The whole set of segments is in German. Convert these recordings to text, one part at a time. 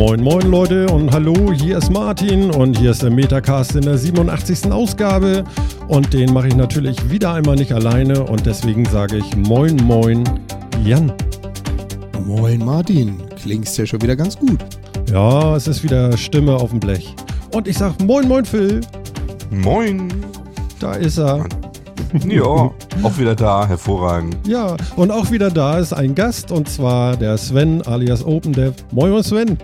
Moin moin Leute und hallo, hier ist Martin und hier ist der Metacast in der 87. Ausgabe und den mache ich natürlich wieder einmal nicht alleine und deswegen sage ich moin moin Jan. Moin Martin, klingst ja schon wieder ganz gut. Ja, es ist wieder Stimme auf dem Blech. Und ich sag moin moin Phil. Moin. Da ist er. Ja, auch wieder da, hervorragend. Ja, und auch wieder da ist ein Gast und zwar der Sven alias OpenDev. Moin moin Sven.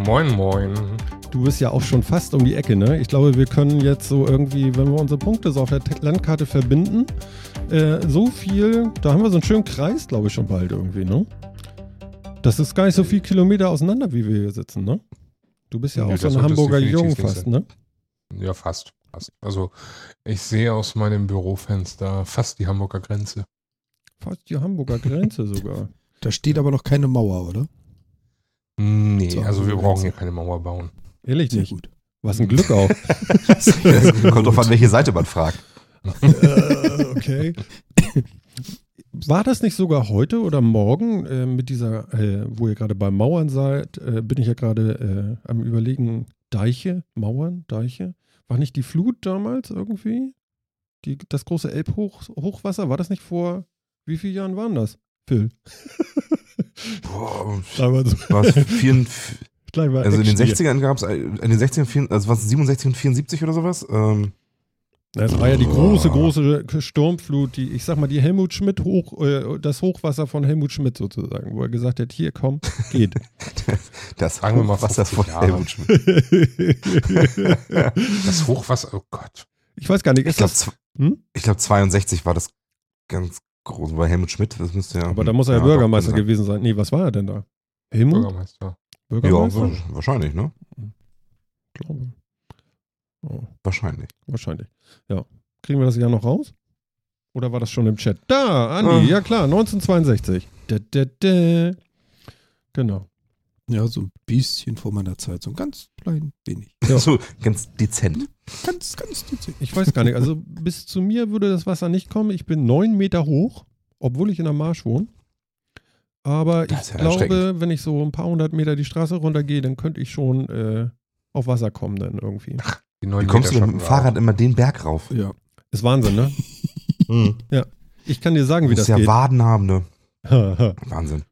Moin moin. Du bist ja auch schon fast um die Ecke, ne? Ich glaube, wir können jetzt so irgendwie, wenn wir unsere Punkte so auf der Landkarte verbinden, äh, so viel, da haben wir so einen schönen Kreis, glaube ich, schon bald irgendwie, ne? Das ist gar nicht so viel Kilometer auseinander, wie wir hier sitzen, ne? Du bist ja auch so das ein Hamburger Jung fast, ne? Ja, fast. fast. Also ich sehe aus meinem Bürofenster fast die Hamburger Grenze. Fast die Hamburger Grenze sogar. Da steht aber noch keine Mauer, oder? Nee, So, also wir brauchen hier keine Mauer bauen. Ehrlich nicht. gut. Was ein Glück auch. Kommt drauf an, welche Seite man fragt. äh, okay. War das nicht sogar heute oder morgen äh, mit dieser, äh, wo ihr gerade beim Mauern seid, äh, bin ich ja gerade äh, am überlegen, Deiche, Mauern, Deiche? War nicht die Flut damals irgendwie? Die, das große Elbhochwasser, war das nicht vor, wie vielen Jahren waren das? Phil. Boah, was, vier, gleich mal also in den Action hier. 60ern gab es, in den 60ern, vier- also was, 67 und 74 oder sowas? Ähm, Das war ja die große, große Sturmflut, die, ich sag mal, die Helmut Schmidt hoch, äh, das Hochwasser von Helmut Schmidt sozusagen, wo er gesagt hat, hier komm, geht. das Sagen wir mal Hochwasser 50 von Jahre. Helmut Schmidt. Das Hochwasser, oh Gott. ich weiß gar nicht, Ich ist glaube, das, hm? ich glaub, 62 war das ganz groß. Bei Helmut Schmidt, das müsste ja. aber da muss er ja, doch, Bürgermeister kann sein. gewesen sein. Nee, was war er denn da? Helmut? Bürgermeister. Ja, Bürgermeister? wa- wahrscheinlich, ne? Glaube. Oh, Wahrscheinlich. wahrscheinlich. Ja. Kriegen wir das ja noch raus? Oder war das schon im Chat? Da, Andi, Ah. ja klar, 1962. Da, da, da. Genau. Ja, so ein bisschen vor meiner Zeit, so ein ganz klein wenig. Ja. So ganz dezent. Ganz, ganz dezent. Ich weiß gar nicht, also bis zu mir würde das Wasser nicht kommen. Ich bin neun Meter hoch, obwohl ich in der Marsch wohne. Aber Das ich ja glaube, wenn ich so ein paar hundert Meter die Straße runtergehe, dann könnte ich schon äh, auf Wasser kommen dann irgendwie. Die Wie neun kommst du Meter denn mit dem Fahrrad immer den Berg rauf? Ja. Ist Wahnsinn, ne? Mhm. Ich kann dir sagen, Du wie musst das ja Waden haben, ne? geht. Wahnsinn.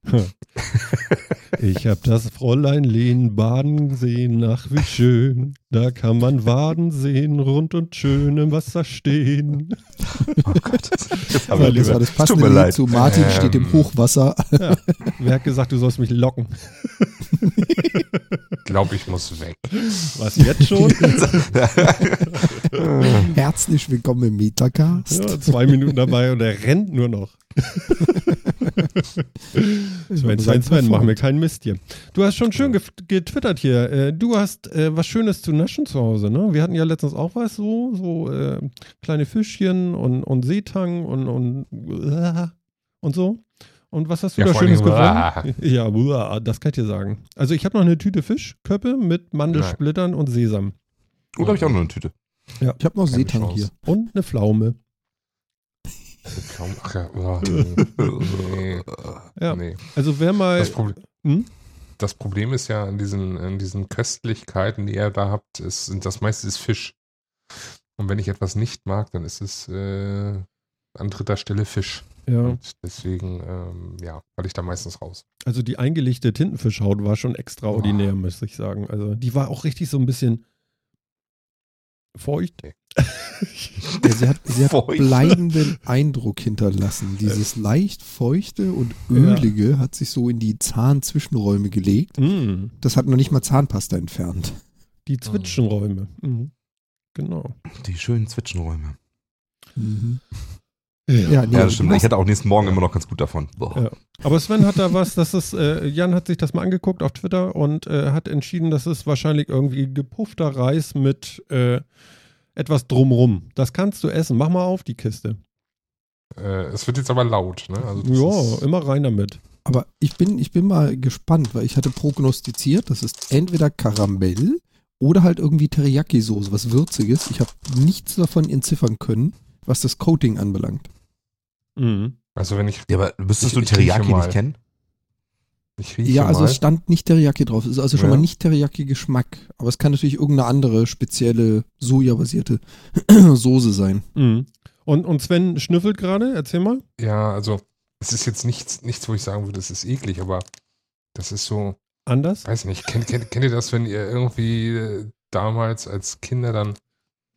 Ich hab das Fräulein Lehn baden sehen, ach wie schön. Da kann man Waden sehen, rund und schön im Wasser stehen. Oh Gott. Das Das war das Tut passende mir Lied leid. zu Martin Ähm. steht im Hochwasser. Ja. Wer hat gesagt, du sollst mich locken? Ich glaube, ich muss weg. Was, jetzt schon? Herzlich willkommen im Metacast. Ja, zwei Minuten dabei und er rennt nur noch. Sven, Sven, Sven, mach mir keinen Mist hier. Du hast schon schön getwittert hier. Äh, du hast äh, was Schönes zu naschen zu Hause, ne? Wir hatten ja letztens auch was so, so äh, kleine Fischchen und, und Seetang und, und, äh, und so. Und was hast du Ja, da Schönes allen gefunden? Ja, das kann ich dir sagen. Also ich habe noch eine Tüte Fischköppe mit Mandelsplittern und Sesam. Oder habe ich auch noch eine Tüte? Ich habe noch Keine Seetang Chance. hier. Und eine Pflaume. Ach ja, oh, nee. Ja. nee. Also wer mal... Das, Proble Hm? das Problem ist ja an diesen, an diesen Köstlichkeiten, die ihr da habt, ist, sind das meiste ist Fisch. Und wenn ich etwas nicht mag, dann ist es äh, an dritter Stelle Fisch. Ja. Und deswegen, ähm, ja, falle ich da meistens raus. Also die eingelegte Tintenfischhaut war schon extraordinär, muss ich sagen. Also die war auch richtig so ein bisschen feucht. Okay. Ja, sie hat, sie hat bleibenden Eindruck hinterlassen. Dieses leicht feuchte und ölige hat sich so in die Zahnzwischenräume gelegt. Mm, Das hat noch nicht mal Zahnpasta entfernt. die Zwitschenräume. Mhm. Genau. Die schönen Zwischenräume. Mhm. Ja. Ja, nee, Ja, das stimmt. Ich hätte auch nächsten Morgen immer noch ganz gut davon. Ja. Aber Sven hat da was, das ist, äh, Jan hat sich das mal angeguckt auf Twitter und äh, hat entschieden, das ist wahrscheinlich irgendwie gepuffter Reis mit äh, etwas drumrum. Das kannst du essen. Mach mal auf die Kiste. Äh, es wird jetzt aber laut, ne? Also Ja, immer rein damit. Aber ich bin, ich bin mal gespannt, weil ich hatte prognostiziert, das ist entweder Karamell oder halt irgendwie Teriyaki-Soße, was Würziges. Ich habe nichts davon entziffern können, was das Coating anbelangt. Mhm. also wenn ich Ja, aber müsstest Ich- du Teriyaki nicht kennen? Ich rieche Ja, also mal. es stand nicht Teriyaki drauf. Es ist also schon Ja. mal nicht Teriyaki-Geschmack. Aber es kann natürlich irgendeine andere spezielle Soja-basierte Soße sein. Mhm. Und, und Sven schnüffelt gerade, erzähl mal. Ja, also es ist jetzt nichts, nichts, wo ich sagen würde, das ist eklig, aber das ist so, Anders? weiß nicht, kennt, kennt, kennt ihr das, wenn ihr irgendwie äh, damals als Kinder dann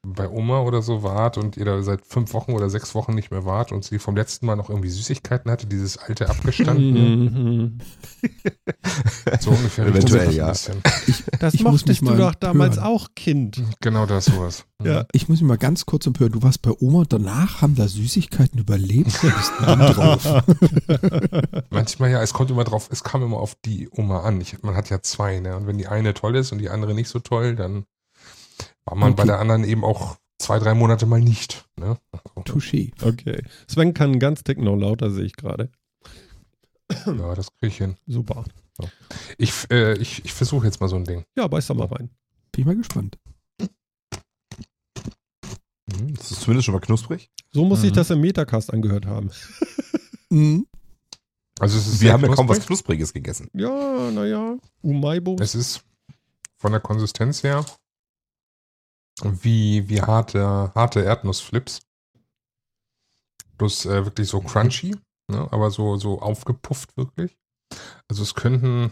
bei Oma oder so wart und ihr da seit fünf Wochen oder sechs Wochen nicht mehr wart und sie vom letzten Mal noch irgendwie Süßigkeiten hatte, dieses alte abgestanden, so ungefähr Eventuell, ein ja. bisschen. Das Ich mochtest mich du doch damals hören. auch Kind. Genau das sowas. Ja. Ich muss mich mal ganz kurz empören. Du warst bei Oma und danach haben da Süßigkeiten überlebt. Du bist dumm drauf. Manchmal ja, es kommt immer drauf, es kam immer auf die Oma an. Ich, man hat ja zwei, ne? Und wenn die eine toll ist und die andere nicht so toll, dann war man bei Okay. der anderen eben auch zwei, drei Monate mal nicht. Ne? Touché. Okay. Sven kann einen ganz Tick noch lauter, sehe ich gerade. ja, das kriege ich hin. Super. Ich, äh, ich, ich versuche jetzt mal so ein Ding. Ja, beiß da mal rein. Bin ich mal gespannt. Mhm, Das ist zumindest schon mal knusprig. So muss sich Mhm. das im Metacast angehört haben. Mhm. Also es ist Wir haben ja kaum was knusprig. Knuspriges gegessen. Ja, naja. Umaibo. Es ist von der Konsistenz her wie, wie harte, harte Erdnussflips. Bloß äh, wirklich so crunchy, ne? aber so, so aufgepufft wirklich. Also es könnten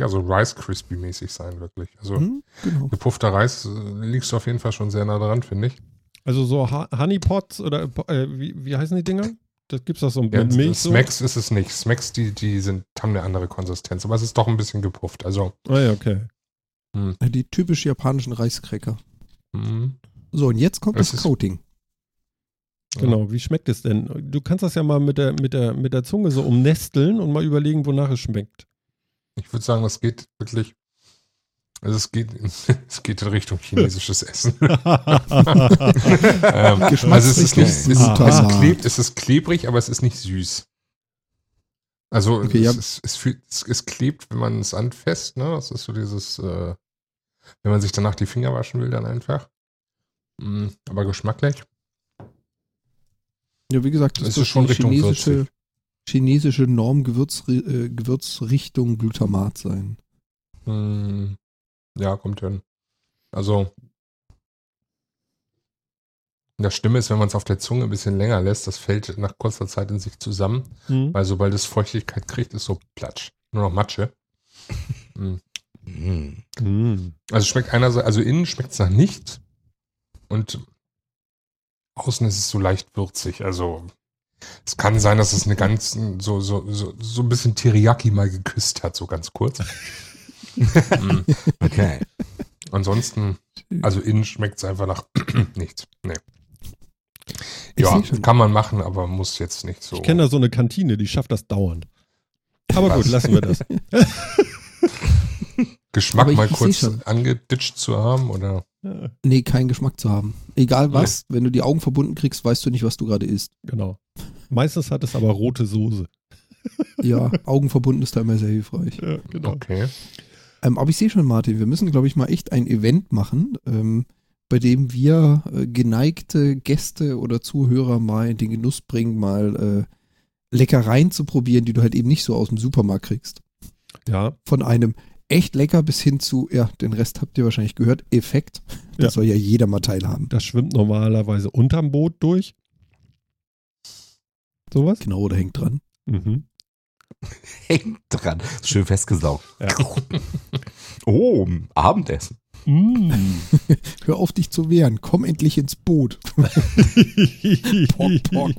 ja so Rice Crispy mäßig sein, wirklich. Also Mhm, genau. gepuffter Reis äh, liegst du auf jeden Fall schon sehr nah dran, finde ich. Also so ha Honeypots oder äh, wie, wie heißen die Dinger? Das gibt's doch so Ja, mit Milch. So? Smacks ist es nicht. Smacks, die, die sind, haben eine andere Konsistenz, aber es ist doch ein bisschen gepufft. Also, Ah ja, okay. Die typisch japanischen Reiskräcker. hm, So, und jetzt kommt Es das ist- Coating. Genau, wie schmeckt es denn? Du kannst das ja mal mit der, mit der, mit der Zunge so umnesteln und mal überlegen, wonach es schmeckt. ich würde sagen, das geht wirklich. Also es geht, es geht in Richtung chinesisches Essen. ähm, also es ist nicht, es, ist, Geschmacksrichtung es, klebt, es ist klebrig, aber es ist nicht süß. Also Okay, es, ja. ist, es, fühlt, es, es klebt, wenn man es anfasst. Ne? Das ist so dieses, äh, wenn man sich danach die Finger waschen will, dann einfach. Mm, aber geschmacklich. Ja, wie gesagt, Es das ist ist schon Richtung chinesische, 40. chinesische Norm Gewürz, äh, Gewürzrichtung Glutamat sein. Mm, ja, kommt hin. Also, das Stimme ist, wenn man es auf der Zunge ein bisschen länger lässt, das fällt nach kurzer Zeit in sich zusammen, Hm? weil sobald es Feuchtigkeit kriegt, ist so platsch. Nur noch Matsche. Mhm. Hm. Also schmeckt einerseits, also innen schmeckt es nach nichts und außen ist es so leicht würzig. Also es kann sein, dass es eine ganz so so so so ein bisschen Teriyaki mal geküsst hat, so ganz kurz. Mm. Okay. Ansonsten, also innen schmeckt es einfach nach nichts. Nee. Ich ja, kann man machen, aber muss jetzt nicht so. Ich kenne da so eine Kantine, die schafft das dauernd. Aber gut, Was? lassen wir das. Geschmack ich- mal ich kurz angeditscht zu haben oder Nee, keinen Geschmack zu haben. Egal was, wenn du die Augen verbunden kriegst, weißt du nicht, was du gerade isst. genau. Meistens hat es aber rote Soße. Ja, Augen verbunden ist da immer sehr hilfreich. Ja, genau. okay. Ähm, aber ich sehe schon, Martin, wir müssen, glaube ich, mal echt ein Event machen, ähm, bei dem wir äh, geneigte Gäste oder Zuhörer mal in den Genuss bringen, mal äh, Leckereien zu probieren, die du halt eben nicht so aus dem Supermarkt kriegst. Ja, Von einem echt lecker bis hin zu, ja, den Rest habt ihr wahrscheinlich gehört, Effekt. Das Ja. soll ja jeder mal teilhaben. das schwimmt normalerweise unterm Boot durch. Sowas? Genau, da hängt dran. Mhm. Hängt dran. Schön festgesaugt. Ja. Oh, Abendessen. Mm. Hör auf, dich zu wehren. Komm endlich ins Boot. Pock, pock,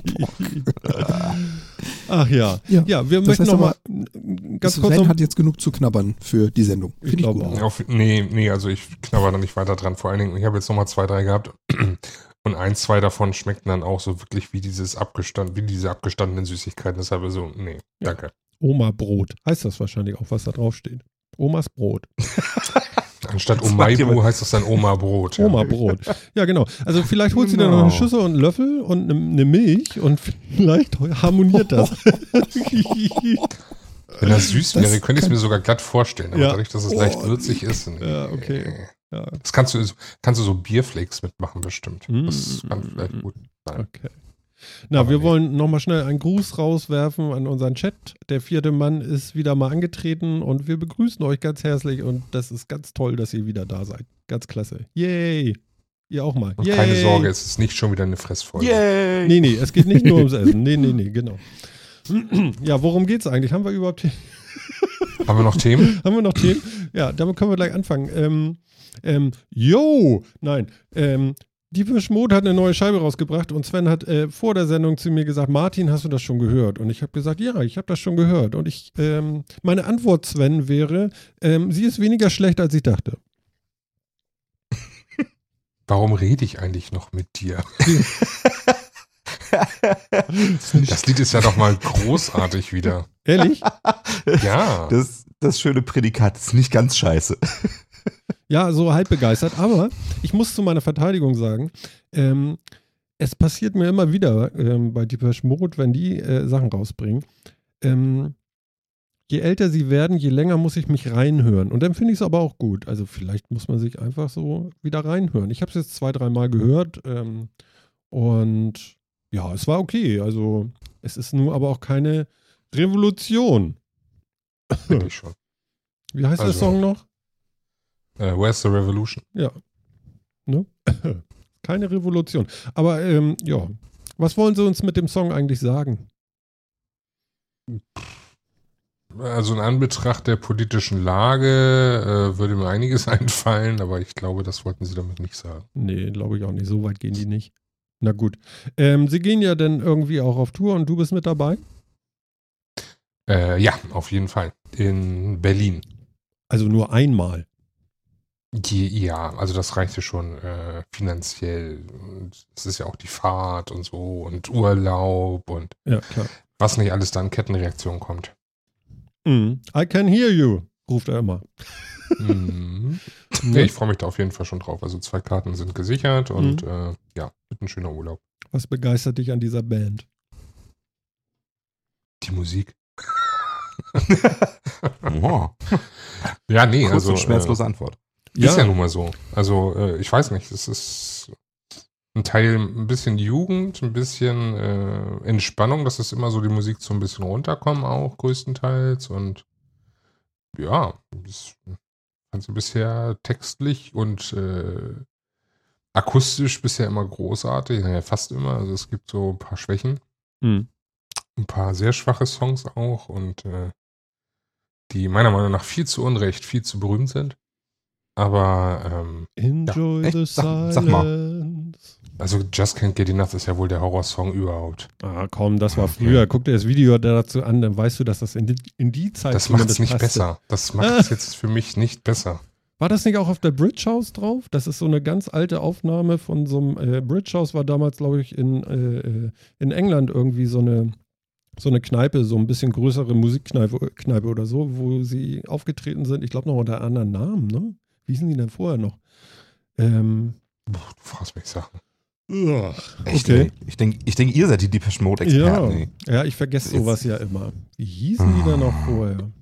Ach ja. Ja, Ja, wir das möchten heißt noch mal aber, ganz Sven kurz noch, hat jetzt genug zu knabbern für die Sendung. Ich Finde ich, glaube gut. auch. Auf, nee, nee, also ich knabber da nicht weiter dran. Vor allen Dingen, ich habe jetzt nochmal zwei, drei gehabt. Und ein, zwei davon schmeckten dann auch so wirklich wie dieses abgestand, wie diese abgestandenen Süßigkeiten. Deshalb so, nee, danke. Oma-Brot. Heißt das wahrscheinlich auch, was da drauf steht. Omas Brot. Anstatt Omaibu heißt es dann Oma-Brot. ja. Oma-Brot. Ja, genau. Also vielleicht holst du dir noch eine Genau. Schüssel und einen Löffel und eine, eine Milch und vielleicht harmoniert das. Wenn das süß Das wäre, könnte ich es mir sogar glatt vorstellen. Aber Ja. dadurch, dass es Oh, leicht würzig ist. Nee. Ja, okay. ja, Das kannst du, kannst du so Bierflakes mitmachen bestimmt. Mm. Das kann vielleicht gut sein. okay. Na, Aber wir nee. wollen nochmal schnell einen Gruß rauswerfen an unseren Chat. Der vierte Mann ist wieder mal angetreten und wir begrüßen euch ganz herzlich und das ist ganz toll, dass ihr wieder da seid. Ganz klasse. Yay! Ihr auch mal. Und Yay! keine Sorge, es ist nicht schon wieder eine Fressfolge. Yay! Nee, nee, es geht nicht nur ums Essen. Nee, nee, nee, genau. Ja, worum geht's eigentlich? Haben wir überhaupt Haben wir noch Themen? Haben wir noch Themen? Ja, damit können wir gleich anfangen. Ähm, ähm, yo! Nein, ähm, Deepish Mode hat eine neue Scheibe rausgebracht und Sven hat äh, vor der Sendung zu mir gesagt, Martin, hast du das schon gehört? Und ich habe gesagt, ja, ich habe das schon gehört. Und ich, ähm, meine Antwort, Sven, wäre, ähm, sie ist weniger schlecht, als ich dachte. Warum rede ich eigentlich noch mit dir? Das Lied ist ja doch mal großartig wieder. Ehrlich? Ja. Das, das schöne Prädikat ist nicht ganz scheiße. Ja, so halb begeistert. Aber ich muss zu meiner Verteidigung sagen, ähm, es passiert mir immer wieder ähm, bei Deepesh Mode, wenn die äh, Sachen rausbringen. Ähm, je älter sie werden, je länger muss ich mich reinhören. Und dann finde ich es aber auch gut. Also vielleicht muss man sich einfach so wieder reinhören. Ich habe es jetzt zwei, dreimal gehört ähm, und ja, es war okay. Also es ist nur aber auch keine Revolution. Finde ich schon. Wie heißt der Also- Song noch? Äh, Where's the Revolution? Ne? Keine Revolution. Aber ähm, ja, was wollen Sie uns mit dem Song eigentlich sagen? Also in Anbetracht der politischen Lage äh, würde mir einiges einfallen, aber ich glaube, das wollten sie damit nicht sagen. Nee, glaube ich auch nicht. So weit gehen die nicht. Na gut. Ähm, Sie gehen ja dann irgendwie auch auf Tour und du bist mit dabei? Äh, ja, auf jeden Fall. In Berlin. Also nur einmal. Ja, also das reichte schon äh, finanziell. Und es ist ja auch die Fahrt und so und Urlaub und Ja, klar. was nicht alles da an Kettenreaktion kommt. Mhm. I can hear you, ruft er immer. Mhm. Nee, ich freue mich da auf jeden Fall schon drauf. Also zwei Karten sind gesichert und äh, ja, wird ein schöner Urlaub. Was begeistert dich an dieser Band? Die Musik. Ja, nee, kurz also und äh, schmerzlose Antwort. ist ja nun mal so. Also äh, ich weiß nicht, es ist ein Teil ein bisschen Jugend, ein bisschen äh, Entspannung, dass es immer so die Musik so ein bisschen runterkommen auch größtenteils und ja, das fand sie bisher textlich und äh, akustisch bisher immer großartig, naja, fast immer. Also es gibt so ein paar Schwächen, Mhm. ein paar sehr schwache Songs auch und äh, die meiner Meinung nach viel zu Unrecht, viel zu berühmt sind. Aber ähm, Enjoy echt? the Sag- sag mal. silence. also Just Can't Get Enough ist ja wohl der Horrorsong überhaupt. Ah, komm, das war Okay. früher. Guck dir das Video dazu an, dann weißt du, dass das in die, in die Zeit Das macht es nicht passte. besser. Das macht es jetzt für mich nicht besser. War das nicht auch auf der Bridge House drauf? Das ist so eine ganz alte Aufnahme von so einem äh, Bridge House, war damals, glaube ich, in, äh, äh, in England irgendwie so eine, so eine Kneipe, so ein bisschen größere Musikkneipe Kneipe oder so, wo sie aufgetreten sind. Ich glaube noch unter anderen Namen, ne? Wie hießen die denn vorher noch? Ähm, Puh, du fragst mich Sachen. uah, Echt, okay. ey? Ich denke, ich denk, ihr seid die Depeche Ja, Mode-Experten. ey. ja, ich vergesse Jetzt- sowas ja immer. Wie hießen die denn noch vorher?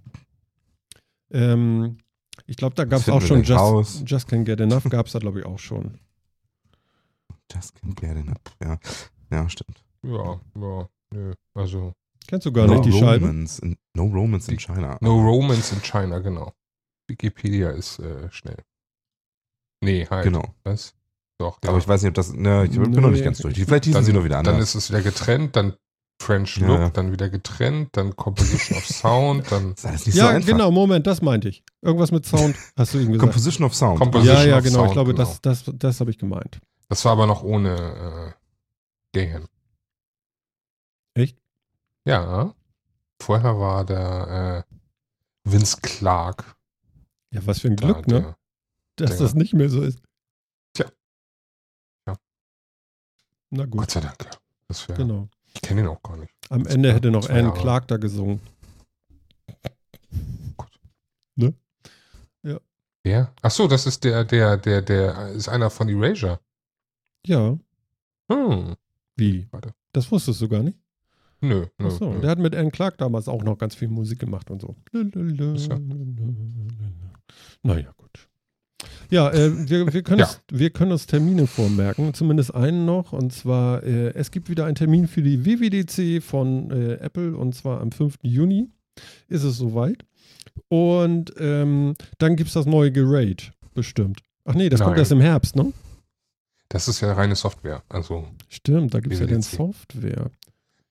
Ähm, ich glaube, da gab es auch schon. Just, Just Can't Get Enough, gab es da, glaube ich, auch schon. Just can't get enough. Ja, ja stimmt. Ja, ja, nö. Also, Kennst du gar no nicht die Scheibe? Romance in, no Romance in China. No Romance in China, genau. Wikipedia ist äh, schnell. Nee, halt. Genau. Was? Doch, Aber ich weiß nicht, ob das. Ne, ich bin Nee. noch nicht ganz durch. Vielleicht hießen dann, sie nur wieder anders. Dann ist es wieder getrennt, dann French Look, ja. dann wieder getrennt, dann Composition of Sound, dann das ist alles nicht so Ja, einfach. genau, Moment, das meinte ich. Irgendwas mit Sound, hast du ihm gesagt. Composition of Sound. Composition ja, ja, of genau, Sound, ich glaube, genau. das, das, das habe ich gemeint. Das war aber noch ohne äh, Gahan. Echt? Ja. Vorher war der äh, Vince Clark. Ja, was für ein da, Glück, ne? der- Dass Sänger. das nicht mehr so ist. Tja. Ja. Na gut, Gott sei Dank. ja. Das wär, genau. Ich kenne ihn auch gar nicht. Am Ende hätte noch Anne. Clark da gesungen. Wer? Ach so, das ist der, der, der, der ist einer von Erasure. Ja, Hm. wie? Warte. Das wusstest du gar nicht? Nö, nö, Ach so, nö. der hat mit Anne Clark damals auch noch ganz viel Musik gemacht und so. Ist ja- Naja, gut. Ja, äh, wir, wir, können Ja. Uns, wir können uns Termine vormerken, zumindest einen noch. Und zwar, äh, es gibt wieder einen Termin für die WWDC von äh, Apple und zwar am 5. Juni ist es soweit. Und ähm, dann gibt es das neue Gerate, bestimmt. Ach nee, das kommt Nein. erst im Herbst, ne? Das ist ja reine Software. Also Stimmt, da gibt es ja den. Software.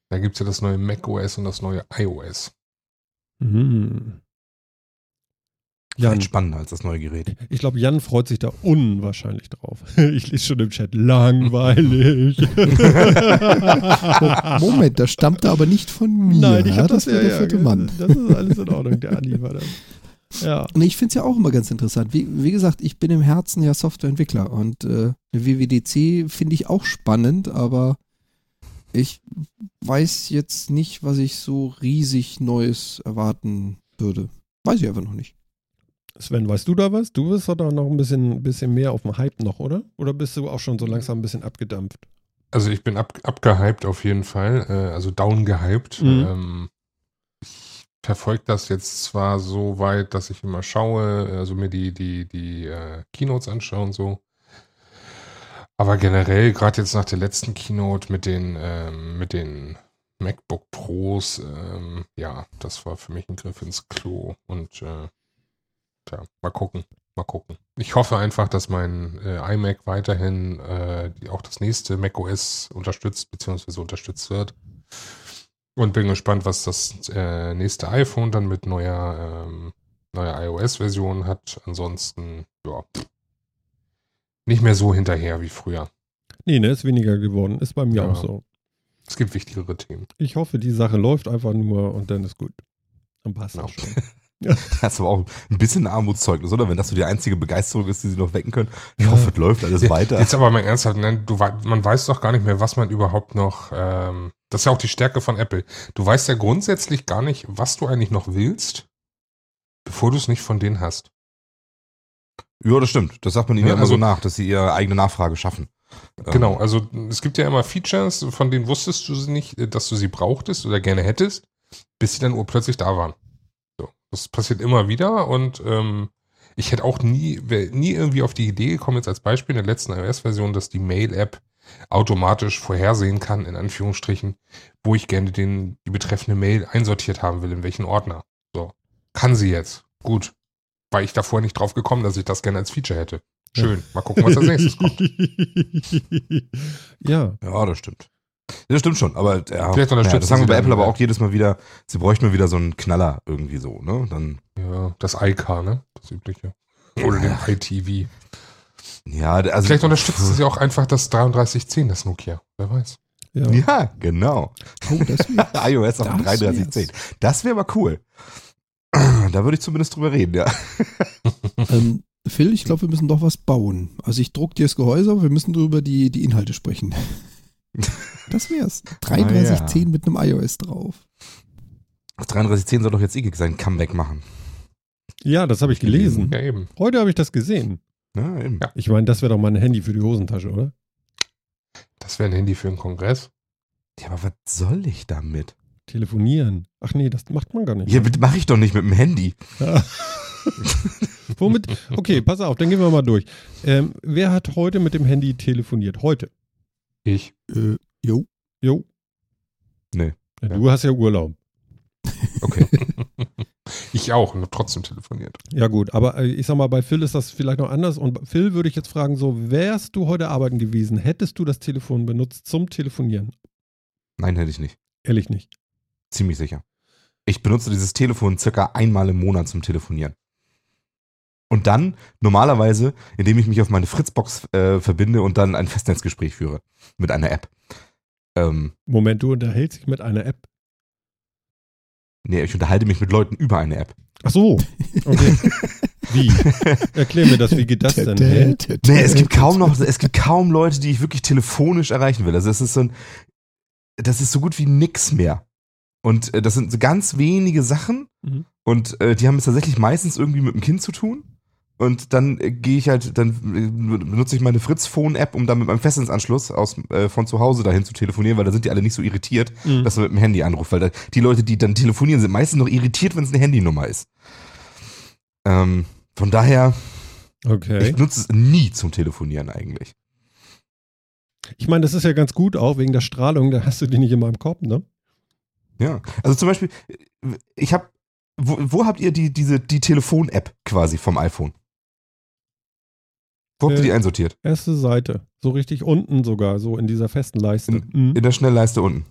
da gibt es ja das neue macOS und das neue iOS. Mhm. Jan, spannender als das neue Gerät. ich glaube, Jan freut sich da unwahrscheinlich drauf. Ich lese schon im Chat, langweilig. Moment, das stammte aber nicht von mir. Nein, ich ja, habe das das war ja, der vierte ja, Mann. Das ist alles in Ordnung, der Andi war das. Ja. Und ich finde es ja auch immer ganz interessant. Wie, wie gesagt, ich bin im Herzen ja Softwareentwickler und äh, eine WWDC finde ich auch spannend, aber ich weiß jetzt nicht, was ich so riesig Neues erwarten würde. Weiß ich einfach noch nicht. Sven, weißt du da was? Du bist doch noch ein bisschen, bisschen mehr auf dem Hype noch, oder? Oder bist du auch schon so langsam ein bisschen abgedampft? Also ich bin ab, abgehypt auf jeden Fall, äh, also down gehypt. Mhm. Ähm, ich verfolge das jetzt zwar so weit, dass ich immer schaue, also mir die, die, die äh, Keynotes anschaue und so. Aber generell, gerade jetzt nach der letzten Keynote mit den, ähm, mit den MacBook Pros, ähm, ja, das war für mich ein Griff ins Klo. Und äh, ja, mal gucken, mal gucken. Ich hoffe einfach, dass mein äh, iMac weiterhin äh, die, auch das nächste macOS unterstützt, beziehungsweise unterstützt wird. Und bin gespannt, was das äh, nächste iPhone dann mit neuer, ähm, neuer iOS-Version hat. Ansonsten, ja, nicht mehr so hinterher wie früher. Nee, ne, ist weniger geworden. Ist bei mir Ja. auch so. Es gibt wichtigere Themen. Ich hoffe, die Sache läuft einfach nur und dann ist gut. Dann passt das Ja. schon. Das ist aber auch ein bisschen Armutszeugnis, oder? Wenn das so die einzige Begeisterung ist, die sie noch wecken können. Ich hoffe, es läuft alles weiter. Jetzt aber mal ernsthaft, ne? du, man weiß doch gar nicht mehr, was man überhaupt noch, ähm, das ist ja auch die Stärke von Apple. Du weißt ja grundsätzlich gar nicht, was du eigentlich noch willst, bevor du es nicht von denen hast. Ja, das stimmt. Das sagt man ihnen Ja, ja, immer so also- nach, dass sie ihre eigene Nachfrage schaffen. Ähm, Genau, also es gibt ja immer Features, von denen wusstest du sie nicht, äh, dass du sie brauchtest oder gerne hättest, bis sie dann urplötzlich da waren. Das passiert immer wieder und ähm, ich hätte auch nie, nie irgendwie auf die Idee gekommen, jetzt als Beispiel in der letzten iOS-Version, dass die Mail-App automatisch vorhersehen kann, in Anführungsstrichen, wo ich gerne den, die betreffende Mail einsortiert haben will, in welchen Ordner. So. Kann sie jetzt. Gut. War ich davor nicht drauf gekommen, dass ich das gerne als Feature hätte. Schön. Mal gucken, was als nächstes kommt. ja, Ja, das stimmt. Das stimmt schon, aber ja, Vielleicht unterstützen ja, das sagen wir bei Apple aber auch jedes Mal wieder, sie bräuchten mal wieder so einen Knaller irgendwie so, ne? Dann, Ja, das IK, ne? Das übliche. Oder den ITV. ja, also. Vielleicht unterstützen sie auch einfach das 3310, das Nokia. Wer weiß. ja. Ja, genau. Oh, das iOS auf dem Das 3310. Das wäre mal cool. Da würde ich zumindest drüber reden, ja. ähm, Phil, ich glaube, wir müssen doch was bauen. Also ich druck dir das Gehäuse, aber wir müssen drüber die, die Inhalte sprechen. Das wär's. 3310 mit einem iOS drauf. Das 3310 soll doch jetzt Igig sein Comeback machen. ja, das habe ich gelesen. Ja, eben. Heute habe ich das gesehen. Ja, eben. Ja. Ich meine, das wäre doch mal ein Handy für die Hosentasche, oder? Das wäre ein Handy für einen Kongress. Ja, aber was soll ich damit? Telefonieren. Ach nee, das macht man gar nicht. Ja, mache ich doch nicht mit dem Handy. Ja. Womit? Okay, pass auf, dann gehen wir mal durch. Ähm, wer hat heute mit dem Handy telefoniert? Heute. Ich. Äh, jo. Jo. Nee. Ja, du hast ja Urlaub. Okay. Ich auch und hab trotzdem telefoniert. Ja gut, aber äh, ich sag mal, bei Phil ist das vielleicht noch anders. Und Phil würde ich jetzt fragen, so, wärst du heute arbeiten gewesen, hättest du das Telefon benutzt zum Telefonieren? Nein, hätte ich nicht. Ehrlich nicht. Ziemlich sicher. Ich benutze dieses Telefon circa einmal im Monat zum Telefonieren. Und dann normalerweise, indem ich mich auf meine Fritzbox äh, verbinde und dann ein Festnetzgespräch führe mit einer App. Ähm, Moment, du unterhältst dich mit einer App. nee, ich unterhalte mich mit Leuten über eine App. Ach so. Okay. Wie? Erklär mir das, wie geht das denn? Hä? Nee, es gibt kaum noch, es gibt kaum Leute, die ich wirklich telefonisch erreichen will. Also es ist so ein, das ist so gut wie nix mehr. Und äh, das sind so ganz wenige Sachen Mhm. und äh, die haben es tatsächlich meistens irgendwie mit dem Kind zu tun. Und dann äh, gehe ich halt, dann äh, benutze ich meine Fritz-Phone-App, um dann mit meinem Festnetzanschluss aus, äh, von zu Hause dahin zu telefonieren, weil da sind die alle nicht so irritiert, Mhm. dass man mit dem Handy anruft. Weil da, die Leute, die dann telefonieren, sind meistens noch irritiert, wenn es eine Handynummer ist. Ähm, von daher, Okay. Ich benutze es nie zum Telefonieren eigentlich. Ich meine, das ist ja ganz gut auch wegen der Strahlung, da hast du die nicht immer im Kopf, ne? Ja. Also zum Beispiel, ich habe, wo, wo habt ihr die, diese, die Telefon-App quasi vom iPhone? Wo habt ihr Äh, die einsortiert? Erste Seite. So richtig unten sogar, so in dieser festen Leiste. Mhm. In der Schnellleiste unten.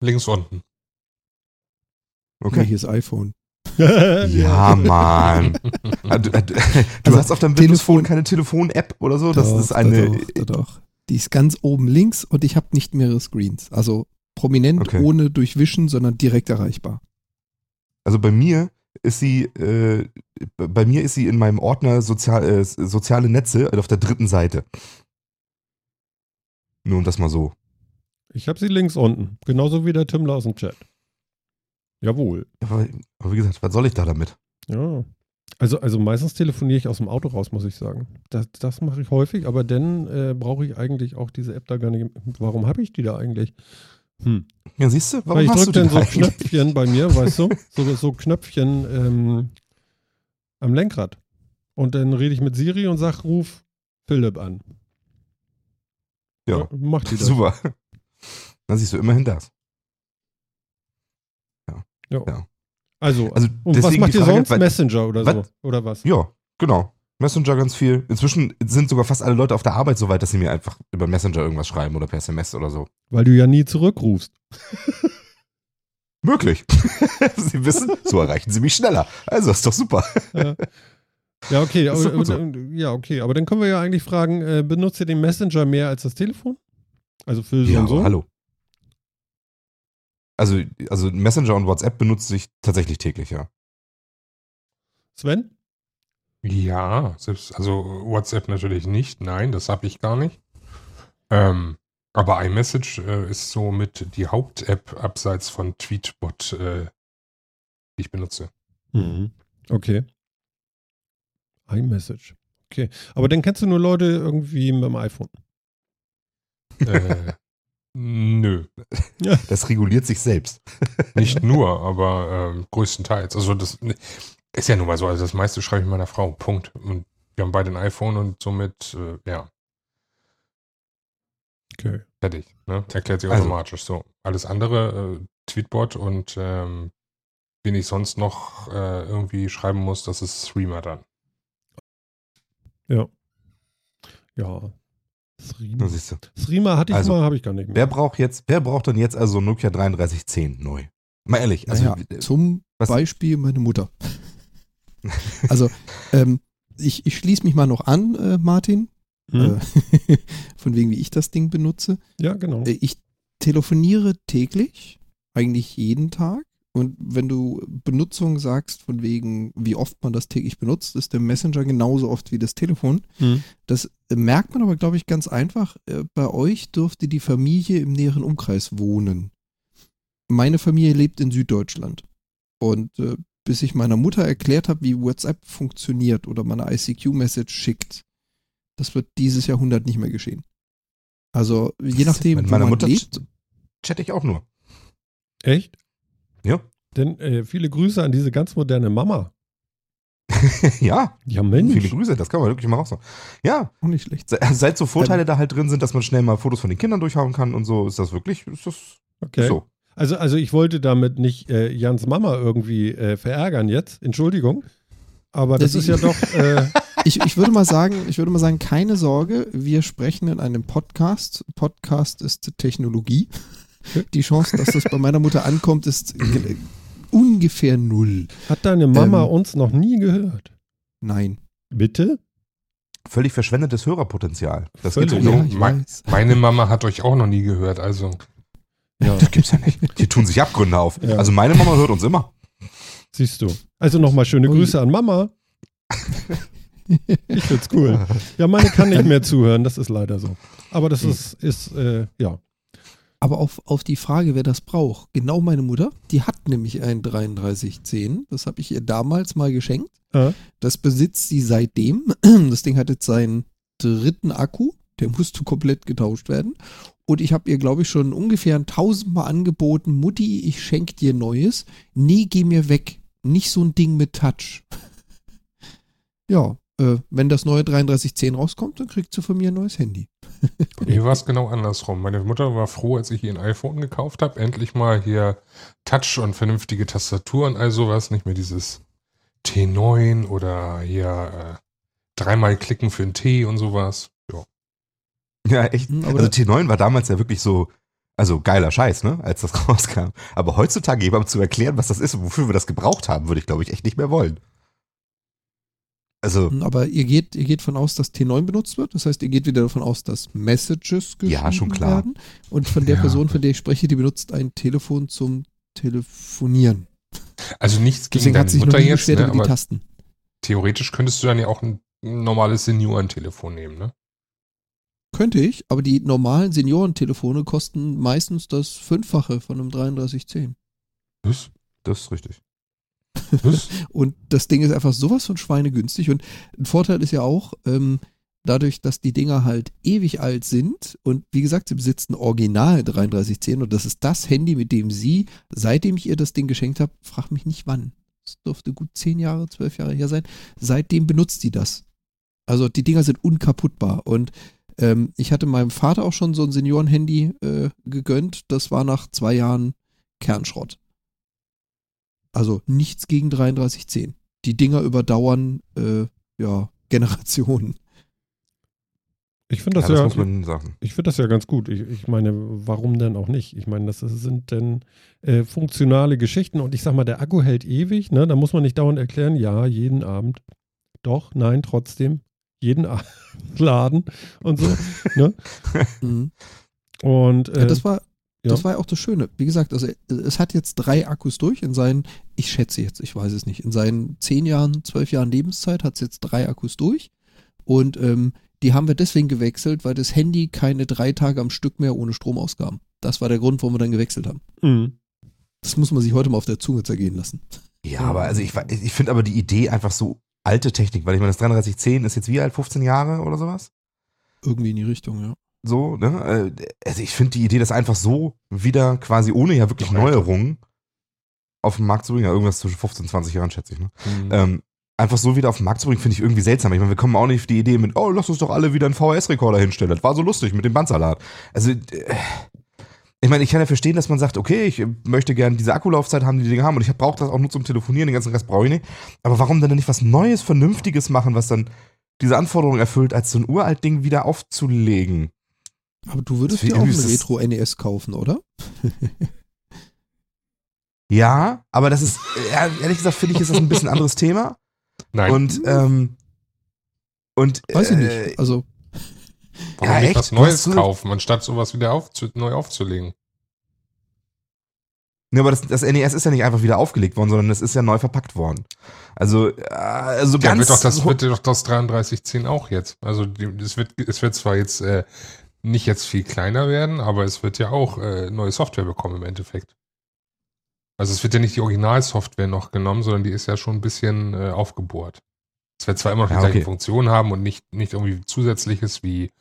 Links unten. Okay. Welches iPhone? Ja, Mann. Ah, Du, äh, du Also, hast auf deinem Telefon- Windows-Phone keine Telefon-App oder so? Das Doch, ist eine. Doch, doch, doch. Die ist ganz oben links und ich habe nicht mehrere Screens. Also prominent Okay. ohne durchwischen, sondern direkt erreichbar. Also bei mir ist sie, äh, bei mir ist sie in meinem Ordner Sozial, äh, soziale Netze auf der dritten Seite. Nur um das mal so. Ich habe sie links unten. Genauso wie der Timmler aus dem Chat. Jawohl. Aber, aber wie gesagt, was soll ich da damit? Ja. Also, also meistens telefoniere ich aus dem Auto raus, muss ich sagen. Das, das mache ich häufig, aber dann äh, brauche ich eigentlich auch diese App da gar nicht. Warum habe ich die da eigentlich? Hm. Ja, siehst du, warum Weil ich hast du drücke dann so eigentlich? Knöpfchen bei mir, weißt du? So, so Knöpfchen ähm, am Lenkrad. Und dann rede ich mit Siri und sag, ruf Philipp an. Ja, Macht die das. super. Dann siehst du immerhin das. Ja. Ja. Also, Also und was macht die ihr Frage, sonst? weil- Messenger oder so? was? Oder was? Ja, genau. Messenger ganz viel. Inzwischen sind sogar fast alle Leute auf der Arbeit so weit, dass sie mir einfach über Messenger irgendwas schreiben oder per SMS oder so. Weil du ja nie zurückrufst. Möglich. sie wissen, so erreichen sie mich schneller. Also ist doch super. Ja. Ja, okay. Aber, so. ja, okay. Aber dann können wir ja eigentlich fragen, äh, benutzt ihr den Messenger mehr als das Telefon? Also für so Ja, und so? hallo. Also, also Messenger und WhatsApp benutze ich tatsächlich täglich, ja. Sven? Ja, selbst, also WhatsApp natürlich nicht. Nein, das habe ich gar nicht. Ähm, aber iMessage äh, ist so mit die Haupt-App abseits von Tweetbot, äh, die ich benutze. Mhm. Okay. iMessage. Okay. Aber dann kennst du nur Leute irgendwie mit dem iPhone. Äh, nö, Das reguliert sich selbst. nicht nur, aber ähm, größtenteils. Also das ist ja nun mal so. Also das meiste schreibe ich meiner Frau. Punkt. Und wir haben beide ein iPhone und somit, äh, ja, Okay. fertig. Ne? Erklärt sich Also- automatisch. So, alles andere, äh, Tweetbot und ähm, wen ich sonst noch äh, irgendwie schreiben muss, das ist Streamer dann. Ja. Siehst du. Threema hatte ich Also, mal, habe ich gar nicht mehr. Wer braucht jetzt, wer braucht denn jetzt also Nokia 3310 neu? Mal ehrlich, also naja, zum was- Beispiel meine Mutter. Also, ähm, ich, ich schließe mich mal noch an, äh, Martin, Hm? äh, von wegen, wie ich das Ding benutze. Ja, genau. Äh, Ich telefoniere täglich, eigentlich jeden Tag. Und wenn du Benutzung sagst, von wegen, wie oft man das täglich benutzt, ist der Messenger genauso oft wie das Telefon. Hm. Das äh, merkt man aber, glaube ich, ganz einfach. Bei euch dürfte die Familie im näheren Umkreis wohnen. Meine Familie lebt in Süddeutschland. Und äh, bis ich meiner Mutter erklärt habe, wie WhatsApp funktioniert oder man eine ICQ-Message schickt, das wird dieses Jahrhundert nicht mehr geschehen. Also je nachdem, Mit wo meiner man Mutter lebt. chatte ich auch nur. Echt? Ja. Denn äh, viele Grüße an diese ganz moderne Mama. ja, Ja, Mensch. viele Grüße, das kann man wirklich mal auch so. Ja, Auch nicht schlecht. se- seit so Vorteile da halt drin sind, dass man schnell mal Fotos von den Kindern durchhauen kann und so, ist das wirklich, ist das Okay. so. Also, also ich wollte damit nicht äh, Jans Mama irgendwie äh, verärgern jetzt. Entschuldigung. Aber das, Das ist ja doch. Äh, Ich, ich würde mal sagen, ich würde mal sagen, keine Sorge, wir sprechen in einem Podcast. Podcast ist Technologie. Die Chance, dass das bei meiner Mutter ankommt, ist ge- ungefähr null. hat deine Mama Ähm. uns noch nie gehört? Nein. Bitte? Völlig verschwendetes Hörerpotenzial. Das Völlig. gibt's So, Ja. Meine Mama hat euch auch noch nie gehört, also Ja, Das gibt's ja nicht. Die tun sich Abgründe auf. Ja. Also meine Mama hört uns immer. siehst du. Also nochmal schöne. Grüße an Mama. Ich find's cool. Ja, meine kann nicht mehr zuhören, das ist leider so. Aber das ist, ist äh, ja. Aber auf, auf die Frage, wer das braucht, genau meine Mutter, die hat nämlich ein 3310. Das habe ich ihr damals mal geschenkt. Äh, Das besitzt sie seitdem. Das Ding hat jetzt seinen dritten Akku. Der musste komplett getauscht werden. Und ich habe ihr, glaube ich, schon ungefähr ein tausendmal angeboten, Mutti, ich schenke dir Neues. Nee, geh mir weg. Nicht so ein Ding mit Touch. ja, äh, wenn das neue 3310 rauskommt, dann kriegt sie von mir ein neues Handy. Mir war es genau andersrum. Meine Mutter war froh, als ich ihr ein iPhone gekauft habe. Endlich mal hier Touch und vernünftige Tastatur und all sowas. Nicht mehr dieses T9 oder hier äh, dreimal klicken für ein T und sowas. Ja. Echt. Hm, aber Also da- T9 war damals ja wirklich so, also geiler Scheiß, ne, als das rauskam. Aber heutzutage jemandem zu erklären, was das ist und wofür wir das gebraucht haben, würde ich, glaube ich, echt nicht mehr wollen. Also, Hm, Aber ihr geht, ihr geht von aus, dass T9 benutzt wird. Das heißt, ihr geht wieder davon aus, dass Messages geschrieben Ja, schon klar. werden. Und von der Ja. Person, von der ich spreche, die benutzt ein Telefon zum Telefonieren. Also nichts gegen Deswegen deine hat sich noch Mutter jetzt, ne, über die aber Tasten. theoretisch könntest du dann ja auch ein normales Seniorentelefon nehmen, ne? Könnte ich, aber die normalen Seniorentelefone kosten meistens das Fünffache von einem 3310. Was? das ist richtig. Und das Ding ist einfach sowas von schweinegünstig. Und ein Vorteil ist ja auch, ähm, dadurch, dass die Dinger halt ewig alt sind und wie gesagt, sie besitzt ein Original 3310 und das ist das Handy, mit dem sie, seitdem ich ihr das Ding geschenkt habe, frag mich nicht wann. Es dürfte gut zehn Jahre, zwölf Jahre her sein. Seitdem benutzt sie das. Also die Dinger sind unkaputtbar und ähm, ich hatte meinem Vater auch schon so ein Seniorenhandy äh, gegönnt. Das war nach zwei Jahren Kernschrott. Also nichts gegen 3310. Die Dinger überdauern äh, ja Generationen. Ich finde Ja, das das ja, man sagen. ich finde das ja ganz gut. Ich, ich meine, warum denn auch nicht? Ich meine, das sind denn äh, funktionale Geschichten und ich sag mal, der Akku hält ewig, ne? Da muss man nicht dauernd erklären, ja, jeden Abend. Doch, nein, trotzdem. Jeden Abend laden und so. ne? Mhm. Und äh, Ja, das war ja. das war ja auch das Schöne. Wie gesagt, also es hat jetzt drei Akkus durch in seinen, ich schätze jetzt, ich weiß es nicht, in seinen zehn Jahren, zwölf Jahren Lebenszeit hat es jetzt drei Akkus durch. Und ähm, die haben wir deswegen gewechselt, weil das Handy keine drei Tage am Stück mehr ohne Strom auskam. Das war der Grund, warum wir dann gewechselt haben. mh. Das muss man sich heute mal auf der Zunge zergehen lassen. Ja, aber also ich, ich finde aber die Idee einfach so alte Technik, weil ich meine, das 3310 ist jetzt wie alt, 15 Jahre oder sowas? Irgendwie in die Richtung, ja. So, ne? Äh, Also ich finde die Idee, das einfach so wieder quasi ohne ja wirklich. Neuerungen auf den Markt zu bringen, ja, irgendwas zwischen 15 und 20 Jahren, schätze ich, ne? Hm. Ähm, einfach so wieder auf den Markt zu bringen, finde ich irgendwie seltsam. Ich meine, wir kommen auch nicht auf die Idee mit, oh, lass uns doch alle wieder einen VHS-Rekorder hinstellen. Das war so lustig mit dem Bandsalat. Also, äh, ich meine, ich kann ja verstehen, dass man sagt, okay, ich möchte gerne diese Akkulaufzeit haben, die die Dinge haben und ich brauche das auch nur zum Telefonieren, den ganzen Rest brauche ich nicht. Aber warum dann nicht was Neues, Vernünftiges machen, was dann diese Anforderungen erfüllt, als so ein uralt Ding wieder aufzulegen? Aber du würdest dir auch ein Retro-NES kaufen, oder? Ja, aber das ist, ehrlich gesagt, finde ich, ist das ein bisschen anderes Thema. Nein, Und, ähm, und, Weiß ich äh, nicht. Also, warum ja, nicht echt? was Neues kaufen, anstatt sowas wieder aufzu neu aufzulegen? Ja, aber das, das NES ist ja nicht einfach wieder aufgelegt worden, sondern es ist ja neu verpackt worden. Also, äh, also Ja, ganz. wird doch das wird doch das 3310 auch jetzt. Also es wird es wird zwar jetzt äh, nicht jetzt viel kleiner werden, aber es wird ja auch äh, neue Software bekommen im Endeffekt. Also es wird ja nicht die Originalsoftware noch genommen, sondern die ist ja schon ein bisschen äh, aufgebohrt. Es wird zwar immer noch die Ja, gleichen okay. Funktionen haben und nicht, nicht irgendwie zusätzliches wie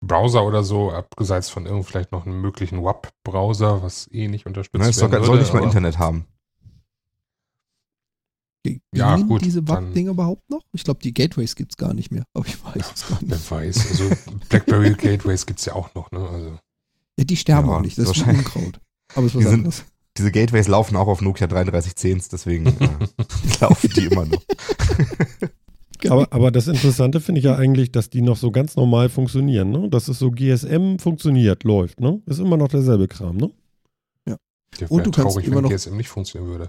Browser oder so, abgesehen von irgend vielleicht noch einem möglichen WAP-Browser, was eh nicht unterstützt ne, es soll, werden soll würde, nicht mal Internet haben. gingen Ja, gut, diese WAP-Dinger überhaupt noch? Ich glaube, die Gateways gibt es gar nicht mehr. Aber ich weiß es gar nicht. Wer weiß. Also BlackBerry Gateways gibt es ja auch noch, ne? Also. Ja, die sterben Ja, auch nicht. Das ist. Unkraut. Aber es ist was Die sind- anderes. Diese Gateways laufen auch auf Nokia 3310s, deswegen äh, laufen die immer noch. Aber, aber das Interessante finde ich ja eigentlich, dass die noch so ganz normal funktionieren, ne? Dass es so GSM funktioniert, läuft, ne? Ist immer noch derselbe Kram, ne? Der Und wäre du kannst traurig, immer wenn noch- GSM nicht funktionieren würde.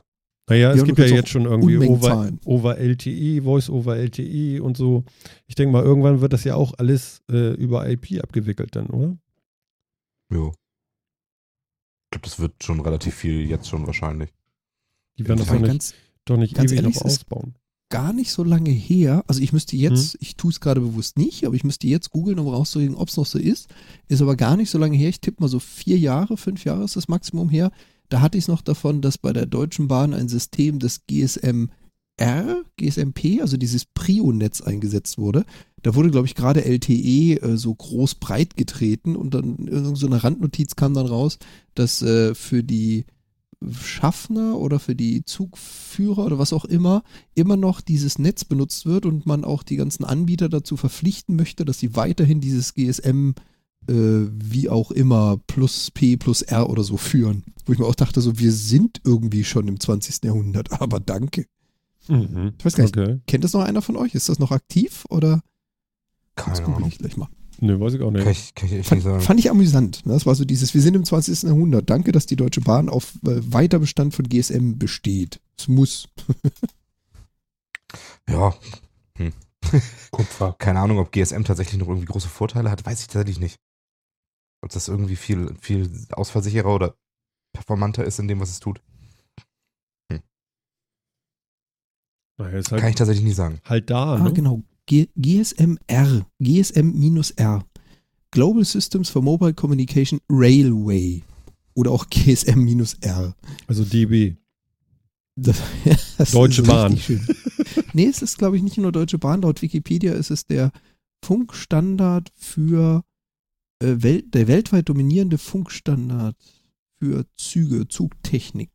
Naja, es Ja, und gibt ja kannst jetzt schon irgendwie over, over LTE, Voice over LTE und so. Ich denke mal, irgendwann wird das ja auch alles äh, über IP abgewickelt dann, oder? Jo. Ich glaube, das wird schon relativ viel jetzt schon wahrscheinlich. Die werden das doch nicht, ganz doch nicht ewig noch es ist- ausbauen. Gar nicht so lange her. Also ich müsste jetzt, Hm? ich tue es gerade bewusst nicht, aber ich müsste jetzt googeln, um rauszukriegen, ob es noch so ist. Ist aber gar nicht so lange her. Ich tippe mal so vier Jahre, fünf Jahre ist das Maximum her. Da hatte ich es noch davon, dass bei der Deutschen Bahn ein System des GSM R, GSMP, also dieses Prio-Netz eingesetzt wurde. Da wurde, glaube ich, gerade LTE äh, so groß breit getreten und dann irgend so eine Randnotiz kam dann raus, dass äh, für die Schaffner oder für die Zugführer oder was auch immer immer noch dieses Netz benutzt wird und man auch die ganzen Anbieter dazu verpflichten möchte, dass sie weiterhin dieses GSM äh, wie auch immer plus P plus R oder so führen. Wo ich mir auch dachte, so wir sind irgendwie schon im 20. Jahrhundert, aber danke. Mhm. Ich weiß gar nicht, Okay. kennt das noch einer von euch? Ist das noch aktiv oder? Das Keine Ahnung. ich gleich mal. Ne, weiß ich auch Kann nicht. ich, kann ich Fand, nicht sagen. fand ich amüsant. Ne? Das war so dieses, wir sind im 20. Jahrhundert. Danke, dass die Deutsche Bahn auf äh, Weiterbestand von GSM besteht. Es muss. Ja, Kupfer. keine Ahnung, ob GSM tatsächlich noch irgendwie große Vorteile hat, weiß ich tatsächlich nicht. Ob das irgendwie viel, viel ausfallsicherer oder performanter ist in dem, was es tut, Naja, ist kann ich halt, tatsächlich nicht sagen. halt da, Ah, ne? genau. GSM-R. GSM-R. Global Systems for Mobile Communication Railway. Oder auch GSM-R. Also DB. Das, das Deutsche ist Bahn. nee, es ist, glaube ich, nicht nur Deutsche Bahn. Laut Wikipedia ist es der Funkstandard für äh, Welt, der weltweit dominierende Funkstandard für Züge, Zugtechnik.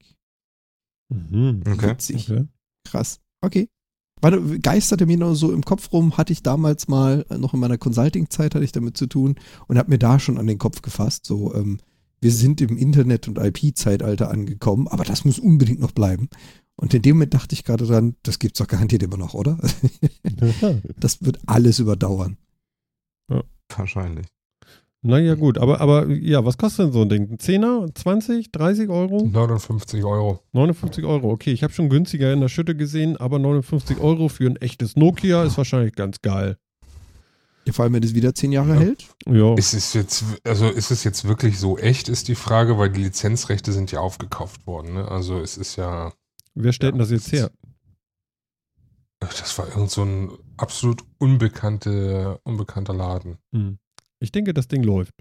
Mhm. Okay. Witzig. Okay. Krass. Okay. Warte, geisterte mir noch so im Kopf rum, hatte ich damals mal, äh, noch in meiner Consulting-Zeit hatte ich damit zu tun und habe mir da schon an den Kopf gefasst, so, ähm, wir sind im Internet- und IP-Zeitalter angekommen, aber das muss unbedingt noch bleiben. Und in dem Moment dachte ich gerade dran, das gibt's doch garantiert immer noch, oder? Das wird alles überdauern. Wahrscheinlich. Naja, gut, aber, aber ja, was kostet denn so ein Ding? Ein Zehner? 20? 30 Euro? 59 Euro. 59 Euro, okay. Ich habe schon günstiger in der Schütte gesehen, aber 59 Euro für ein echtes Nokia ist wahrscheinlich ganz geil. Ja, vor allem, wenn es wieder zehn Jahre Ja. hält. Ja. Ist es jetzt, also ist es jetzt wirklich so echt, ist die Frage, weil die Lizenzrechte sind ja aufgekauft worden. Ne? Also es ist ja, Wer stellt denn das jetzt her? das war irgend so ein absolut unbekannte, unbekannter Laden. Hm. Ich denke, das Ding läuft.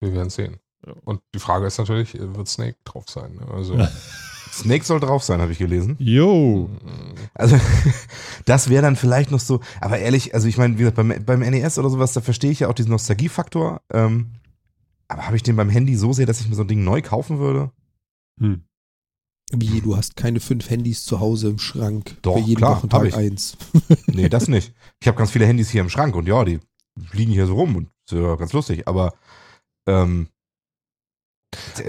Wir werden sehen. Ja. Und die Frage ist natürlich, äh, wird Snake drauf sein? Ne? Also, Snake soll drauf sein, habe ich gelesen. Jo. mm, Also, das wäre dann vielleicht noch so, aber ehrlich, also ich meine, wie gesagt, beim, beim NES oder sowas, da verstehe ich ja auch diesen Nostalgiefaktor. Ähm, aber habe ich den beim Handy so sehr, dass ich mir so ein Ding neu kaufen würde? Hm. Wie, du hast keine fünf Handys zu Hause im Schrank. Doch, für jeden klar, Wochentag ich. eins. Nee, das nicht. Ich habe ganz viele Handys hier im Schrank und ja, die liegen hier so rum und ist ja ganz lustig, aber ähm,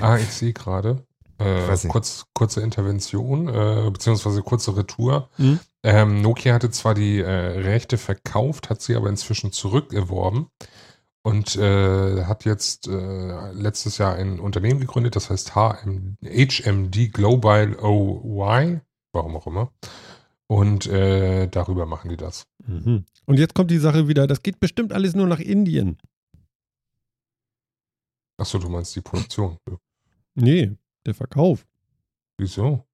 Ah, ich sehe gerade. Äh, weiß nicht. kurz, kurze Intervention, äh, beziehungsweise kurze Retour. Mhm. Ähm, Nokia hatte zwar die äh, Rechte verkauft, hat sie aber inzwischen zurückerworben und äh, hat jetzt äh, letztes Jahr ein Unternehmen gegründet, das heißt HM, HMD Global OY, warum auch immer. Und äh, darüber machen die das. Mhm. Und jetzt kommt die Sache wieder, das geht bestimmt alles nur nach Indien. Achso, du meinst die Produktion. Nee, der Verkauf. Wieso?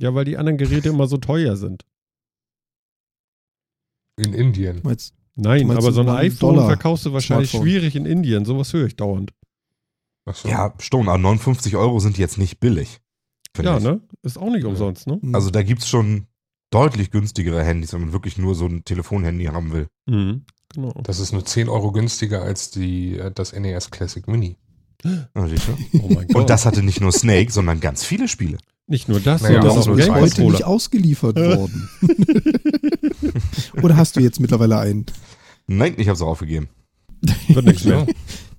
Ja, weil die anderen Geräte immer so teuer sind. In Indien. Meinst, Nein, aber so ein so iPhone Dollar verkaufst du wahrscheinlich Smartphone. schwierig in Indien. Sowas höre ich dauernd. Achso. ja, Stone, aber 59 Euro sind jetzt nicht billig. Ja, ich. ne? Ist auch nicht umsonst, ne? Also da gibt es schon deutlich günstigere Handys, wenn man wirklich nur so ein Telefonhandy haben will. Mhm. Genau. Das ist nur 10 Euro günstiger als die, äh, das NES Classic Mini. Ah? Oh mein Gott. Und das hatte nicht nur Snake, sondern ganz viele Spiele. Nicht nur das, Naja, sondern das auch ist zwei. heute nicht ausgeliefert worden. Oder hast du jetzt mittlerweile einen? Nein, ich habe es aufgegeben. Wird nichts mehr.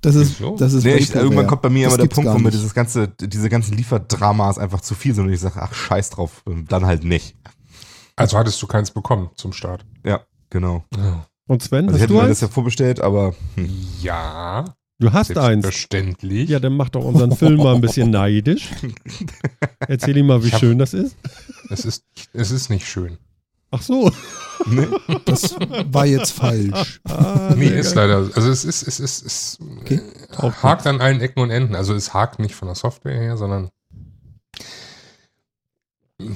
Das ist, das ist Nee, ich, irgendwann kommt bei mir Das aber der Punkt, wo mir dieses ganze, diese ganzen Lieferdramas einfach zu viel sind und ich sage, ach, scheiß drauf, dann halt nicht. Also hattest du keins bekommen zum Start. Genau. Und Sven, Also ich hast hätte du mir das ja vorbestellt, aber hm. Ja, Du hast eins. selbstverständlich. Ja, dann mach doch unseren Film mal ein bisschen neidisch. Erzähl ihm mal, wie hab- schön das ist. es, ist, es ist nicht schön. Ach so. nee. Das war jetzt falsch. Ah, Nee, ist geil. leider. Also es ist, es ist, es Okay. hakt an allen Ecken und Enden. Also es hakt nicht von der Software her, sondern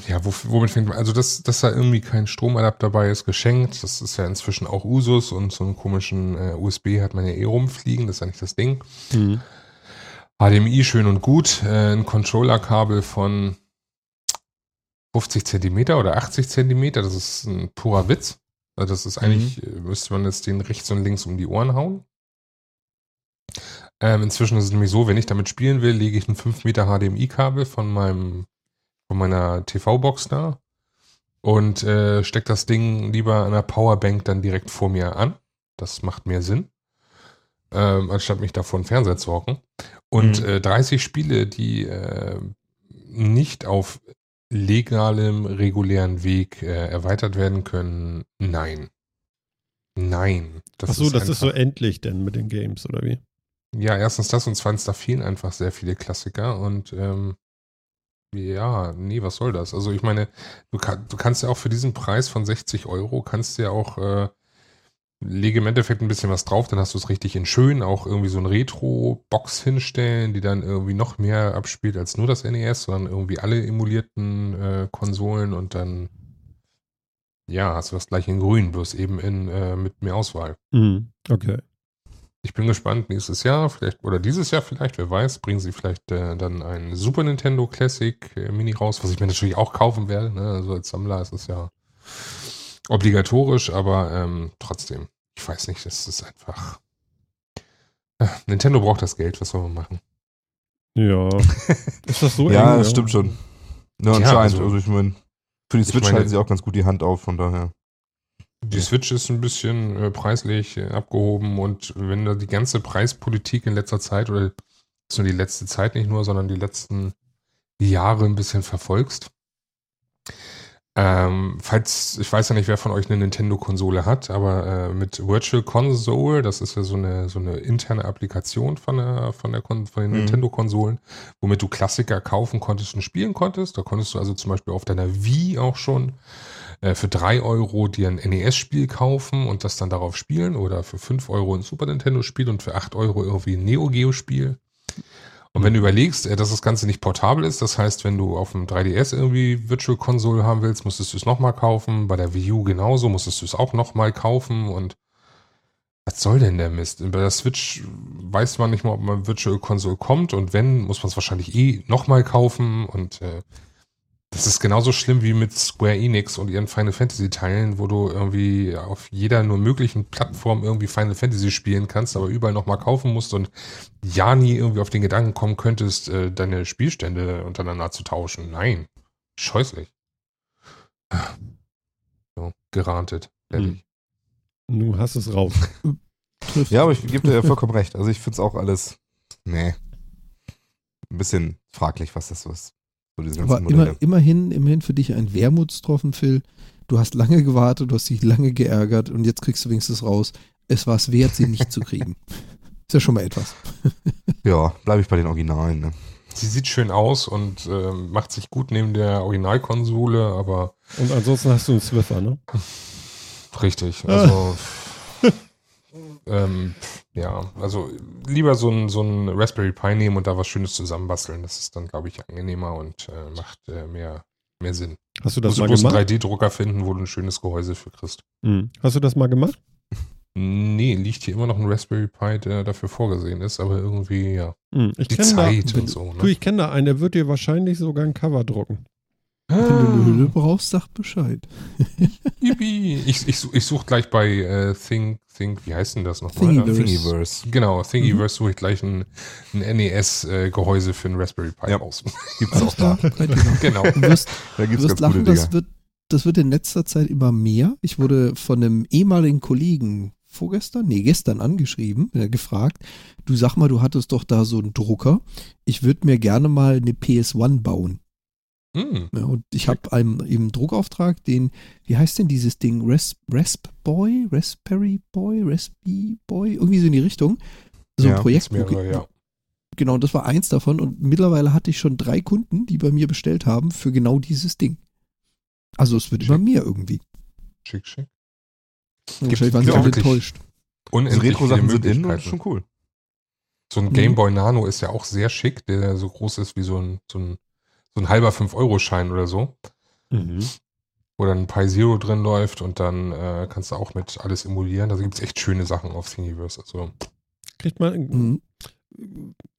ja, wo, womit fängt man? Also, dass, dass da irgendwie kein Stromadapter dabei ist, geschenkt. Das ist ja inzwischen auch Usus und so einen komischen äh, USB hat man ja eh rumfliegen. Das ist ja nicht das Ding. Mhm. HDMI schön und gut. Äh, ein Controller-Kabel von 50 Zentimeter oder 80 Zentimeter. Das ist ein purer Witz. Also das ist eigentlich, äh, müsste man jetzt den rechts und links um die Ohren hauen. Ähm, inzwischen ist es nämlich so, wenn ich damit spielen will, lege ich ein 5 Meter HDMI-Kabel von meinem, von meiner TV-Box da und äh, stecke das Ding lieber an der Powerbank dann direkt vor mir an. Das macht mehr Sinn, ähm, anstatt mich da vor den Fernseher zu hocken. Und Mhm. äh, 30 Spiele, die äh, nicht auf legalem, regulären Weg äh, erweitert werden können, nein. Nein. Ach so, das ist so endlich denn mit den Games, oder wie? Ja, erstens das und zweitens, da fehlen einfach sehr viele Klassiker und ähm, ja, nee, was soll das? Also ich meine, du, kann, du kannst ja auch für diesen Preis von 60 Euro, kannst du ja auch, äh, lege im Endeffekt ein bisschen was drauf, dann hast du es richtig in schön, auch irgendwie so ein Retro-Box hinstellen, die dann irgendwie noch mehr abspielt als nur das NES, sondern irgendwie alle emulierten äh, Konsolen und dann, ja, hast du das gleich in grün, bloß eben in, äh, mit mehr Auswahl. Mhm. Okay. Ich bin gespannt, nächstes Jahr, vielleicht, oder dieses Jahr vielleicht, wer weiß, bringen sie vielleicht äh, dann ein Super Nintendo Classic äh, Mini raus, was ich mir natürlich auch kaufen werde. Ne? Also als Sammler ist es ja obligatorisch, aber ähm, trotzdem, ich weiß nicht, das ist einfach. Äh, Nintendo braucht das Geld, was soll man machen? Ja. ist das so ja, eng? das stimmt schon. Ja, Ja, anscheinend. also- Also, ich meine, für die Ich Switch meine- halten sie auch ganz gut die Hand auf, von daher. Die Switch ist ein bisschen äh, preislich äh, abgehoben und wenn du die ganze Preispolitik in letzter Zeit oder nur die letzte Zeit nicht nur, sondern die letzten Jahre ein bisschen verfolgst. Ähm, falls, ich weiß ja nicht, wer von euch eine Nintendo-Konsole hat, aber äh, mit Virtual Console, das ist ja so eine, so eine interne Applikation von, der, von, der Kon von den Mhm. Nintendo-Konsolen, womit du Klassiker kaufen konntest und spielen konntest. Da konntest du also zum Beispiel auf deiner Wii auch schon äh, für 3 Euro dir ein NES-Spiel kaufen und das dann darauf spielen oder für 5 Euro ein Super Nintendo-Spiel und für 8 Euro irgendwie ein Neo Geo-Spiel. Und wenn du überlegst, äh, dass das Ganze nicht portabel ist, das heißt, wenn du auf dem 3DS irgendwie Virtual Console haben willst, musstest du es nochmal kaufen. Bei der Wii U genauso musstest du es auch nochmal kaufen. Und was soll denn der Mist? Bei der Switch weiß man nicht mal, ob man Virtual Console kommt. Und wenn, muss man es wahrscheinlich eh nochmal kaufen. Und äh, das ist genauso schlimm wie mit Square Enix und ihren Final Fantasy Teilen, wo du irgendwie auf jeder nur möglichen Plattform irgendwie Final Fantasy spielen kannst, aber überall nochmal kaufen musst und ja nie irgendwie auf den Gedanken kommen könntest, äh, deine Spielstände untereinander zu tauschen. Nein. Scheußlich. So, gerantet. Fertig. Du hast es raus. Ja, aber ich gebe dir vollkommen recht. Also ich finde es auch alles, nee, ein bisschen fraglich, was das so ist. So Aber immer, immerhin, immerhin für dich ein Wermutstropfen, Phil. Du hast lange gewartet, du hast dich lange geärgert und jetzt kriegst du wenigstens raus. Es war es wert, sie nicht zu kriegen. Ist ja schon mal etwas. Ja, bleibe ich bei den Originalen. Ne? Sie sieht schön aus und ähm, macht sich gut neben der Originalkonsole, aber Und ansonsten hast du einen Swiffer, ne? richtig. Also ähm, ja, also lieber so ein, so ein Raspberry Pi nehmen und da was Schönes zusammenbasteln. Das ist dann, glaube ich, angenehmer und äh, macht äh, mehr, mehr Sinn. Hast du Du das mal bloß einen gemacht? 3D-Drucker finden, wo du ein schönes Gehäuse für kriegst. Hm. Hast du das mal gemacht? Nee, liegt hier immer noch ein Raspberry Pi, der dafür vorgesehen ist, aber irgendwie, ja, Hm. Ich die da, Zeit wenn und du- so. du, Ne? ich kenne da einen, der wird dir wahrscheinlich sogar ein Cover drucken. Wenn du eine Hülle brauchst, sag Bescheid. Yippie. Ich, ich, ich suche gleich bei äh, Think, Think, wie heißt denn das nochmal? Thingiverse. Thingiverse. Genau, Thingiverse suche ich gleich ein, ein NES-Gehäuse für ein Raspberry Pi Ja. aus. Gibt's auch da. Genau. Du wirst, Da du gibt's wirst ganz gute lachen, das wird, das wird in letzter Zeit immer mehr. Ich wurde von einem ehemaligen Kollegen vorgestern, nee, gestern angeschrieben, äh, gefragt, du sag mal, du hattest doch da so einen Drucker. Ich würde mir gerne mal eine PS1 bauen. Hm. Ja, und ich habe einen, eben einen Druckauftrag, den, wie heißt denn dieses Ding? Ras Rasp Boy? Raspberry Boy? Raspberry Boy? Irgendwie so in die Richtung. So Ja, ein Projekt. Mehrere, ja. Genau, das war eins davon. Und mittlerweile hatte ich schon drei Kunden, die bei mir bestellt haben für genau dieses Ding. Also es wird Schick. immer mehr irgendwie. Schick, schick. Und Wahrscheinlich waren sie alle enttäuscht. Unendlich viele Retro-Sachen sind in und schon cool. So ein Mhm. Game Boy Nano ist ja auch sehr schick, der so groß ist wie so ein, so ein, so ein halber 5-Euro-Schein oder so. Mhm. wo dann ein Pi Zero drin läuft und dann äh, kannst du auch mit alles emulieren. Da gibt es echt schöne Sachen auf Thingiverse. Also, Kriegt man. Mhm.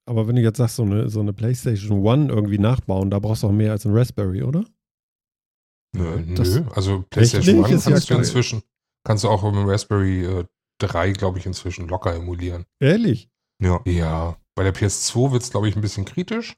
Aber wenn du jetzt sagst, so eine, so eine PlayStation One irgendwie nachbauen, da brauchst du auch mehr als ein Raspberry, oder? nö, das- nö. Also PlayStation? One ja kannst du inzwischen, kannst du auch mit dem Raspberry äh, 3, glaube ich, inzwischen locker emulieren. Ehrlich? Ja. Ja, bei der PS2 wird es, glaube ich, ein bisschen kritisch.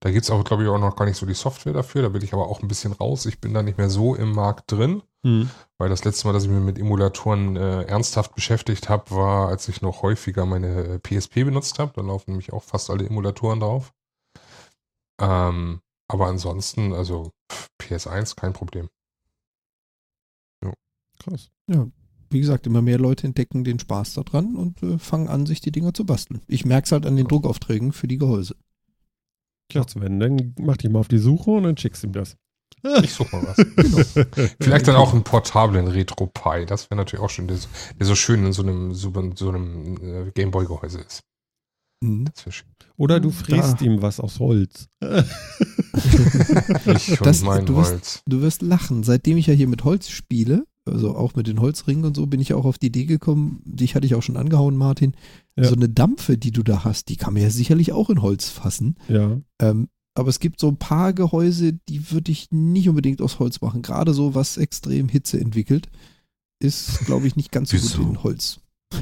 Da gibt es auch, glaube ich, auch noch gar nicht so die Software dafür. Da bin ich aber auch ein bisschen raus. Ich bin da nicht mehr so im Markt drin. Hm. Weil das letzte Mal, dass ich mich mit Emulatoren äh, ernsthaft beschäftigt habe, war, als ich noch häufiger meine äh, PSP benutzt habe. Da laufen nämlich auch fast alle Emulatoren drauf. Ähm, aber ansonsten, also pff, PS1 kein Problem. Krass. Wie gesagt, immer mehr Leute entdecken den Spaß daran und äh, fangen an, sich die Dinger zu basteln. Ich merke es halt an den Druckaufträgen für die Gehäuse. Klar, Sven, dann mach dich mal auf die Suche und dann schickst du ihm das. Ich suche mal was. Vielleicht dann auch einen portablen RetroPie. Das wäre natürlich auch schön, der, so- der so schön in so einem, so, so einem äh, Gameboy-Gehäuse ist. Mhm. Das wäre schön. Oder du Da. fräst ihm was aus Holz. Ich und Das- mein du wirst- Holz. Du wirst lachen. Seitdem ich ja hier mit Holz spiele, also auch mit den Holzringen und so, bin ich auch auf die Idee gekommen, dich hatte ich auch schon angehauen, Martin. Ja. So eine Dampfe, die du da hast, die kann man ja sicherlich auch in Holz fassen. Ja. Ähm, aber es gibt so ein paar Gehäuse, die würde ich nicht unbedingt aus Holz machen. Gerade so, was extrem Hitze entwickelt, ist, glaube ich, nicht ganz so gut in Holz.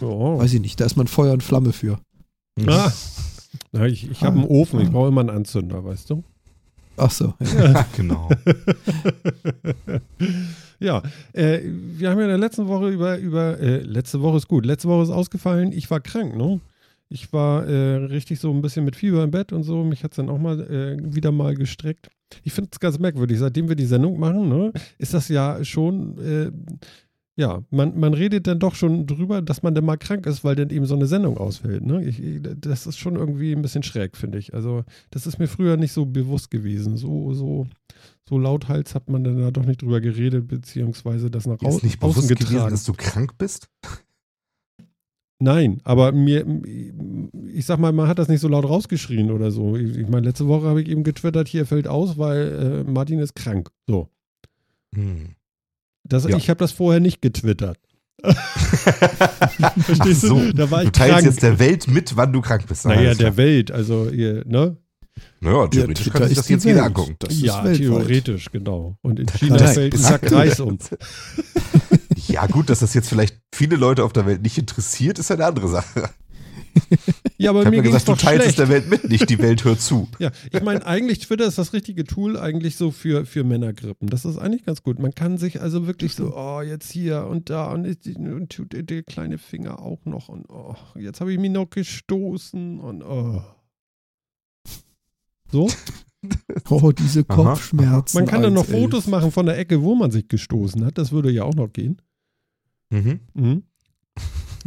Oh. Weiß ich nicht, da ist man Feuer und Flamme für. Ah. Na, ich ich habe einen Ofen, ich brauche immer einen Anzünder, weißt du? Ach so. Ja. genau. ja, äh, wir haben ja in der letzten Woche über, über äh, letzte Woche ist gut, letzte Woche ist ausgefallen, ich war krank, ne? Ich war äh, richtig so ein bisschen mit Fieber im Bett und so, mich hat es dann auch mal äh, wieder mal gestreckt. Ich finde es ganz merkwürdig, seitdem wir die Sendung machen, ne, ist das ja schon, äh, ja, man, man redet dann doch schon drüber, dass man dann mal krank ist, weil dann eben so eine Sendung ausfällt. Ne? Ich, das ist schon irgendwie ein bisschen schräg, finde ich. Also, das ist mir früher nicht so bewusst gewesen. So, so, so lauthals hat man dann da doch nicht drüber geredet, beziehungsweise das nach Ist au nicht außen bewusst gewesen, getragen. dass du krank bist? Nein, aber mir, ich sag mal, man hat das nicht so laut rausgeschrien oder so. Ich, ich meine, letzte Woche habe ich eben getwittert, hier fällt aus, weil äh, Martin ist krank. So. Hm. Das, Ja. Ich habe das vorher nicht getwittert. Verstehst so, du? Da war ich Du teilst krank. jetzt der Welt mit, wann du krank bist. naja, der. Welt, also ihr, ne? Naja, theoretisch Twitter kann sich das jetzt jeder Welt. angucken. Ja, weltweit. theoretisch, genau. Und in China Nein, fällt ein Sack Reis um. Ja, gut, dass das jetzt vielleicht viele Leute auf der Welt nicht interessiert, ist eine andere Sache. Ja, aber Ich mir ja es gesagt, du teilst es schlecht. der Welt mit, nicht die Welt hört zu. Ja, ich meine, eigentlich Twitter ist das richtige Tool eigentlich so für, für Männergrippen. Das ist eigentlich ganz gut. Man kann sich also wirklich so, oh, jetzt hier und da und, und tut der, kleine Finger auch noch und oh, jetzt habe ich mich noch gestoßen und oh. So? Oh, diese Aha. Kopfschmerzen. Man kann dann noch 1,11. Fotos machen von der Ecke, wo man sich gestoßen hat. Das würde ja auch noch gehen. Mhm. Mhm.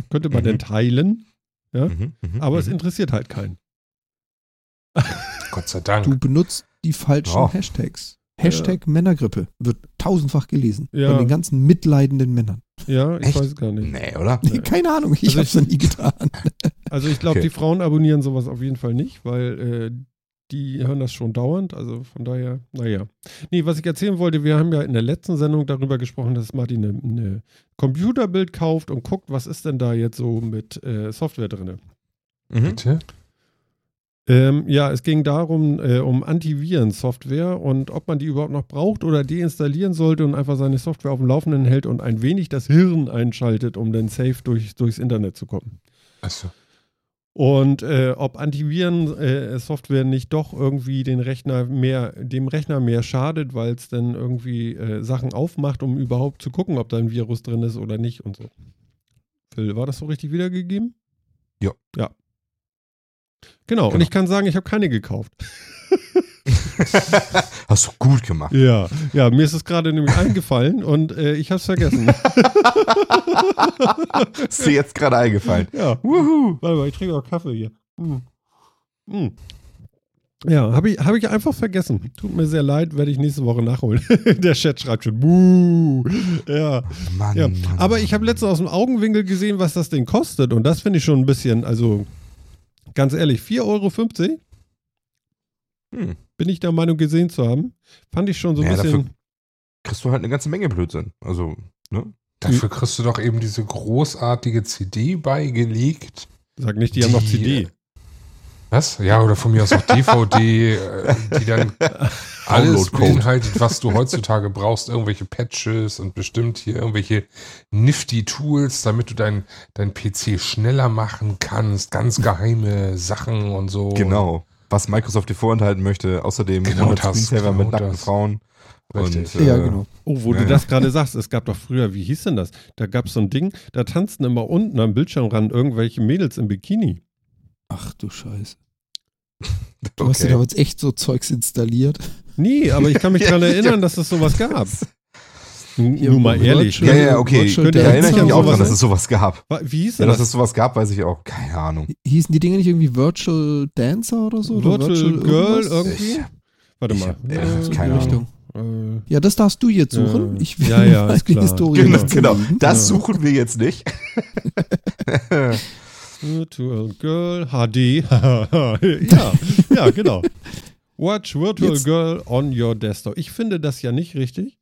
Könnte man Mhm. denn teilen, Ja? Mhm. Mhm. aber es Mhm. interessiert halt keinen. Gott sei Dank. Du benutzt die falschen Ja. Hashtags. Hashtag Männergrippe wird tausendfach gelesen. Ja. Von den ganzen mitleidenden Männern. Ja, ich Echt? weiß gar nicht. Nee, oder? Nee. Keine Ahnung, ich Also hab's noch nie getan. Also ich glaube, Okay. die Frauen abonnieren sowas auf jeden Fall nicht, weil äh, die hören das schon dauernd. Also von daher, naja. Nee, was ich erzählen wollte, wir haben ja in der letzten Sendung darüber gesprochen, dass Martin eine, eine Computerbild kauft und guckt, was ist denn da jetzt so mit äh, Software drin. Mhm. Bitte? Ähm, ja, es ging darum, äh, um Antiviren-Software und ob man die überhaupt noch braucht oder deinstallieren sollte und einfach seine Software auf dem Laufenden hält und ein wenig das Hirn einschaltet, um dann safe durch, durchs Internet zu kommen. Achso. Und äh, ob Antiviren-Software nicht doch irgendwie den Rechner mehr, dem Rechner mehr schadet, weil es dann irgendwie äh, Sachen aufmacht, um überhaupt zu gucken, ob da ein Virus drin ist oder nicht und so. Phil, war das so richtig wiedergegeben? Ja. Ja. Genau, und Genau. ich kann sagen, ich habe keine gekauft. Hast du gut gemacht. Ja, ja, mir ist es gerade nämlich eingefallen und äh, ich habe es vergessen. Ist dir jetzt gerade eingefallen. ja, Wuhu. warte mal, ich trinke auch Kaffee hier. Hm. Hm. Ja, habe ich, hab ich einfach vergessen. Tut mir sehr leid, werde ich nächste Woche nachholen. Der Chat schreibt schon, Buh. Ja, Mann, ja. Mann, Aber ich habe letztens aus dem Augenwinkel gesehen, was das Ding kostet und das finde ich schon ein bisschen, also ganz ehrlich, 4,50 Euro Hm. Bin ich der Meinung gesehen zu haben. Fand ich schon so ein Ja, bisschen. dafür- Kriegst du halt eine ganze Menge Blödsinn. Also, ne? Dafür kriegst du doch eben diese großartige CD beigelegt. Sag nicht, die, haben noch Die- CD. Was? Ja, oder von mir aus auch DVD, äh, die dann alles beinhaltet, was du heutzutage brauchst. Irgendwelche Patches und bestimmt hier irgendwelche nifty Tools, damit du dein, dein PC schneller machen kannst. Ganz geheime Sachen und so. Genau. Was Microsoft dir vorenthalten möchte. Außerdem Genau 100 das, Screensaver genau mit nackten das. Frauen. Und, äh, ja, genau. Oh, wo Ja, du ja. das gerade sagst, es gab doch früher, wie hieß denn das? Da gab es so ein Ding, da tanzten immer unten am Bildschirmrand irgendwelche Mädels im Bikini. Ach du Scheiße. Du hast dir Okay. damals echt so Zeugs installiert. Nie, aber ich kann mich daran erinnern, dass es sowas gab. Hier, Nur mal ehrlich. Virtual- Ja, ja, okay. Virtual Ja, erinnere ich mich auch dran, dass es sowas gab. Wie hieß Ja, denn dass das? es sowas gab, weiß ich auch. Keine Ahnung. Hießen die Dinge nicht irgendwie Virtual Dancer oder so? Oder Virtual Girl irgendwas? irgendwie? Ich- Warte ich mal. hab- äh, Äh, keine ja, Ahnung. Äh, Ja, das darfst du jetzt suchen. Ja. Ich will Ja, ja, mal ist die klar. Historie Genau, genau. Das Ja. suchen wir jetzt nicht. Virtual Girl HD. ja, ja, genau. Watch Virtual Jetzt- Girl on your desktop. Ich finde das ja nicht richtig.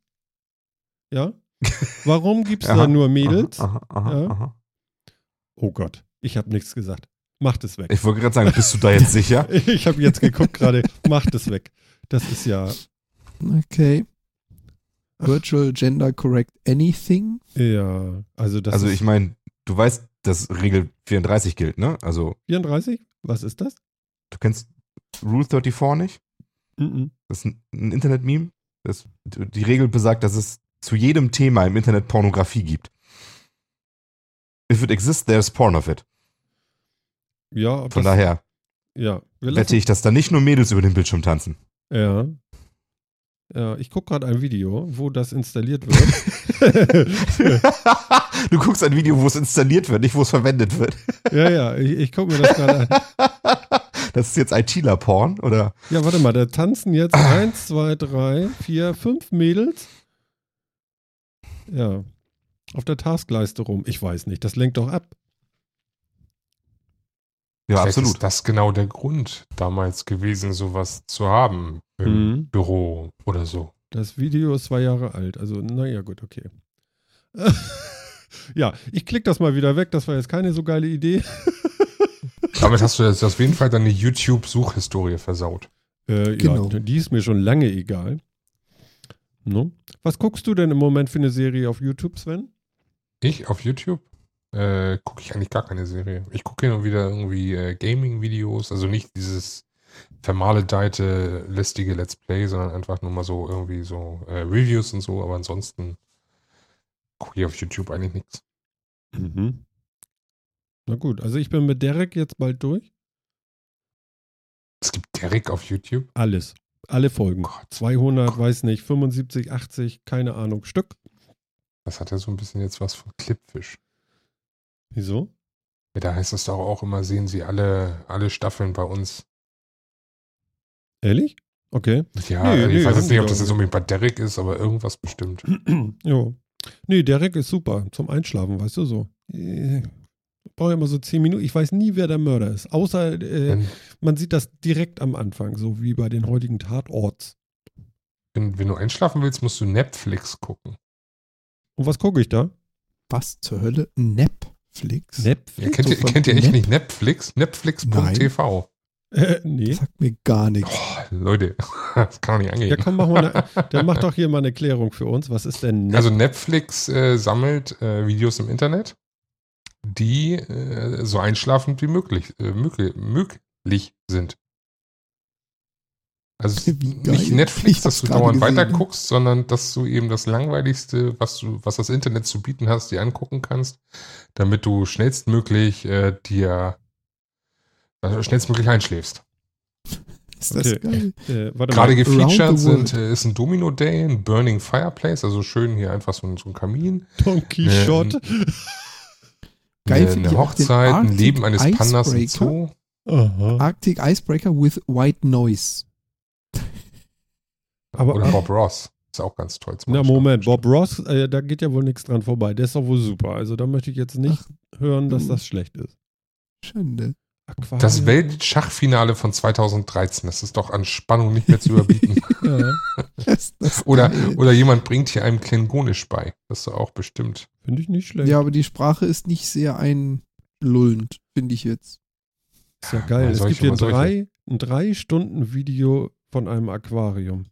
Ja? Warum gibt es da nur Mädels? Aha, aha, Ja. aha. Oh Gott, ich habe nichts gesagt. Macht es weg. Ich wollte gerade sagen, bist du da jetzt sicher? Ich habe jetzt geguckt gerade. Macht es weg. Das ist ja, Okay. Virtual Gender Correct Anything? ja, also das Also ich meine, du weißt, dass Regel 34 gilt, ne? Also 34? Was ist das? du kennst Rule 34 nicht? Mhm. Das ist ein, ein Internet-Meme. Das- Die Regel besagt, dass es zu jedem Thema im Internet Pornografie gibt. If it exists, there's porn of it. Ja, Von daher ja. Wette ich, dass da nicht nur Mädels über den Bildschirm tanzen. Ja. Ja, ich gucke gerade ein Video, wo das installiert wird. du guckst ein Video, wo es installiert wird, nicht wo es verwendet wird. ja, ja, ich, ich gucke mir das gerade an. Das ist jetzt ITler-Porn, oder? Ja, warte mal, da tanzen jetzt eins, zwei, drei, vier, fünf Mädels. Ja. Auf der Taskleiste rum. Ich weiß nicht, das lenkt doch ab. Ja, Vielleicht absolut. ist das genau der Grund damals gewesen, sowas zu haben im Mhm. Büro oder so. Das Video ist zwei Jahre alt. Also, naja, gut, okay. ja, ich klicke das mal wieder weg. Das war jetzt keine so geile Idee. Damit hast du jetzt auf jeden Fall deine YouTube-Suchhistorie versaut. Äh, Genau. Ja, die ist mir schon lange egal. No? Was guckst du denn im Moment für eine Serie auf YouTube, Sven? Ich auf YouTube äh, gucke ich eigentlich gar keine Serie. Ich gucke hin und wieder irgendwie äh, Gaming-Videos, also nicht dieses vermaledeite, lästige Let's Play, sondern einfach nur mal so irgendwie so äh, Reviews und so, aber ansonsten gucke ich auf YouTube eigentlich nichts. Mhm. Na gut, also ich bin mit Derek jetzt bald durch. Es gibt Derek auf YouTube. Alles. Alle Folgen. Gott. 200, weiß nicht, 75, 80, keine Ahnung, Stück. Das hat ja so ein bisschen jetzt was von Clipfish. Wieso? Ja, da heißt es doch auch immer, sehen Sie alle, alle Staffeln bei uns. Ehrlich? Okay. Ja, Nee, ich nee, weiß jetzt nicht, ob das jetzt unbedingt bei Derek ist, aber irgendwas bestimmt. jo. Nee, Derek ist super. Zum Einschlafen, weißt du so. Brauche immer so 10 Minuten. Ich weiß nie, wer der Mörder ist. Außer äh, Wenn, man sieht das direkt am Anfang, so wie bei den heutigen Tatorts. wenn, wenn du einschlafen willst, musst du Netflix gucken. Und was gucke ich da? Was zur Hölle? Netflix? Netflix? Ja, kennt, So ihr, kennt ihr echt nicht Netflix? Netflix.tv. Äh, nee. Sagt mir gar nichts. Oh, Leute, das kann doch nicht angehen. Ja, komm, mach mal eine, der macht doch hier mal eine Erklärung für uns. Was ist denn Net Also Netflix äh, sammelt äh, Videos im Internet, die äh, so einschlafend wie möglich, äh, möglich, möglich sind. Also nicht Netflix, dass du dauernd weiter guckst, sondern dass du eben das Langweiligste, was du, was das Internet zu bieten hast, dir angucken kannst, damit du schnellstmöglich äh, dir äh, schnellstmöglich einschläfst. Ist das Okay. geil? äh, Gerade gefeatured sind, äh, ist ein Domino Day, ein Burning Fireplace, also schön hier einfach so ein, so ein Kamin. Don Quixote. Geil eine, eine Hochzeit, ein Leben eines Pandas im Icebreaker. Zoo. Aha. Arctic Icebreaker with White Noise. Aber Oder Bob Ross. Ist auch ganz toll. zum na. Moment, Bob Ross, äh, da geht ja wohl nichts dran vorbei. Der ist doch wohl super. Also da möchte ich jetzt nicht hören, dass hm. das schlecht ist. Schande. Aquarium. Das Weltschachfinale von 2013, das ist doch an Spannung nicht mehr zu überbieten. Ja, Das, das oder, oder jemand bringt hier einem Klingonisch bei. Das ist doch auch bestimmt. Finde ich nicht schlecht. Ja, aber die Sprache ist nicht sehr einlullend, finde ich jetzt. Ist ja geil. mal Es gibt hier drei, ein drei Stunden Video von einem Aquarium.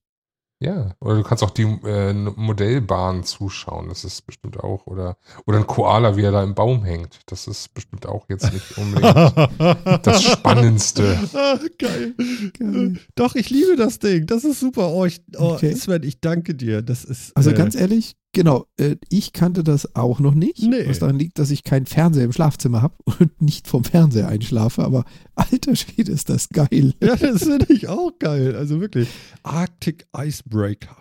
Ja, oder du kannst auch die äh, Modellbahn zuschauen. Das ist bestimmt auch. Oder, oder ein Koala, wie er da im Baum hängt. Das ist bestimmt auch jetzt nicht unbedingt das Spannendste. Ah, geil. Geil. Doch, ich liebe das Ding. Das ist super. Oh, ich, oh Okay. Sven, ich danke dir. Das ist. Also äh, ganz ehrlich, genau, äh, ich kannte das auch noch nicht, Nee. was daran liegt, dass ich keinen Fernseher im Schlafzimmer habe und nicht vom Fernseher einschlafe, aber alter Schwede ist das geil. Ja, das finde ich auch geil. Also wirklich. Arctic Icebreaker.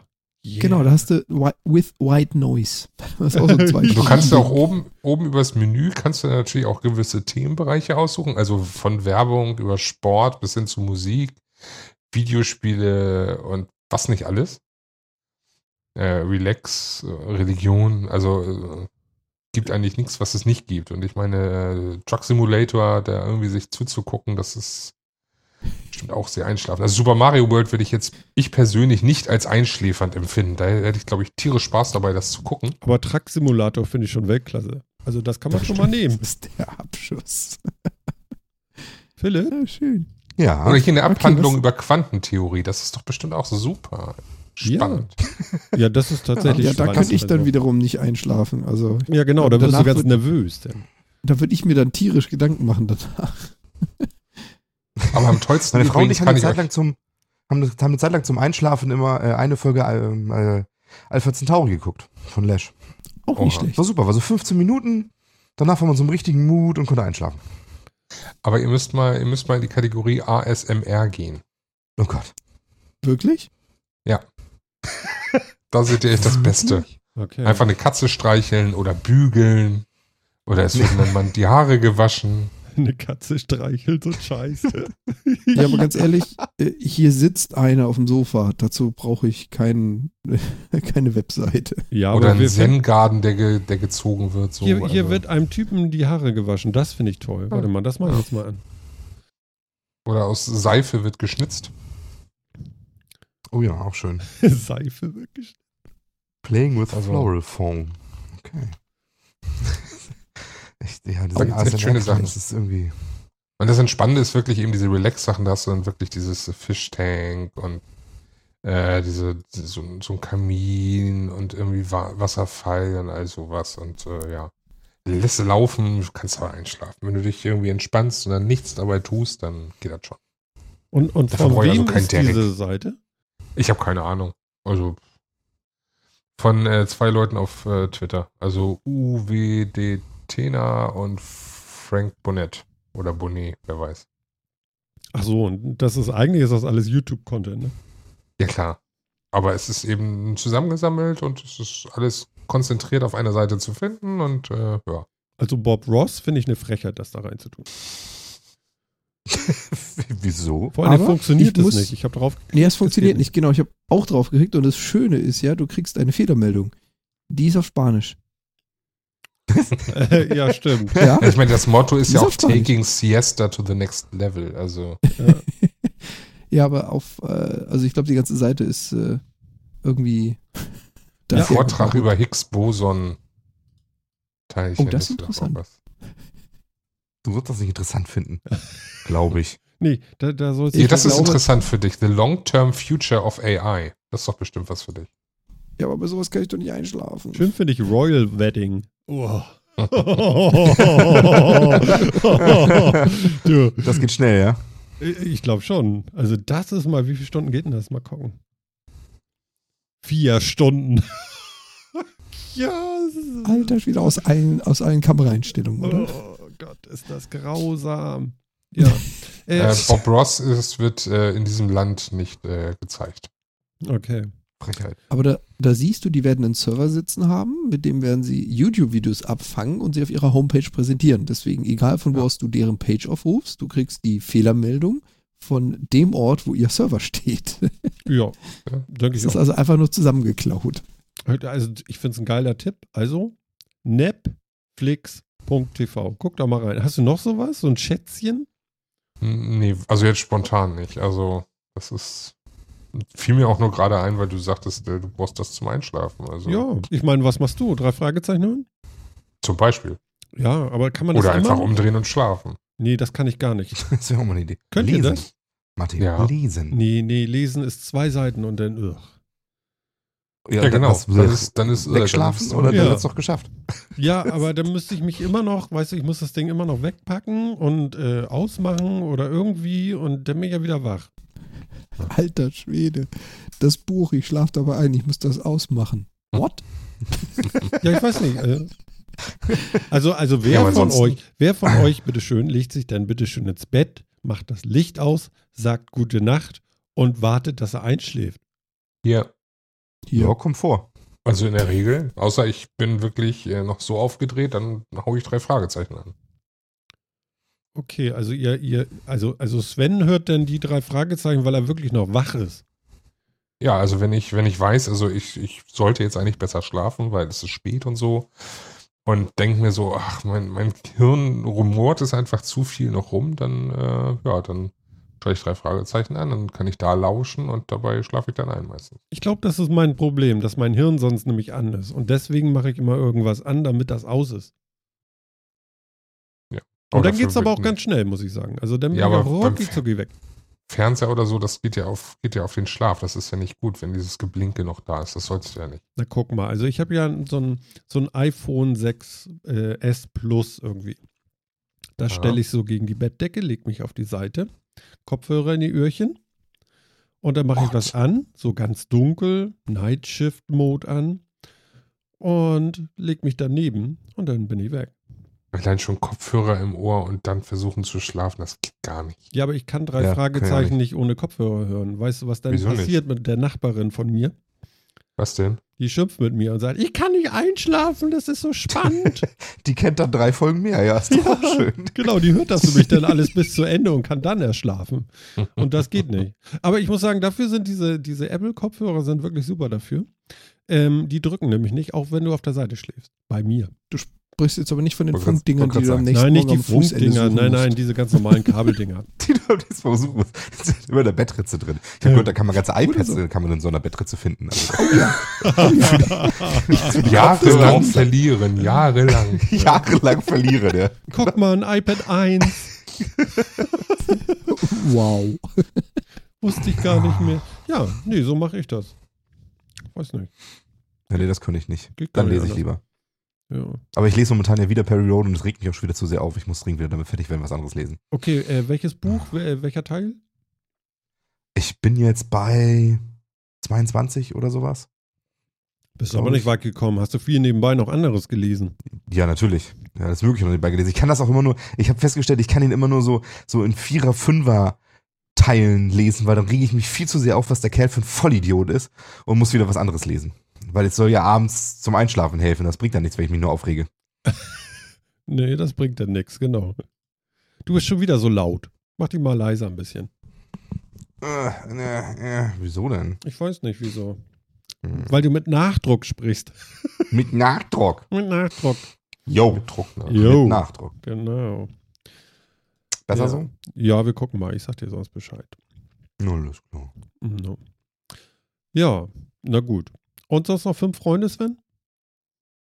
Yeah. Genau, da hast du Wi- with White Noise. Das ist auch so ein zwei Du kannst ja auch oben, oben übers Menü kannst du natürlich auch gewisse Themenbereiche aussuchen. Also von Werbung über Sport bis hin zu Musik, Videospiele und was nicht alles. Äh, Relax, äh, Religion, also äh, gibt eigentlich nichts, was es nicht gibt. Und ich meine, äh, Truck Simulator, da irgendwie sich zuzugucken, das ist bestimmt auch sehr einschlafen. Also Super Mario World würde ich jetzt, ich persönlich nicht als einschläfernd empfinden. Da hätte ich, glaube ich, tierisch Spaß dabei, das zu gucken. Aber Truck Simulator finde ich schon Weltklasse. Also das kann man schon mal nehmen. Das ist der Abschuss. Philipp? Ja, schön. Ja. Oder hier eine Okay, Abhandlung was- über Quantentheorie. Das ist doch bestimmt auch super spannend. Ja, das ist tatsächlich Ja, da spannend. könnte ich dann Also- wiederum nicht einschlafen. Also Ja, genau, da wirst du ganz wird- nervös. Denn. da würde ich mir dann tierisch Gedanken machen danach. Aber am tollsten Meine Frau und ich haben kann eine ich Zeit lang zum, haben, haben eine Zeit lang zum Einschlafen immer äh, eine Folge äh, äh, Alpha Centauri geguckt von Lash. Auch nicht Oha. schlecht. War super, war so 15 Minuten. Danach war man so im richtigen Mut und konnte einschlafen. aber ihr müsst mal, ihr müsst mal in die Kategorie ASMR gehen. Oh Gott. Wirklich? Da seht ihr echt das Beste. Okay. Einfach eine Katze streicheln oder bügeln. Oder es wird einem Mann die Haare gewaschen. eine Katze streichelt so scheiße. Ja, aber ganz ehrlich, äh, hier sitzt einer auf dem Sofa. Dazu brauche ich kein, keine Webseite. ja, oder aber ein wir, Zen-Garden, der, ge, der gezogen wird. So. hier, hier also. wird einem Typen die Haare gewaschen. Das finde ich toll. Warte mal, das mache ich jetzt mal an. Oder aus Seife wird geschnitzt. Oh ja, auch schön. Seife wirklich. Playing with Also- Floral Foam. Okay. echt, ja, diese gibt's echt schöne Sachen. das ist irgendwie. Und das Entspannende ist wirklich eben diese Relax-Sachen, da hast du dann wirklich dieses Fischtank und äh, diese, so, so ein Kamin und irgendwie Wa Wasserfall und all sowas und äh, ja. Lässt laufen, kannst aber einschlafen. Wenn du dich irgendwie entspannst und dann nichts dabei tust, dann geht das schon. Und, und Davon von brauche ich wem also ist Derek. diese Seite? Ich habe keine Ahnung. Also von äh, zwei Leuten auf äh, Twitter. Also UWD Tena und Frank Bonnet. Oder Bonnet, wer weiß. Ach so, und das ist eigentlich ist das alles YouTube-Content, ne? Ja, klar. Aber es ist eben zusammengesammelt und es ist alles konzentriert auf einer Seite zu finden und äh, ja. Also Bob Ross finde ich eine Frechheit, das da reinzutun. Wieso? Vor allem funktioniert es muss- nicht. Ich habe drauf. Nee, es Das funktioniert geht nicht. Genau, ich habe auch drauf geklickt und das Schöne ist ja, du kriegst eine Fehlermeldung. Die ist auf Spanisch. Ja, stimmt. Ja? Ich meine, das Motto ist Ist ja auch. Taking Siesta to the next level. Also ja, aber auf, äh, also ich glaube, die ganze Seite ist äh, irgendwie. der Ja. Vortrag über Higgs-Boson-Teilchen. Oh, das ist interessant. Du wirst das nicht interessant finden. Glaube ich. Nee, da, da soll Ja, das ist interessant für dich. The Long-Term Future of AI. Das ist doch bestimmt was für dich. Ja, aber bei sowas kann ich doch nicht einschlafen. Schön finde ich Royal Wedding. Oh. du, Das geht schnell, ja? ich glaube schon. Also das ist mal, wie viele Stunden geht denn das? Mal gucken. Vier Stunden. ja. es ist- Alter Schwede, aus allen, aus allen Kameraeinstellungen, oder? Oh Gott, ist das grausam. Ja. Äh, Äh, Bob Ross ist, wird äh, in diesem Land nicht äh, gezeigt. okay. Frechheit. Aber da, da siehst du, die werden einen Server sitzen haben, mit dem werden sie YouTube-Videos abfangen und sie auf ihrer Homepage präsentieren. Deswegen, egal von wo Ja. aus du deren Page aufrufst, du kriegst die Fehlermeldung von dem Ort, wo ihr Server steht. Ja, denke Das ich ist auch. also einfach nur zusammengeklaut. Also ich finde es ein geiler Tipp. Also netflix.tv. Guck da mal rein. Hast du noch sowas? So ein Schätzchen? Nee, also jetzt spontan nicht. Also, das ist. Fiel mir auch nur gerade ein, weil du sagtest, äh, du brauchst das zum Einschlafen. Also Ja, ich meine, was machst du? Drei Fragezeichen zum Beispiel. Ja, aber kann man das Oder immer? einfach umdrehen und schlafen. Nee, das kann ich gar nicht. Das wäre auch mal eine Idee. Könnt ihr lesen. das? Martin, Ja. lesen. Nee, nee, lesen ist zwei Seiten und dann, ugh. Ja, dann genau. was- Dann ist, dann ist, äh, wegschlafen dann oder Ja. dann wird's doch geschafft. Ja, aber dann müsste ich mich immer noch, weißt du, ich muss das Ding immer noch wegpacken und äh, ausmachen oder irgendwie und dann bin ich ja wieder wach. Alter Schwede. Das Buch, ich schlafe dabei ein, ich muss das ausmachen. What? Ja, ich weiß nicht. Äh, also, also wer Ja, von euch, wer von euch, bitteschön, legt sich dann bitteschön ins Bett, macht das Licht aus, sagt gute Nacht und wartet, dass er einschläft. Hier, Ja, kommt vor. also in der Regel, außer ich bin wirklich äh, noch so aufgedreht, dann hau ich drei Fragezeichen an. Okay, also ihr, ihr, also, also Sven hört dann die drei Fragezeichen, weil er wirklich noch wach ist. Ja, also wenn ich, wenn ich weiß, also ich, ich sollte jetzt eigentlich besser schlafen, weil es ist spät und so. Und denke mir so, ach, mein, mein Hirn rumort es einfach zu viel noch rum, dann, äh, ja, dann schaue ich drei Fragezeichen an, dann kann ich da lauschen und dabei schlafe ich dann ein meistens. Ich glaube, das ist mein Problem, dass mein Hirn sonst nämlich an ist. Und deswegen mache ich immer irgendwas an, damit das aus ist. Und dann geht es aber auch ganz schnell, muss ich sagen. Also dann bin Ja, ich auch rucki weg. Fernseher oder so, das geht ja auf, geht ja auf den Schlaf. Das ist ja nicht gut, wenn dieses Geblinke noch da ist. Das sollst du ja nicht. Na guck mal, also ich habe ja so ein, so ein iPhone 6 äh, S Plus irgendwie. Das Ja. stelle ich so gegen die Bettdecke, leg mich auf die Seite, Kopfhörer in die Öhrchen und dann mache ich was an, so ganz dunkel, Night Shift Mode an und leg mich daneben und dann bin ich weg. Allein schon Kopfhörer im Ohr und dann versuchen zu schlafen, das geht gar nicht. Ja, aber ich kann drei Ja, kann Fragezeichen ja nicht. ohne Kopfhörer hören. Weißt du, was dann Wieso nicht? passiert mit der Nachbarin von mir? Was denn? Die schimpft mit mir und sagt, ich kann nicht einschlafen, das ist so spannend. Die kennt dann drei Folgen mehr, ja, ist doch auch schön. Genau, die hört das nämlich dann alles bis zu Ende und kann dann erst schlafen. Und das geht nicht. Aber ich muss sagen, dafür sind diese, diese Apple-Kopfhörer sind wirklich super dafür. Ähm, die drücken nämlich nicht, auch wenn du auf der Seite schläfst. Bei mir. Sprichst jetzt aber nicht von den Funkdingern, die du am nächsten nein, nicht Morgen die am Funkdinger, suchen nein, nein, diese ganz normalen Kabeldinger. Die du das versuchen musst. Das ist immer in der Bettritze drin. Ich habe gehört, da kann man ganze iPads so. kann man in so einer Bettritze finden. Also, Jahrelang verlieren, jahrelang. jahrelang verlieren, ja. Guck mal, ein iPad 1. Wow. Wusste ich gar nicht mehr. Ja, nee, so mache ich das. Weiß nicht. ja. Nee, das könnte ich nicht. Geht Dann lese ich lieber. Ja. Aber ich lese momentan ja wieder Perry Road und es regt mich auch schon wieder zu sehr auf. Ich muss dringend wieder damit fertig werden, was anderes lesen. Okay, äh, welches Buch, wel- welcher Teil? Ich bin jetzt bei 22 oder sowas. Bist aber nicht ich. weit gekommen. Hast du viel nebenbei noch anderes gelesen? Ja, natürlich. Ja, das ist wirklich noch nebenbei gelesen. Ich kann das auch immer nur, ich habe festgestellt, ich kann ihn immer nur so, so in Vierer-, Fünfer- Teilen lesen, weil dann rege ich mich viel zu sehr auf, was der Kerl für ein Vollidiot ist und muss wieder was anderes lesen. Weil es soll ja abends zum Einschlafen helfen. Das bringt dann nichts, wenn ich mich nur aufrege. Nee, das bringt dann nichts, genau. Du bist schon wieder so laut. Mach dich mal leiser ein bisschen. Äh, äh, äh, wieso denn? Ich weiß nicht, wieso. Hm. Weil du mit Nachdruck sprichst. Mit Nachdruck. mit Nachdruck. Yo. Mit Druck, ne? Jo. Mit Nachdruck. Genau. Besser ja. so? Ja, wir gucken mal. Ich sag dir sonst Bescheid. No, alles klar. No. Ja, na gut. Und sonst noch fünf Freunde, Sven?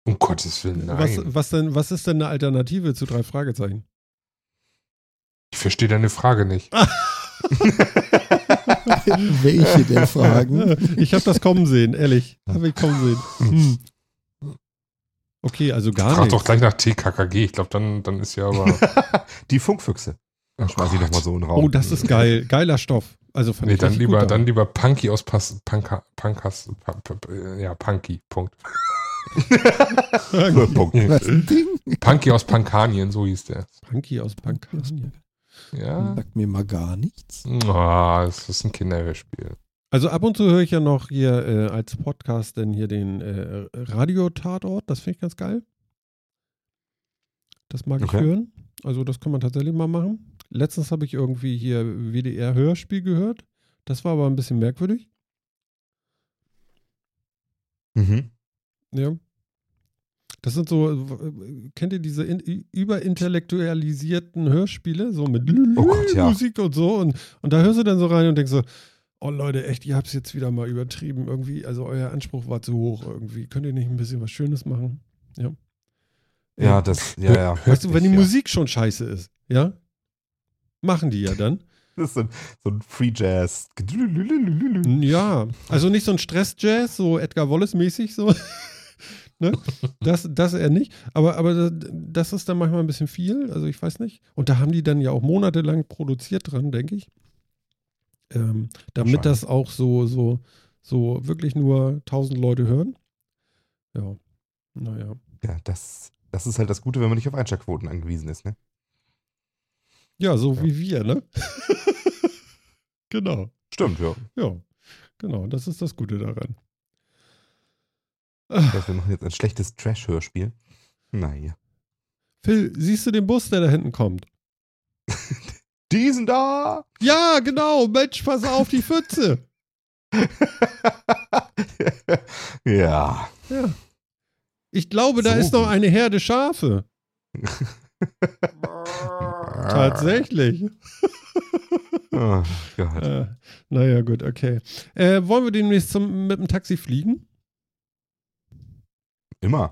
Um Gottes Willen, nein. Was, was, denn, was ist denn eine Alternative zu drei Fragezeichen? Ich verstehe deine Frage nicht. Welche der Fragen? Ich habe das kommen sehen, ehrlich. Habe ich kommen sehen. Hm. Okay, also gar Frag nicht. doch gleich nach TKKG. Ich glaube, dann, dann ist ja aber. Die Funkfüchse. Oh Schmeiß ich nochmal so in den Raum. Oh, das ist geil. Geiler Stoff. Also fand Nee, ich dann lieber, gut dann lieber Punky aus Pas, Panka, Pankas, pa, pa, pa, ja, Punky, Punkt. Punkt. Was ein Ding? Punky aus Pankanien, so hieß der. Punky aus Pankanien. Ja. Sagt mir mal gar nichts. Ah, das ist ein Kinderhörspiel. Also ab und zu höre ich ja noch hier äh, als Podcast denn hier den äh, Radio-Tatort. Das finde ich ganz geil. Das mag Okay. ich hören. Also das kann man tatsächlich mal machen. Letztens habe ich irgendwie hier WDR-Hörspiel gehört. Das war aber ein bisschen merkwürdig. Mhm. Ja. Das sind so, kennt ihr diese in, überintellektualisierten Hörspiele, so mit Oh Gott, ja. Musik und so. Und, und da hörst du dann so rein und denkst so, oh Leute, echt, ihr habt es jetzt wieder mal übertrieben. Irgendwie, also euer Anspruch war zu hoch irgendwie. Könnt ihr nicht ein bisschen was Schönes machen? Ja. Ja, das, ja, ja. Weißt du, wenn die ja. Musik schon scheiße ist, ja, Machen die ja dann. Das ist so ein, so ein Free Jazz. Ja, also nicht so ein Stress-Jazz, so Edgar Wallace-mäßig, so. ne? das, das eher nicht. Aber, aber das ist dann manchmal ein bisschen viel, also ich weiß nicht. Und da haben die dann ja auch monatelang produziert dran, denke ich. Ähm, damit das auch so, so, so wirklich nur 1000 Leute hören. Ja, naja. Ja, das, das ist halt das Gute, wenn man nicht auf Einschaltquoten angewiesen ist, ne? Ja, so Ja. wie wir, ne? genau. Stimmt, ja. Ja, genau. Das ist das Gute daran. Heißt, wir machen jetzt ein schlechtes Trash-Hörspiel. Naja. Phil, siehst du den Bus, der da hinten kommt? Diesen da! Ja, genau. Mensch, pass auf die Pfütze. ja. Ja. Ich glaube, da So ist noch eine Herde Schafe. Tatsächlich. Oh Gott. Äh, naja, gut, okay. Äh, wollen wir demnächst zum, mit dem Taxi fliegen? Immer.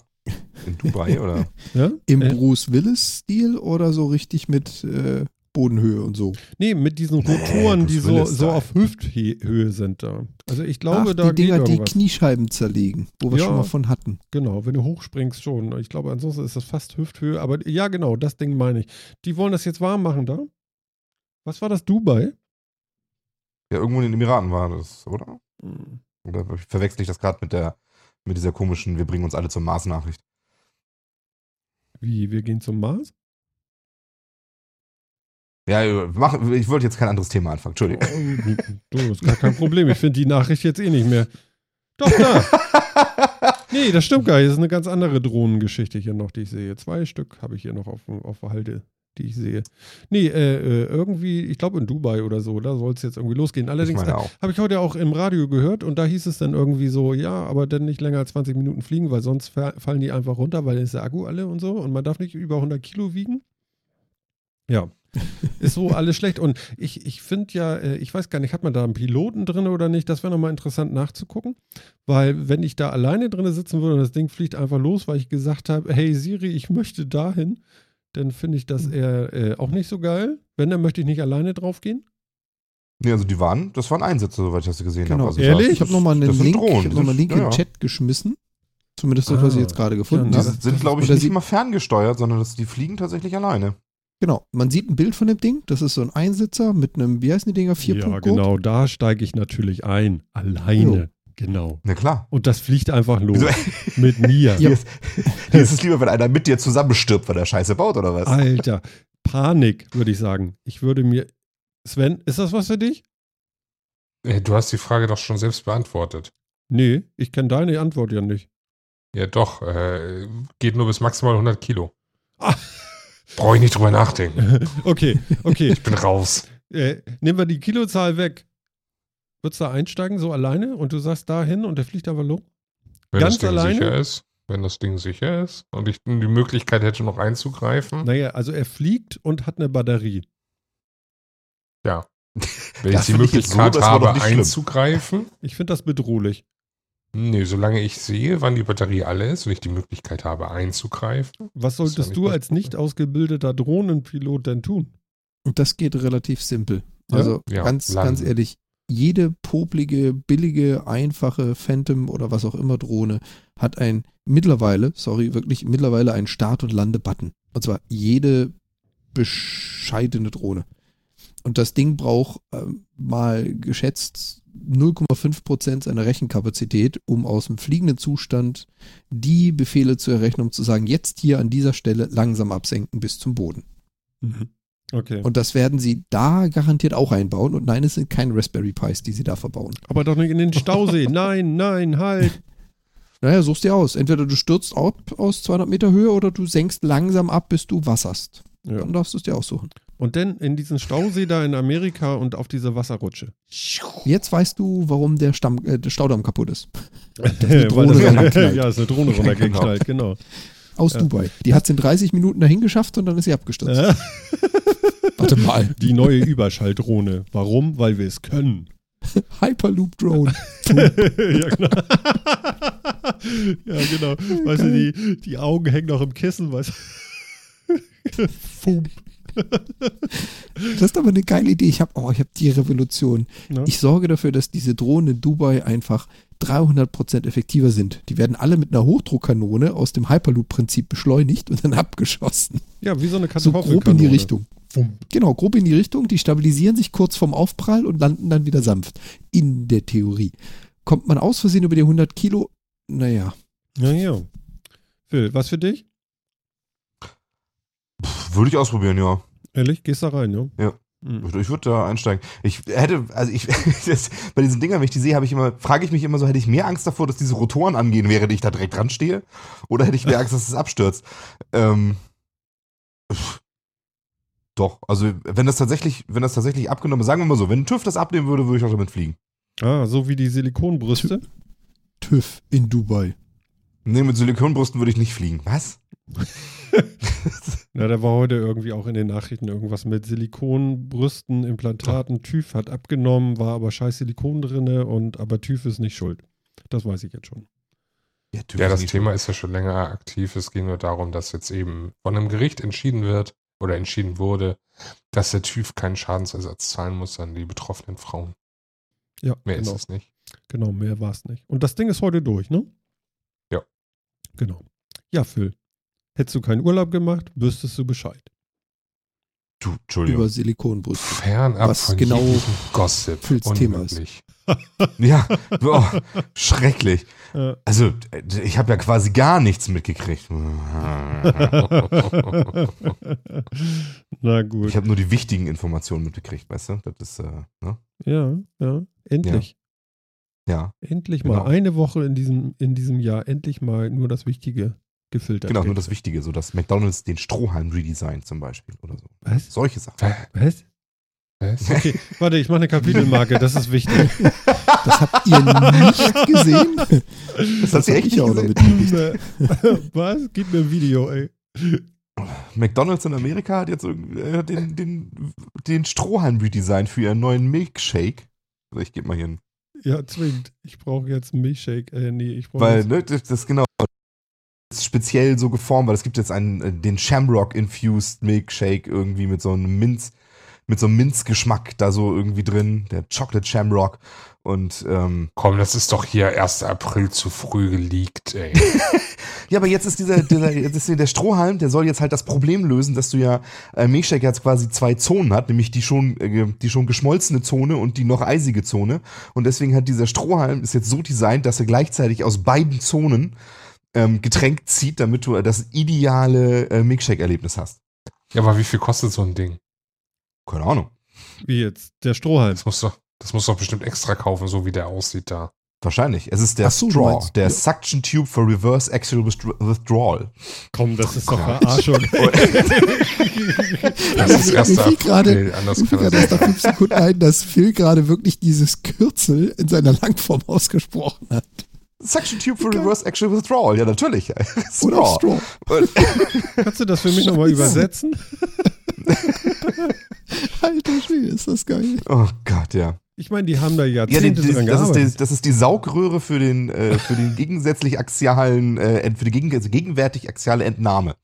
In Dubai, oder? Ja? Im äh, Bruce Willis-Stil oder so richtig mit äh, Bodenhöhe und so? Nee, mit diesen Nee, Rotoren, die Bruce so, so auf Hüfthöhe sind da. Also ich glaube, Ach, da die Dinger, die. Kniescheiben zerlegen, wo wir Ja. schon mal von hatten. Genau, wenn du hochspringst schon. Ich glaube, ansonsten ist das fast Hüfthöhe. Aber ja, genau, das Ding meine ich. Die wollen das jetzt warm machen da. Was war das, Dubai? Ja, irgendwo in den Emiraten war das, oder? Hm. Oder verwechsel ich das gerade mit der mit dieser komischen, wir bringen uns alle zum Mars-Nachricht? Wie, wir gehen zum Mars? Ja, mach, ich wollte jetzt kein anderes Thema anfangen. Entschuldigung. Oh, du, ist gar kein Problem. Ich finde die Nachricht jetzt eh nicht mehr. Doch, da. Nee, das stimmt gar nicht. Das ist eine ganz andere Drohnengeschichte hier noch, die ich sehe. Zwei Stück habe ich hier noch auf, auf Halde, die ich sehe. Nee, äh, äh, irgendwie, ich glaube in Dubai oder so, da soll es jetzt irgendwie losgehen. Allerdings auch. habe ich heute auch im Radio gehört und da hieß es dann irgendwie so, ja, aber dann nicht länger als 20 Minuten fliegen, weil sonst fa- fallen die einfach runter, weil ist der Akku alle und so und man darf nicht über 100 Kilo wiegen. Ja, ist so alles schlecht und ich, ich finde ja, äh, ich weiß gar nicht, hat man da einen Piloten drin oder nicht, das wäre nochmal interessant nachzugucken, weil wenn ich da alleine drin sitzen würde und das Ding fliegt einfach los, weil ich gesagt habe, hey Siri, ich möchte dahin, dann finde ich das eher äh, auch nicht so geil. Wenn, dann möchte ich nicht alleine draufgehen. Nee, also die waren, das waren Einsätze, soweit ich das gesehen Genau. habe. Also Ehrlich? Ich habe nochmal einen Link, ich hab die noch mal einen Link in ja, den ja. Chat geschmissen. Zumindest das, was ich Ah, jetzt gerade gefunden ja, Die habe. sind, glaube ich, nicht mal ferngesteuert, sondern das, die fliegen tatsächlich alleine. Genau, man sieht ein Bild von dem Ding. Das ist so ein Einsitzer mit einem, wie heißen die Dinger, 4 Ja, genau, da steige ich natürlich ein. Alleine. Genau. Na klar. Und das fliegt einfach los. Wieso? Mit mir. Ja. Dir, ist, dir ist es lieber, wenn einer mit dir zusammenstirbt, weil er Scheiße baut, oder was? Alter. Panik, würde ich sagen. Ich würde mir. Sven, ist das was für dich? Äh, Du hast die Frage doch schon selbst beantwortet. Nee, ich kenne deine Antwort ja nicht. Ja, doch. Äh, geht nur bis maximal 100 Kilo. Ah. Brauche ich nicht drüber nachdenken. okay, okay. Ich bin raus. äh, nehmen wir die Kilozahl weg. Würdest du da einsteigen, so alleine? Und du sagst dahin und der fliegt einfach los? Wenn Ganz das Ding alleine? sicher ist. Wenn das Ding sicher ist und ich die Möglichkeit hätte, noch einzugreifen. Naja, also er fliegt und hat eine Batterie. Ja. Wenn Das ich die finde ich so, Möglichkeit habe, einzugreifen. Ich finde das bedrohlich. Nee, solange ich sehe, wann die Batterie alle ist und ich die Möglichkeit habe, einzugreifen. Was solltest du als nicht ausgebildeter Drohnenpilot denn tun? Und das geht relativ simpel. Also Ja, ganz, landen. ganz ehrlich, jede poplige, billige, einfache Phantom oder was auch immer Drohne hat ein mittlerweile, sorry, wirklich mittlerweile einen Start- und Lande-Button. Und zwar jede bescheidene Drohne. Und das Ding braucht ähm, mal geschätzt 0,5% seiner Rechenkapazität, um aus dem fliegenden Zustand die Befehle zu errechnen, um zu sagen, jetzt hier an dieser Stelle langsam absenken bis zum Boden. Okay. Und das werden sie da garantiert auch einbauen. Und nein, es sind keine Raspberry Pis, die sie da verbauen. Aber doch nicht in den Stausee. nein, nein, halt. Naja, suchst dir aus. Entweder du stürzt ab aus 200 Meter Höhe oder du senkst langsam ab, bis du wasserst. Ja. Dann darfst du es dir aussuchen. Und dann in diesen Stausee da in Amerika und auf diese Wasserrutsche. Jetzt weißt du, warum der, Stamm, äh, der Staudamm kaputt ist. Weil Drohne das- ja, ist eine Drohne runtergeknallt, genau. Aus Ja. Dubai. Die hat es in 30 Minuten dahin geschafft und dann ist sie abgestürzt. Ja. Warte mal. Die neue Überschalldrohne. Warum? Weil wir es können. Hyperloop Drone. ja, genau. ja, genau. Weißt du, die, die Augen hängen noch im Kissen, weißt du? Fump. Das ist aber eine geile Idee. Ich habe oh, ich habe die Revolution. Ne? Ich sorge dafür, dass diese Drohnen in Dubai einfach 300% effektiver sind. Die werden alle mit einer Hochdruckkanone aus dem Hyperloop-Prinzip beschleunigt und dann abgeschossen. Ja, wie so eine So Kartoffelkanone. grob in die Richtung. Wumm. Genau, grob in die Richtung. Die stabilisieren sich kurz vorm Aufprall und landen dann wieder sanft. In der Theorie. Kommt man aus Versehen über die 100 Kilo? Naja. Ja, ja. Phil, was für dich? Würde ich ausprobieren, ja. Ehrlich? Gehst da rein, ja? Ja. Mhm. Ich würde da einsteigen. Ich hätte, also ich, das, bei diesen Dingern, wenn ich die sehe, habe ich immer, frage ich mich immer so, hätte ich mehr Angst davor, dass diese Rotoren angehen, während ich da direkt dran stehe? Oder hätte ich mehr Angst, dass es abstürzt? Ähm, doch, also wenn das tatsächlich, wenn das tatsächlich abgenommen, sagen wir mal so, wenn ein TÜV das abnehmen würde, würde ich auch damit fliegen. Ah, so wie die Silikonbrüste. TÜV in Dubai. Nee, mit Silikonbrüsten würde ich nicht fliegen. Was? Na, da war heute irgendwie auch in den Nachrichten irgendwas mit Silikonbrüsten, Implantaten. TÜV hat abgenommen, war aber scheiß Silikon drinne und aber TÜV ist nicht schuld. Das weiß ich jetzt schon. Ja, TÜV Ja, das Thema ist ja schon länger aktiv. Es ging nur darum, dass jetzt eben von einem Gericht entschieden wird oder entschieden wurde, dass der TÜV keinen Schadensersatz zahlen muss an die betroffenen Frauen. Ja, Mehr genau. ist es nicht. Genau, mehr war es nicht. Und das Ding ist heute durch, ne? Ja. Genau. Ja, Phil. Hättest du keinen Urlaub gemacht, wüsstest du Bescheid. Du, Entschuldigung. Über Silikonbrüste. Fernab Was von genau Gossip. Phils Thema ist. Ja, oh, schrecklich. Also, äh, ich habe ja quasi gar nichts mitgekriegt. Na gut. Ich habe nur die wichtigen Informationen mitgekriegt, weißt du? Das ist, äh, ne? ja, ja. Endlich. Ja, Endlich Genau. mal. Eine Woche in diesem, in diesem Jahr. Endlich mal nur das Wichtige gefiltert. genau, nur das Wichtige, so dass McDonalds den Strohhalm redesignt zum Beispiel oder so. Was? Solche Sachen. Was? Was? Okay, warte, ich mache eine Kapitelmarke, das ist wichtig. Das habt ihr nicht gesehen? Das hat sie hab echt ich nicht auch mitgekriegt. Was? Gib mir ein Video, ey. McDonalds in Amerika hat jetzt äh, den, den, den Strohhalm redesignt für ihren neuen Milkshake. Also ich gebe mal hier einen. Ja, zwingend. Ich brauche jetzt einen Milchshake. Äh, nee, ich brauche Weil, ne, das, das genau. Das ist speziell so geformt, weil es gibt jetzt einen, äh, den Shamrock Infused Milkshake irgendwie mit so einem Minz, mit so einem Minzgeschmack da so irgendwie drin, der Chocolate Shamrock. Und ähm, Komm, das ist doch hier 1. April zu früh geleakt, ey. ja, aber jetzt ist dieser, dieser jetzt ist der Strohhalm, der soll jetzt halt das Problem lösen, dass du ja äh, Milkshake jetzt quasi zwei Zonen hat, nämlich die schon äh, die schon geschmolzene Zone und die noch eisige Zone. Und deswegen hat dieser Strohhalm ist jetzt so designt, dass er gleichzeitig aus beiden Zonen ähm, Getränk zieht, damit du das ideale äh, Milkshake-Erlebnis hast. Ja, aber wie viel kostet so ein Ding? Keine Ahnung. Wie jetzt? Der Strohhalm. Das muss doch, das muss doch bestimmt extra kaufen, so wie der aussieht da. Wahrscheinlich. Es ist der so, Straw, meinst- der ja. Suction Tube for Reverse Axial Withdraw- Withdrawal. Komm, das ist doch. Verarschung. Das ist Mir 1. fiel gerade- anders Mir fiel das erst nach fünf Sekunden ein, dass Phil gerade wirklich dieses Kürzel in seiner Langform ausgesprochen hat. Suction Tube for Reverse Axial Withdrawal. Ja, natürlich. Oder Straw. Straw. Kannst du das für mich nochmal übersetzen? Alter Schwede, ist das geil. Oh Gott, ja. Ich meine, die haben da Ja, die, Jahrzehnte die, dran das, ist die, gearbeitet. das ist die Saugröhre für den, äh, für den gegensätzlich axialen, äh, für die gegen, also gegenwärtig axiale Entnahme.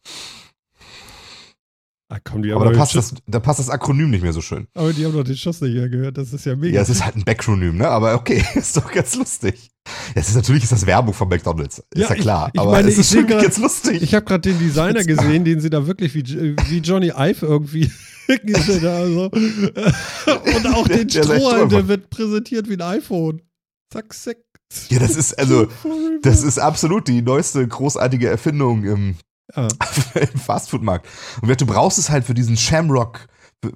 Ah, komm, die Aber haben da doch passt, das, da passt das Akronym nicht mehr so schön. Aber die haben doch den Schuss nicht mehr gehört. Das ist ja mega. Ja, es ist halt ein Backronym, ne? Aber okay, ist doch ganz lustig. Ja, es ist natürlich ist das Werbung von McDonalds. Ist Ja, ja, klar. ich- ich aber meine, es ist schon grad- ganz lustig. Ich habe gerade den Designer gesehen, den sie da wirklich wie, wie Johnny Ive irgendwie gesehen haben. So. Und auch Der- den der echt Strohhalm, der wird präsentiert wie ein iPhone. Zack, zack. ja, das ist, also, das ist absolut die neueste großartige Erfindung im, Ja. im Fastfood-Markt. Und wer- du brauchst es halt für diesen Shamrock,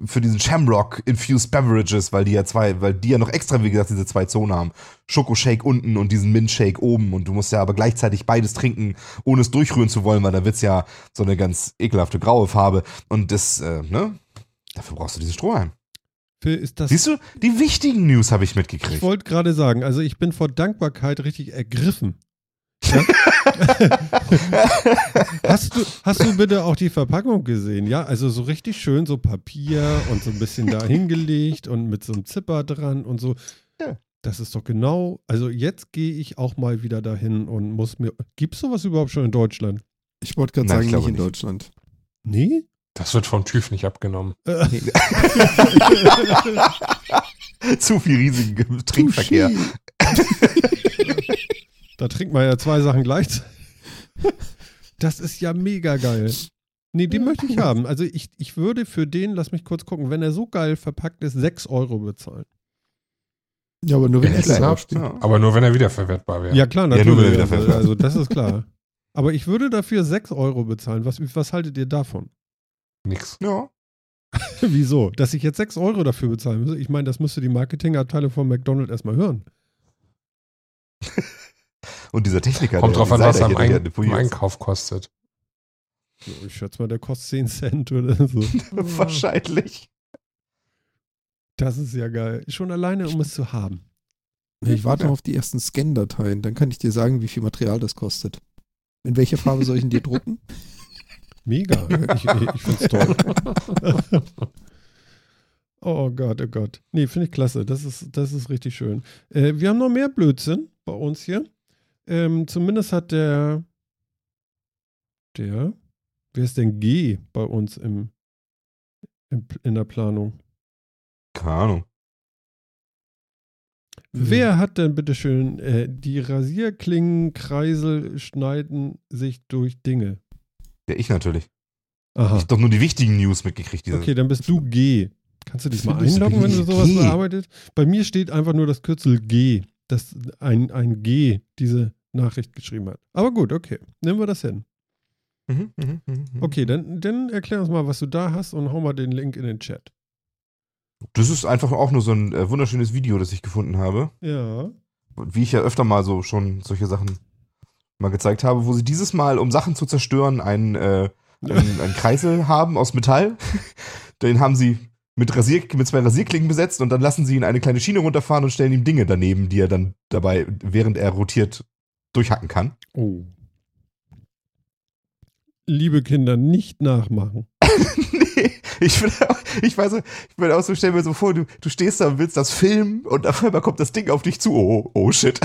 für- diesen Shamrock Infused Beverages, weil die ja zwei, weil die ja noch extra, wie gesagt, diese zwei Zonen haben. Schokoshake unten und diesen Mintshake oben. Und du musst ja aber gleichzeitig beides trinken, ohne es durchrühren zu wollen, weil da wird's ja so eine ganz ekelhafte graue Farbe. Und das, äh, ne? Dafür brauchst du diesen Strohhalm. Ist das. Siehst du, die wichtigen News habe ich Ich mitgekriegt. wollte gerade sagen, also ich bin vor Dankbarkeit richtig ergriffen. Ja? hast, du, hast du bitte auch die Verpackung gesehen? Ja, also so richtig schön so Papier und so ein bisschen da hingelegt und mit so einem Zipper dran und so. Ja. Das ist doch genau, also jetzt gehe ich auch mal wieder dahin und muss mir. Gibt es sowas überhaupt schon in Deutschland? Ich wollte gerade sagen, glaube nicht in nicht. Deutschland. Nee? Das wird vom TÜV nicht abgenommen. Äh, Zu viel riesigen Trinkverkehr. Da trinkt man ja zwei Sachen gleichzeitig. Das ist ja mega geil. Nee, den möchte ich haben. Also ich, ich würde für den, lass mich kurz gucken, wenn er so geil verpackt ist, 6 Euro bezahlen. Ja, aber nur wenn Ja, er steht. Ja. Aber nur wenn er wiederverwertbar wäre. Ja, klar, Ja, natürlich. nur wenn er wieder also, also das ist klar. Aber ich würde dafür 6 Euro bezahlen. Was, was haltet ihr davon? Nix. Ja. Wieso? Dass ich jetzt 6 Euro dafür bezahlen muss? Ich meine, das müsste die Marketingabteilung von McDonald's erstmal hören. Und dieser Techniker, Kommt der drauf an, was er im, Ein im. Einkauf kostet. Ich schätze mal, der kostet 10 Cent oder so. Wahrscheinlich. Das ist ja geil. Schon alleine, um es zu haben. Ich warte noch auf die ersten Scan-Dateien, dann kann ich dir sagen, wie viel Material das kostet. In welcher Farbe soll ich ihn dir drucken? Mega. Ich, ich, ich finde es toll. Oh Gott, oh Gott. Nee, finde ich klasse. Das ist, das ist richtig schön. Äh, wir haben noch mehr Blödsinn bei uns hier. Ähm, zumindest hat der, der, wer ist denn G bei uns im, im in der Planung? Keine Ahnung. Wer hat denn bitteschön äh, die Rasierklingenkreisel schneiden sich durch Dinge? Ja, ich natürlich. Aha. Ich hab doch nur die wichtigen News mitgekriegt. Diese. Okay, dann bist du G. Kannst du dich mal einloggen, wenn du sowas G? bearbeitet? Bei mir steht einfach nur das Kürzel G, dass ein, ein G diese Nachricht geschrieben hat. Aber gut, okay. Nehmen wir das hin. Mhm, mhm, mhm. Okay, dann, dann erklär uns mal, was du da hast und hau mal den Link in den Chat. Das ist einfach auch nur so ein äh, wunderschönes Video, das ich gefunden habe. Ja. Wie ich ja öfter mal so schon solche Sachen mal gezeigt habe, wo sie dieses Mal, um Sachen zu zerstören, einen, äh, einen, einen Kreisel haben aus Metall. Den haben sie mit, Rasier, mit zwei Rasierklingen besetzt und dann lassen sie ihn eine kleine Schiene runterfahren und stellen ihm Dinge daneben, die er dann dabei, während er rotiert, durchhacken kann. Oh. Liebe Kinder, nicht nachmachen. nee, ich, bin, auch- ich weiß, so, ich bin auch so, stell mir so vor, du, du stehst da und willst das filmen und auf einmal kommt das Ding auf dich zu. Oh, oh shit.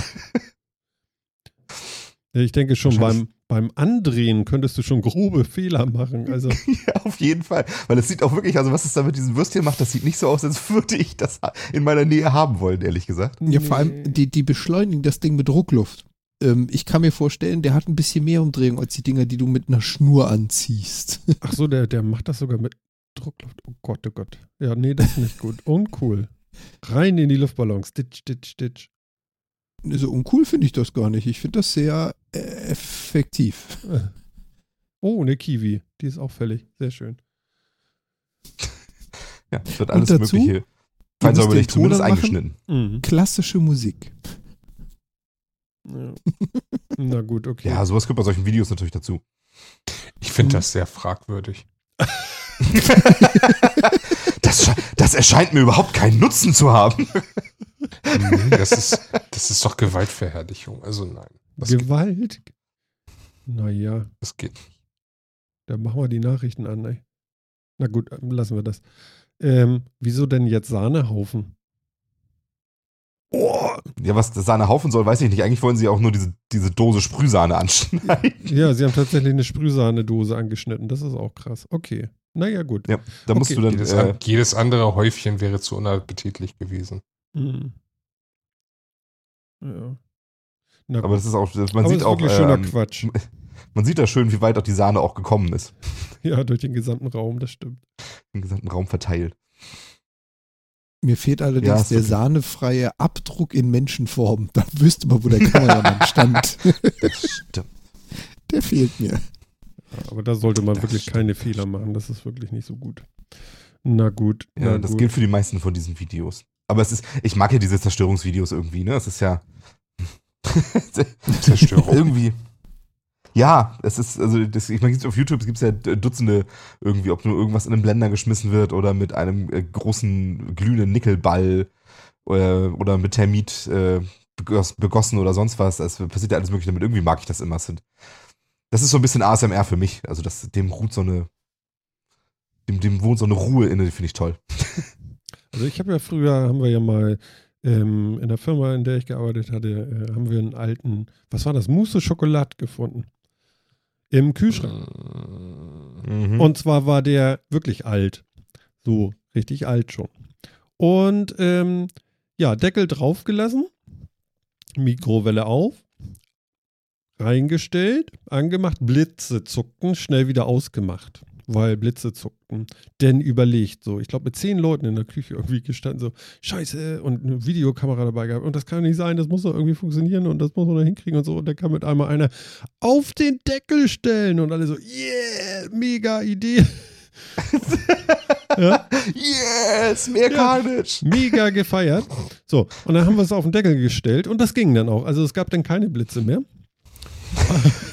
Ich denke schon, beim, beim Andrehen könntest du schon grobe Fehler machen. Also, Ja, auf jeden Fall. Weil es sieht auch wirklich, also was es da mit diesem Würstchen macht, das sieht nicht so aus, als würde ich das in meiner Nähe haben wollen, ehrlich gesagt. Ja, vor allem, die, die beschleunigen das Ding mit Druckluft. Ähm, ich kann mir vorstellen, der hat ein bisschen mehr Umdrehung als die Dinger, die du mit einer Schnur anziehst. Ach so, der, der macht das sogar mit Druckluft. Oh Gott, oh Gott. Ja, nee, das ist nicht gut. Uncool. Rein in die Luftballons. Stitch, stitch, stitch. So uncool finde ich das gar nicht. Ich finde das sehr äh, effektiv. Oh, eine Kiwi. Die ist auch fällig. Sehr schön. Ja, es wird alles Und dazu, Mögliche feinsäuberlich den zumindest machen. eingeschnitten. Mhm. Klassische Musik. Ja. Na gut, okay. Ja, sowas gehört bei solchen Videos natürlich dazu. Ich finde Mhm. das sehr fragwürdig. das, das erscheint mir überhaupt keinen Nutzen zu haben. Nee, das ist, das ist doch Gewaltverherrlichung. Also nein, geht, Gewalt? Naja, das geht nicht. dann machen wir die Nachrichten an. Ey. Na gut, lassen wir das. Ähm, wieso denn jetzt Sahnehaufen? Oh, Ja, was das Sahne haufen soll, weiß ich nicht. Eigentlich wollen sie auch nur diese, diese Dose Sprühsahne anschneiden. ja, sie haben tatsächlich eine Sprühsahnedose angeschnitten. Das ist auch krass. Okay. Naja, gut. Ja, da musst Okay. du dann. Jedes, Äh, jedes andere Häufchen wäre zu unappetitlich gewesen. Mhm. Ja. Aber das ist auch, man Aber sieht ist auch, wirklich schöner ähm, Quatsch. man sieht da schön, wie weit auch die Sahne auch gekommen ist. Ja, durch den gesamten Raum, das stimmt. Im gesamten Raum verteilt. Mir fehlt allerdings Ja, der okay. sahnefreie Abdruck in Menschenform. Da wüsste man, wo der Kameramann stand. Das stimmt. Der fehlt mir. Ja, aber da sollte man Das wirklich stimmt. keine Fehler machen. Das ist wirklich nicht so gut. Na gut. Ja, na das gut. gilt für die meisten von diesen Videos. Aber es ist, ich mag ja diese Zerstörungsvideos irgendwie, ne? Es ist ja Zerstörung. irgendwie. Ja, es ist, also das, ich meine, auf YouTube gibt es ja Dutzende irgendwie, ob nur irgendwas in einen Blender geschmissen wird oder mit einem äh, großen glühenden Nickelball oder, oder mit Termit äh, begoss, begossen oder sonst was. Es passiert ja alles mögliche damit. Irgendwie mag ich das immer. Das ist so ein bisschen ASMR für mich. Also das, dem ruht so eine, dem, dem wohnt so eine Ruhe inne, die finde ich toll. Also ich habe ja früher, haben wir ja mal ähm, in der Firma, in der ich gearbeitet hatte, äh, haben wir einen alten, was war das, Mousse Schokolade gefunden. Im Kühlschrank. Mhm. Und zwar war der wirklich alt. So, richtig alt schon. Und ähm, ja, Deckel draufgelassen, Mikrowelle auf, reingestellt, angemacht, Blitze zuckten, schnell wieder ausgemacht, weil Blitze zuckten. Denn überlegt so, ich glaube mit zehn Leuten in der Küche irgendwie gestanden, so, scheiße, und eine Videokamera dabei gehabt. Und das kann nicht sein, das muss doch irgendwie funktionieren und das muss man doch hinkriegen und so. Und dann kann mit einmal einer auf den Deckel stellen und alle so, yeah, mega Idee. ja, Yes, mehr Ja. Carnage. mega gefeiert. So, und dann haben wir es auf den Deckel gestellt und das ging dann auch. Also es gab dann keine Blitze mehr.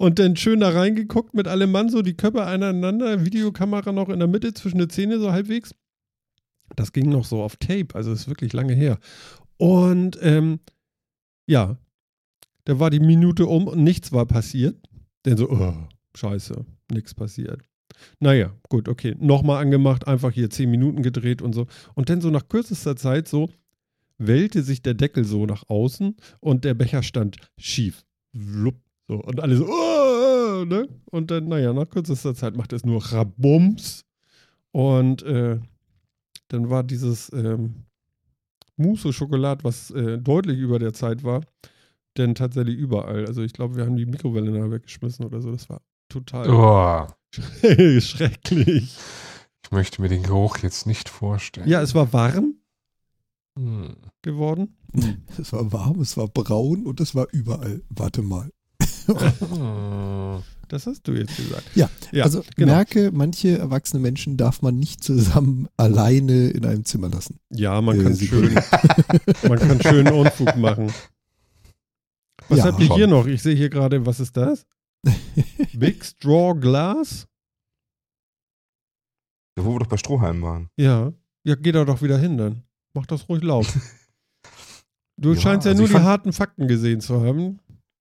Und dann schön da reingeguckt mit allem Mann, so die Köpfe aneinander, Videokamera noch in der Mitte zwischen den Zähne so halbwegs. Das ging noch so auf Tape, also ist wirklich lange her. Und ähm, ja, da war die Minute um und nichts war passiert. Denn so, oh, scheiße, nichts passiert. Naja, gut, okay. Nochmal angemacht, einfach hier zehn Minuten gedreht und so. Und dann so nach kürzester Zeit so wellte sich der Deckel so nach außen und der Becher stand schief. Flupp, so. Und alle so, oh, ne? Und dann, naja, nach kürzester Zeit macht es nur Rabums. Und äh, dann war dieses ähm, Mousse-Schokolade, was äh, deutlich über der Zeit war, denn tatsächlich überall. Also ich glaube, wir haben die Mikrowelle nachher weggeschmissen oder so. Das war total Oh, schrecklich. ich möchte mir den Geruch jetzt nicht vorstellen. Ja, es war warm Hm. geworden. Es war warm, es war braun und es war überall. Warte mal. Das hast du jetzt gesagt. Ja, ja also genau. merke, manche erwachsene Menschen darf man nicht zusammen alleine in einem Zimmer lassen. Ja, man Äh, kann sie schön, man kann schön Unfug machen. Was Ja, habt ihr schon. hier noch? Ich sehe hier gerade, was ist das? Big Straw Glass? Ja, wo wir doch bei Strohhalm waren. Ja. Ja, geh da doch wieder hin dann. Mach das ruhig laut. Du Ja, scheinst ja also nur die harten Fakten gesehen zu haben.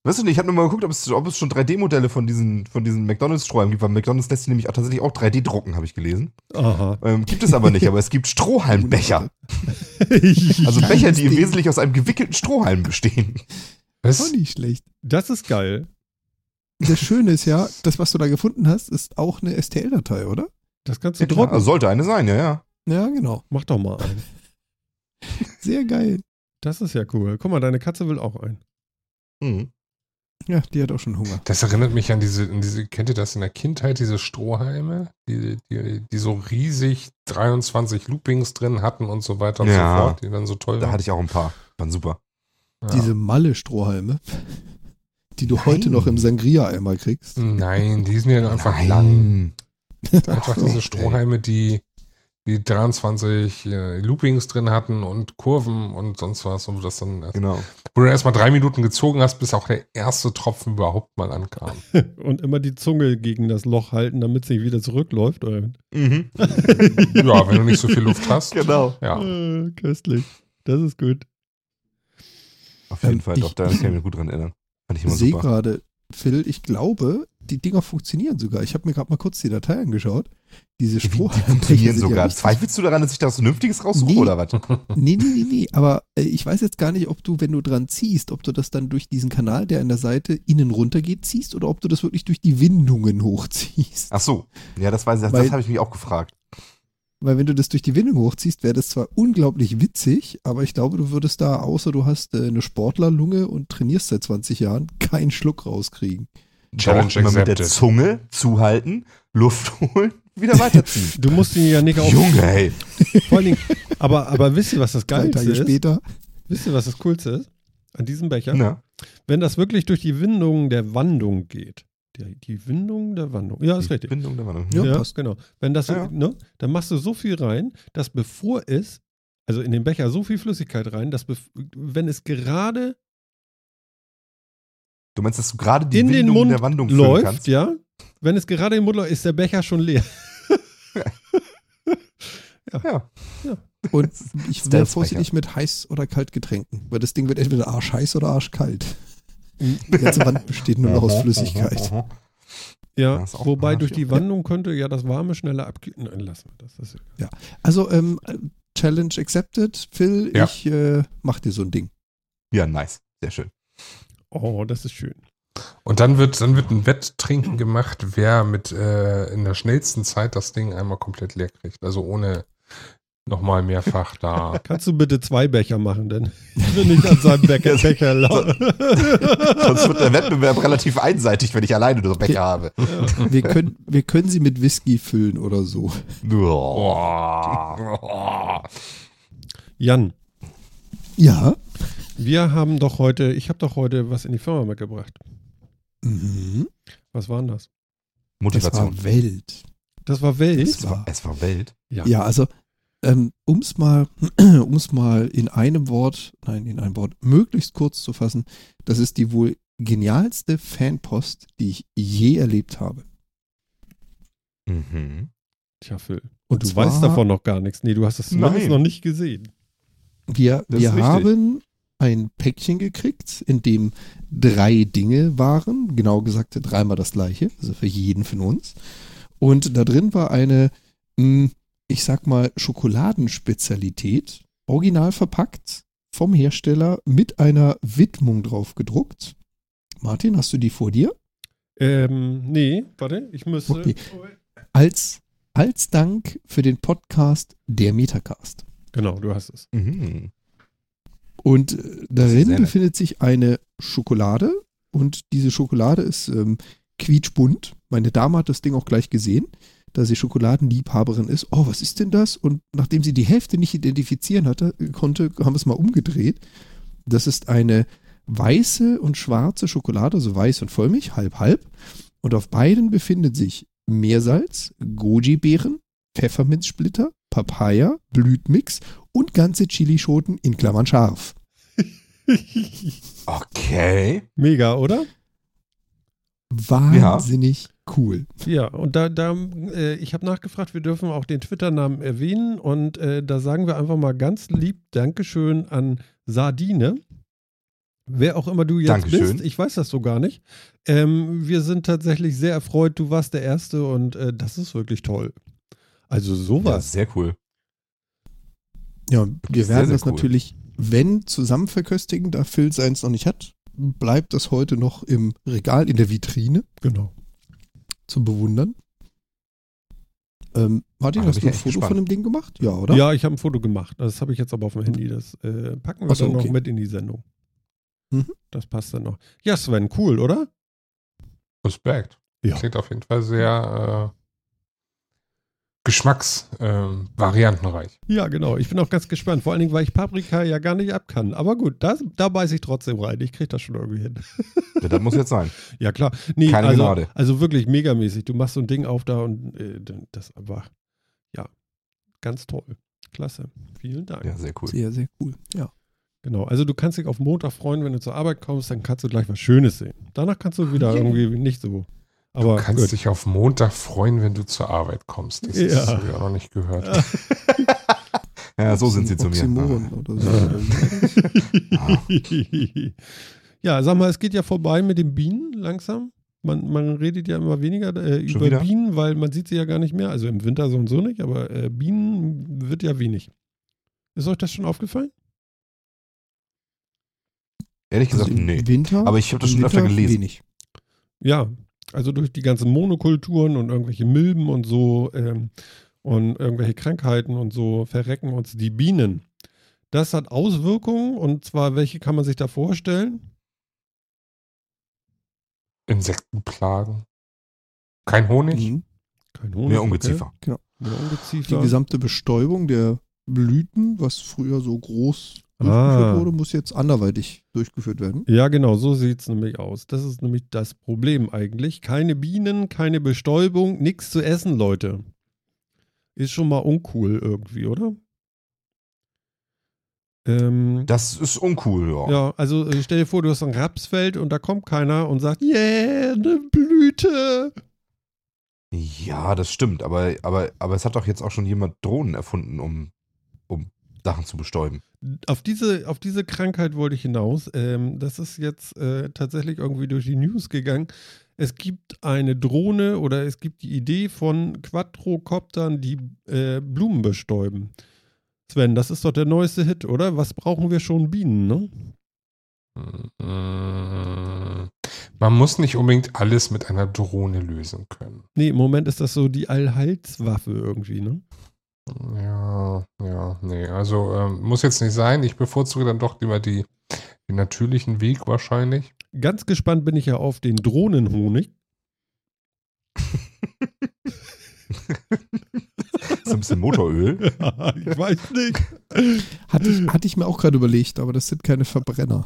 Weißt du nicht, ich habe nur mal geguckt, ob es, ob es schon 3D-Modelle von diesen, von diesen McDonalds-Strohhalmen gibt, weil McDonalds lässt sie nämlich auch tatsächlich auch 3D drucken, habe ich gelesen. Aha. Ähm, gibt es aber nicht, aber es gibt Strohhalmbecher. Also Becher, die im. Wesentlichen aus einem gewickelten Strohhalm bestehen. Auch Was? nicht schlecht. das ist geil. Das Schöne ist ja, das, was du da gefunden hast, ist auch eine STL-Datei, oder? Das kannst du Ja, klar, drucken. also sollte eine sein, ja, ja. Ja, genau. Mach doch mal einen. Sehr geil. Das ist ja cool. Guck mal, deine Katze will auch einen. Mhm. Ja, die hat auch schon Hunger. Das erinnert mich an diese, an diese, kennt ihr das in der Kindheit, diese Strohhalme, die, die, die so riesig 23 Loopings drin hatten und so weiter und Ja. so fort, die dann so toll Da waren. hatte ich auch ein paar. Waren super. Ja. Diese Malle-Strohhalme, die du heute noch im Sangria-Eimer kriegst. Nein, die sind ja einfach lang. Nein. Einfach so, diese. Strohhalme, die, die 23 äh, Loopings drin hatten und Kurven und sonst was und wo das dann, Genau. wo du erstmal drei Minuten gezogen hast, bis auch der erste Tropfen überhaupt mal ankam. Und immer die Zunge gegen das Loch halten, damit es nicht wieder zurückläuft. Oder? Mhm. ja, wenn du nicht so viel Luft hast. Genau. Ja. Äh, köstlich. Das ist gut. Auf jeden Ähm, Fall, doch, da kann ich mich gut dran erinnern. Fand ich immer sehe gerade, Phil, ich glaube, die Dinger funktionieren sogar. Ich habe mir gerade mal kurz die Datei angeschaut. Diese Wie, die Strohhalme funktionieren ja sogar. richtig- Zweifelst du daran, dass ich da was Vernünftiges raussuche Nee. oder was? Nee, nee, nee, nee. Aber äh, ich weiß jetzt gar nicht, ob du, wenn du dran ziehst, ob du das dann durch diesen Kanal, der an der Seite innen runter geht, ziehst oder ob du das wirklich durch die Windungen hochziehst. Ach so. Ja, das weiß ich, das, Weil- das habe ich mich auch gefragt. Weil wenn du das durch die Windung hochziehst, wäre das zwar unglaublich witzig, aber ich glaube, du würdest da, außer du hast äh, eine Sportlerlunge und trainierst seit 20 Jahren, keinen Schluck rauskriegen. Challenge immer mit der. Zunge zuhalten, Luft holen, wieder weiterziehen. Du musst ihn ja nicht auf. Junge, ey. Vor allen Dingen, aber, aber wisst ihr, was das Geilste Tage ist? später. Wisst ihr, was das Coolste ist? An diesem Becher? Na, Wenn das wirklich durch die Windung der Wandung geht. Die, die Windung der Wandung. Ja, ist die richtig. Bindung der Wandlung. Ja, Ja, passt. genau. Wenn das, Ja. ne, dann machst du so viel rein, dass bevor es, also in den Becher so viel Flüssigkeit rein, dass wenn es gerade Du meinst, dass du gerade die in den Windung Mund der Wandlung füllen läuft, kannst? ja, wenn es gerade im Mund läuft, ist der Becher schon leer. Ja. Und ich wäre vorsichtig mit heiß oder kalt Getränken, weil das Ding wird entweder arschheiß oder arschkalt. Die ganze Wand besteht nur noch aus Flüssigkeit. Ja, Das ist auch wobei durch ja. die Wandung könnte ja das Warme schneller abkühlen. Nein, lassen wir das. das ist, Also, ähm, Challenge accepted. Phil, Ja. ich äh, mach dir so ein Ding. Ja, nice. Sehr schön. Oh, das ist schön. Und dann wird, dann wird ein Wetttrinken gemacht, wer mit äh, in der schnellsten Zeit das Ding einmal komplett leer kriegt. Also ohne nochmal mehrfach da. Kannst du bitte zwei Becher machen, denn ich will nicht an seinem Becher, Becher laufen. Sonst wird der Wettbewerb relativ einseitig, wenn ich alleine nur Becher habe. Wir können, wir können sie mit Whisky füllen oder so. Jan, Ja. Wir haben doch heute, ich habe doch heute was in die Firma mitgebracht. Mhm. Was war denn das? Das Motivation. war Welt. Das war Welt. Das war, Es war Welt. ja, also, ähm, um es mal, um's mal in einem Wort, nein, in einem Wort, möglichst kurz zu fassen, das ist die wohl genialste Fanpost, die ich je erlebt habe. Mhm. Tja, Phil. Und du zwar- weißt davon noch gar nichts. Nee, du hast es noch nicht gesehen. Wir, Das wir haben ein Päckchen gekriegt, in dem drei Dinge waren, genau gesagt dreimal das gleiche, also für jeden von uns. Und da drin war eine, mh, ich sag mal, Schokoladenspezialität, original verpackt, vom Hersteller mit einer Widmung drauf gedruckt. Martin, hast du die vor dir? Ähm, nee, warte, ich müsste. Okay. Als, als Dank für den Podcast Der Metacast. Genau, du hast es. Mhm. Und äh, darin befindet sich eine Schokolade und diese Schokolade ist ähm, quietschbunt. Meine Dame hat das Ding auch gleich gesehen, da sie Schokoladenliebhaberin ist. Oh, was ist denn das? Und nachdem sie die Hälfte nicht identifizieren hatte, konnte, haben wir es mal umgedreht. Das ist eine weiße und schwarze Schokolade, also weiß und Vollmilch, halb halb. Und auf beiden befindet sich Meersalz, Goji-Beeren, Pfefferminzsplitter, Papaya, Blütmix und ganze Chilischoten in Klammern scharf. Okay. Mega, oder? Wahnsinnig cool. Ja, und da, da äh, ich habe nachgefragt, wir dürfen auch den Twitter-Namen erwähnen und äh, da sagen wir einfach mal ganz lieb Dankeschön an Sardine. Wer auch immer du jetzt Dankeschön. bist, ich weiß das so gar nicht. Ähm, wir sind tatsächlich sehr erfreut, du warst der Erste und äh, das ist wirklich toll. Also Ja, sowas. sehr cool. Ja, wir sehr, werden sehr das cool. natürlich, wenn, zusammen verköstigen, da Phil seins noch nicht hat, bleibt das heute noch im Regal in der Vitrine Genau. zum Bewundern. Ähm, Martin, Ah, hast du ein Foto gespannt. von dem Ding gemacht? Ja, oder? Ja, ich habe ein Foto gemacht. Das habe ich jetzt aber auf dem Handy. Das äh, packen wir so, dann noch okay. mit in die Sendung. Mhm. Das passt dann noch. Ja, Sven, cool, oder? Respekt. Ja. Klingt auf jeden Fall sehr äh, geschmacksvariantenreich. Variantenreich. Ja, genau. Ich bin auch ganz gespannt. Vor allen Dingen, weil ich Paprika ja gar nicht ab kann. Aber gut, das, da beiße ich trotzdem rein. Ich kriege das schon irgendwie hin. Ja, das muss jetzt sein. Ja, klar. Nee, Keine also, Gnade. also wirklich megamäßig. Du machst so ein Ding auf da und äh, das einfach, ja, ganz toll. Klasse. Vielen Dank. Ja, sehr cool. Sehr, sehr cool. Ja. Genau. Also du kannst dich auf Montag freuen, wenn du zur Arbeit kommst, dann kannst du gleich was Schönes sehen. Danach kannst du wieder irgendwie nicht so. Aber du kannst gut. dich auf Montag freuen, wenn du zur Arbeit kommst. Das Ja. ist habe ich auch noch nicht gehört. Ja, so sind sie zu mir. So. ja, sag mal, es geht ja vorbei mit den Bienen langsam. Man, man redet ja immer weniger äh, über wieder? Bienen, weil man sieht sie ja gar nicht mehr. Also im Winter so und so nicht, aber äh, Bienen wird ja wenig. Ist euch das schon aufgefallen? Ehrlich gesagt, Also im nee. Winter, Aber ich habe das im schon öfter Winter gelesen. Wenig. Ja, also durch die ganzen Monokulturen und irgendwelche Milben und so ähm, und irgendwelche Krankheiten und so verrecken uns die Bienen. Das hat Auswirkungen und zwar, welche kann man sich da vorstellen? Insektenplagen. Kein Honig? Mhm. Kein Honig. Mehr Ungeziefer. Okay. Mehr Die Ungeziefer. gesamte Bestäubung der Blüten, was früher so groß Ah. durchgeführt wurde, muss jetzt anderweitig durchgeführt werden. Ja, genau, so sieht es nämlich aus. Das ist nämlich das Problem eigentlich. Keine Bienen, keine Bestäubung, nichts zu essen, Leute. Ist schon mal uncool irgendwie, oder? Ähm, Das ist uncool, ja. ja, also äh, stell dir vor, du hast ein Rapsfeld und da kommt keiner und sagt, yeah, eine Blüte. Ja, das stimmt. Aber, aber, aber es hat doch jetzt auch schon jemand Drohnen erfunden, um, um Sachen zu bestäuben. Auf diese, auf diese Krankheit wollte ich hinaus. Ähm, das ist jetzt äh, tatsächlich irgendwie durch die News gegangen. Es gibt eine Drohne oder es gibt die Idee von Quadrocoptern, die äh, Blumen bestäuben. Sven, das ist doch der neueste Hit, oder? Was brauchen wir schon? Bienen, ne? Mm, Man muss nicht unbedingt alles mit einer Drohne lösen können. Nee, im Moment ist das so die Allheilswaffe irgendwie, ne? Ja, ja, nee. Also ähm, muss jetzt nicht sein. Ich bevorzuge dann doch lieber die, den natürlichen Weg wahrscheinlich. Ganz gespannt bin ich ja auf den Drohnenhonig. So ein bisschen Motoröl. ich weiß nicht. Hatte ich, hatte ich mir auch gerade überlegt, aber das sind keine Verbrenner.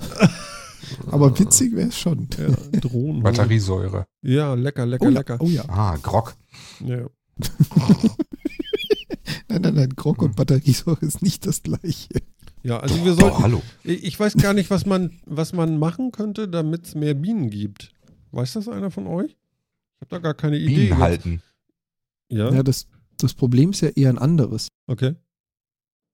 Aber witzig wäre es schon. Ja, Drohnenhonig. Batteriesäure. Ja, lecker, lecker, Oh ja, lecker. oh ja. Ah, Grog. Ja. Nein, nein, nein, Grog und Batteriesäure ist nicht das gleiche. ja, also wir Doch, sollten. hallo. Ich weiß gar nicht, was man, was man machen könnte, damit es mehr Bienen gibt. Weiß das einer von euch? Ich habe da gar keine Idee. Bienen halten. Ja, Ja, das, das Problem ist ja eher ein anderes. okay.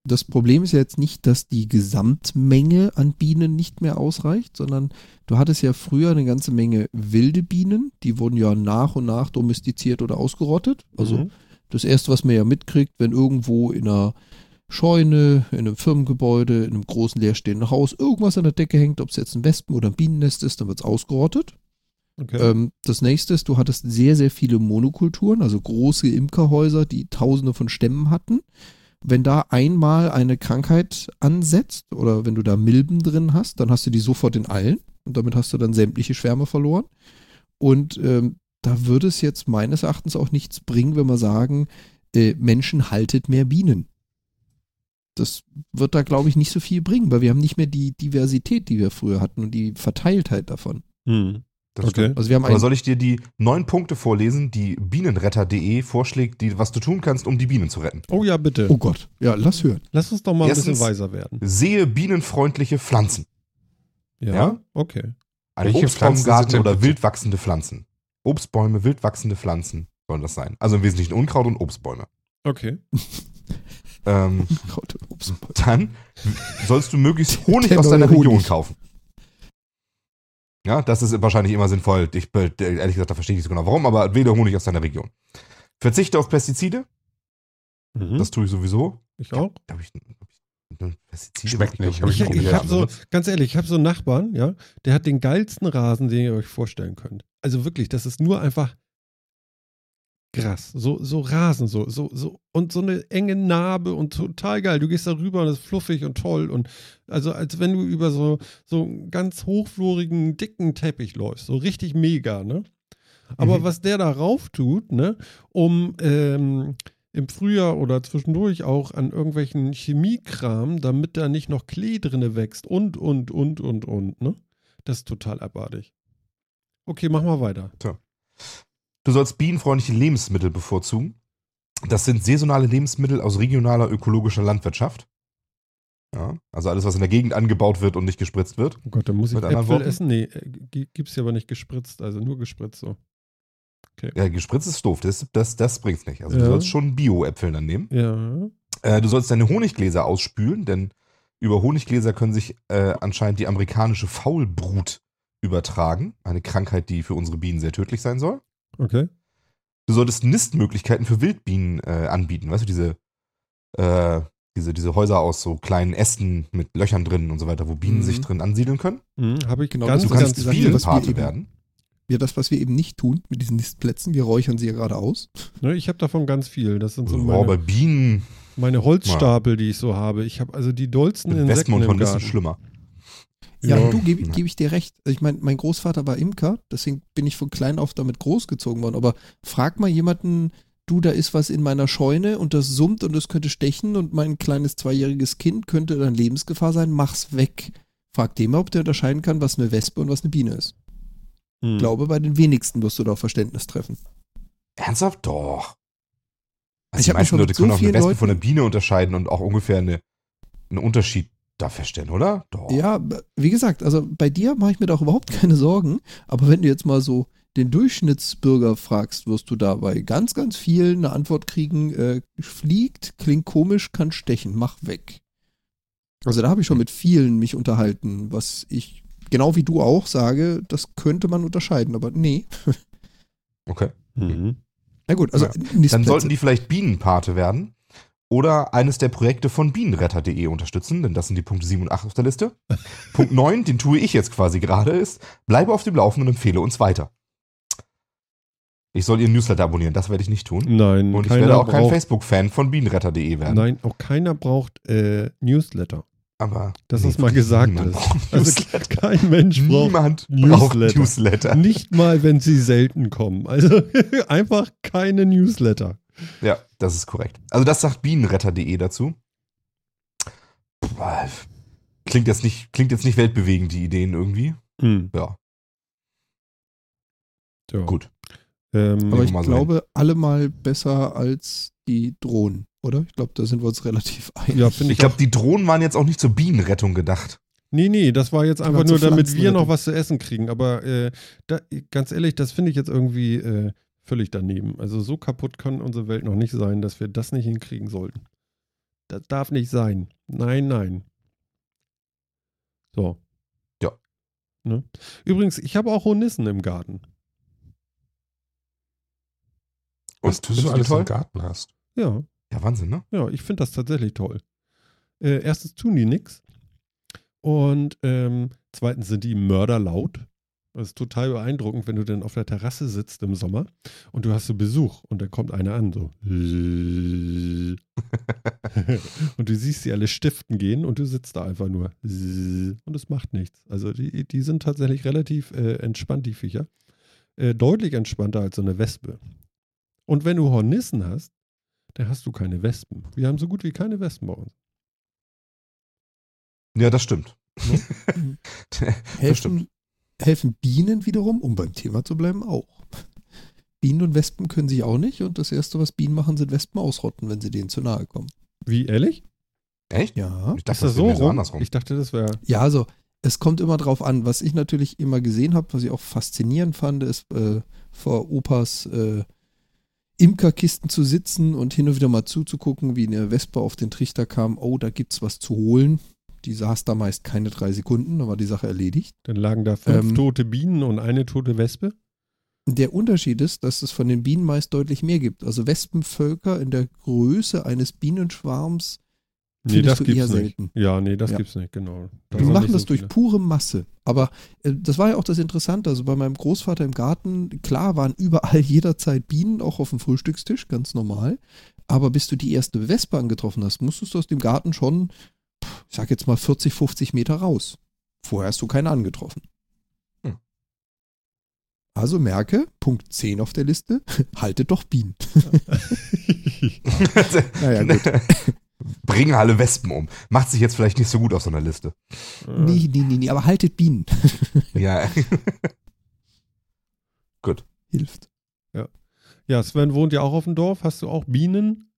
Das Problem ist ja jetzt nicht, dass die Gesamtmenge an Bienen nicht mehr ausreicht, sondern du hattest ja früher eine ganze Menge wilde Bienen, die wurden ja nach und nach domestiziert oder ausgerottet. Also Mhm. Das erste, was man ja mitkriegt, wenn irgendwo in einer Scheune, in einem Firmengebäude, in einem großen leerstehenden Haus irgendwas an der Decke hängt, ob es jetzt ein Wespen- oder ein Bienennest ist, dann wird es ausgerottet. okay. Ähm, das nächste ist, du hattest sehr, sehr viele Monokulturen, also große Imkerhäuser, die tausende von Stämmen hatten. Wenn da einmal eine Krankheit ansetzt oder wenn du da Milben drin hast, dann hast du die sofort in allen und damit hast du dann sämtliche Schwärme verloren. Und ähm, da würde es jetzt meines Erachtens auch nichts bringen, wenn wir sagen, äh, Menschen haltet mehr Bienen. Das wird da, glaube ich, nicht so viel bringen, weil wir haben nicht mehr die Diversität, die wir früher hatten und die Verteiltheit davon. Hm. Das Okay. Also wir haben Aber ein, soll ich dir die neun Punkte vorlesen, die Bienenretter.de vorschlägt, die, was du tun kannst, um die Bienen zu retten? Oh ja, bitte. Oh Gott, ja, lass hören. Lass uns doch mal ein Erstens- bisschen weiser werden. Sehe bienenfreundliche Pflanzen. Ja, Ja? okay. Ein Welche Pflanzen Obstbaumgarten oder bitte? wildwachsende Pflanzen. Obstbäume, wildwachsende Pflanzen sollen das sein. Also im Wesentlichen Unkraut und Obstbäume. Okay. Ähm, Kraut und Obstbäume. dann sollst du möglichst Honig aus deiner neue Region Honig. kaufen. Ja, das ist wahrscheinlich immer sinnvoll. Ich, äh, ehrlich gesagt, da verstehe ich nicht so genau warum, aber wähle Honig aus deiner Region. Verzichte auf Pestizide, Mhm. das tue ich sowieso. ich auch. Hab ich, hab ich, Pestizide Schmeckt glaub nicht, hab Ich, ich ich habe so, ganz ehrlich, ich habe so einen Nachbarn, ja, der hat den geilsten Rasen, den ihr euch vorstellen könnt. Also wirklich, das ist nur einfach krass. So, so Rasen, so, so, so, und so eine enge Narbe und total geil. Du gehst da rüber und es ist fluffig und toll und also als wenn du über so, so einen ganz hochflorigen, dicken Teppich läufst. So richtig mega, ne? Aber Mhm. was der da rauf tut, ne, um ähm, im Frühjahr oder zwischendurch auch an irgendwelchen Chemiekram, damit da nicht noch Klee drinne wächst und, und, und, und, und, ne? Das ist total abartig. Okay, mach mal weiter. Du sollst bienenfreundliche Lebensmittel bevorzugen. Das sind saisonale Lebensmittel aus regionaler ökologischer Landwirtschaft. Ja, also alles, was in der Gegend angebaut wird und nicht gespritzt wird. Oh Gott, dann muss ich Äpfel Worten? essen? Nee, äh, gi- gibt's ja aber nicht gespritzt, also nur gespritzt so. Ja, gespritzt ist doof, das, das, das bringt's nicht. Also Ja. du sollst schon Bio-Äpfel dann nehmen. Ja. Äh, du sollst deine Honiggläser ausspülen, denn über Honiggläser können sich äh, anscheinend die amerikanische Faulbrut übertragen. Eine Krankheit, die für unsere Bienen sehr tödlich sein soll. Okay. Du solltest Nistmöglichkeiten für Wildbienen äh, anbieten. Weißt du, diese, äh, diese, diese Häuser aus so kleinen Ästen mit Löchern drin und so weiter, wo Bienen Mhm. sich drin ansiedeln können. Mhm, Habe ich Genau, ganz, Du das kannst Bienenpate eben- werden. Ja, das, was wir eben nicht tun mit diesen Nistplätzen, wir räuchern sie ja gerade aus. Ne, ich habe davon ganz viel. Das sind so Oh, meine, bei Bienen, meine Holzstapel, die ich so habe. Ich habe also die dollsten Insekten und im Hornissen Garten. schlimmer. Ja, Ja. du gebe geb ich dir recht. Ich meine, mein Großvater war Imker, deswegen bin ich von klein auf damit großgezogen worden. Aber frag mal jemanden, du, da ist was in meiner Scheune und das summt und es könnte stechen und mein kleines zweijähriges Kind könnte dann Lebensgefahr sein, mach's weg. Frag dem mal, ob der unterscheiden kann, was eine Wespe und was eine Biene ist. Hm. Ich glaube, bei den wenigsten wirst du da Verständnis treffen. Ernsthaft? Doch. Also Ich die meisten Leute so können auch eine Wespe Leuten- von einer Biene unterscheiden und auch ungefähr eine, einen Unterschied da feststellen, oder? Doch. Ja, wie gesagt, also bei dir mache ich mir da auch überhaupt keine Sorgen. Aber wenn du jetzt mal so den Durchschnittsbürger fragst, wirst du da bei ganz, ganz vielen eine Antwort kriegen, äh, fliegt, klingt komisch, kann stechen, mach weg. Also da habe ich schon mit vielen mich unterhalten, was ich, genau wie du auch, sage, das könnte man unterscheiden, aber nee. Okay. Mhm. Na gut, also Ja. Dann sollten die vielleicht Bienenpate werden oder eines der Projekte von bienenretter.de unterstützen, denn das sind die Punkte 7 und 8 auf der Liste. Punkt 9, den tue ich jetzt quasi gerade, ist, bleibe auf dem Laufenden und empfehle uns weiter. Ich soll ihren Newsletter abonnieren, das werde ich nicht tun. Nein, Und ich werde auch kein Facebook-Fan von bienenretter.de werden. Nein, auch keiner braucht äh, Newsletter. Aber Dass das mal gesagt ist. Also Newsletter. kein Mensch braucht Niemand braucht Newsletter. Newsletter. nicht mal, wenn sie selten kommen. Also einfach keine Newsletter. Ja, das ist korrekt. Also das sagt bienenretter.de dazu. Klingt jetzt nicht, klingt jetzt nicht weltbewegend, die Ideen irgendwie. Hm. Ja, Ja. gut. Ähm, Aber ich mal so glaube, allemal besser als die Drohnen, oder? Ich glaube, da sind wir uns relativ einig. ja, Ich ich. glaube, die Drohnen waren jetzt auch nicht zur Bienenrettung gedacht. Nee, nee, das war jetzt einfach nur, damit wir noch was zu essen kriegen. Aber äh, da, ganz ehrlich, das finde ich jetzt irgendwie äh, völlig daneben. Also so kaputt kann unsere Welt noch nicht sein, dass wir das nicht hinkriegen sollten. Das darf nicht sein. Nein, nein. So. Ja. Ne? Übrigens, ich habe auch Hornissen im Garten. Was du findest so alles toll? im Garten hast. Ja, Ja, Wahnsinn, ne? ja, ich finde das tatsächlich toll. Äh, erstens tun die nix. Und ähm, zweitens sind die mörderlaut. Das ist total beeindruckend, wenn du dann auf der Terrasse sitzt im Sommer und du hast so Besuch und dann kommt einer an, so. und du siehst sie alle stiften gehen und du sitzt da einfach nur. Und es macht nichts. Also die, die sind tatsächlich relativ äh, entspannt, die Viecher. Äh, deutlich entspannter als so eine Wespe. Und wenn du Hornissen hast, dann hast du keine Wespen. Wir haben so gut wie keine Wespen bei uns. Ja, das stimmt. Mhm. das helfen, helfen Bienen wiederum, um beim Thema zu bleiben, auch. Bienen und Wespen können sich auch nicht und das Erste, was Bienen machen, sind Wespen ausrotten, wenn sie denen zu nahe kommen. Wie, ehrlich? Echt? Ja. Ich dachte, Ist das so wäre rum? andersrum. Ich dachte, das wäre. Ja, also es kommt immer drauf an. Was ich natürlich immer gesehen habe, was ich auch faszinierend fand, ist äh, vor Opas äh, Imkerkisten zu sitzen und hin und wieder mal zuzugucken, wie eine Wespe auf den Trichter kam, oh, da gibt's was zu holen. Die saß da meist keine drei Sekunden, dann war die Sache erledigt. Dann lagen da fünf Ähm, tote Bienen und eine tote Wespe. Der Unterschied ist, dass es von den Bienen meist deutlich mehr gibt. Also Wespenvölker in der Größe eines Bienenschwarms Nee, findest das du gibt's eher nicht. selten. Ja, nee, das Ja. gibt's nicht, genau. Da Die machen das so durch viele. pure Masse. Aber äh, das war ja auch das Interessante. Also bei meinem Großvater im Garten, klar waren überall jederzeit Bienen, auch auf dem Frühstückstisch, ganz normal. Aber bis du die erste Wespe angetroffen hast, musstest du aus dem Garten schon, ich sag jetzt mal 40, 50 Meter raus. Vorher hast du keine angetroffen. Hm. Also merke, Punkt 10 auf der Liste, haltet doch Bienen. Naja, gut. Bringen alle Wespen um. Macht sich jetzt vielleicht nicht so gut auf so einer Liste. Nee, nee, nee, nee, aber haltet Bienen. Ja. Hilft. Ja, Sven wohnt ja auch auf dem Dorf. Hast du auch Bienen?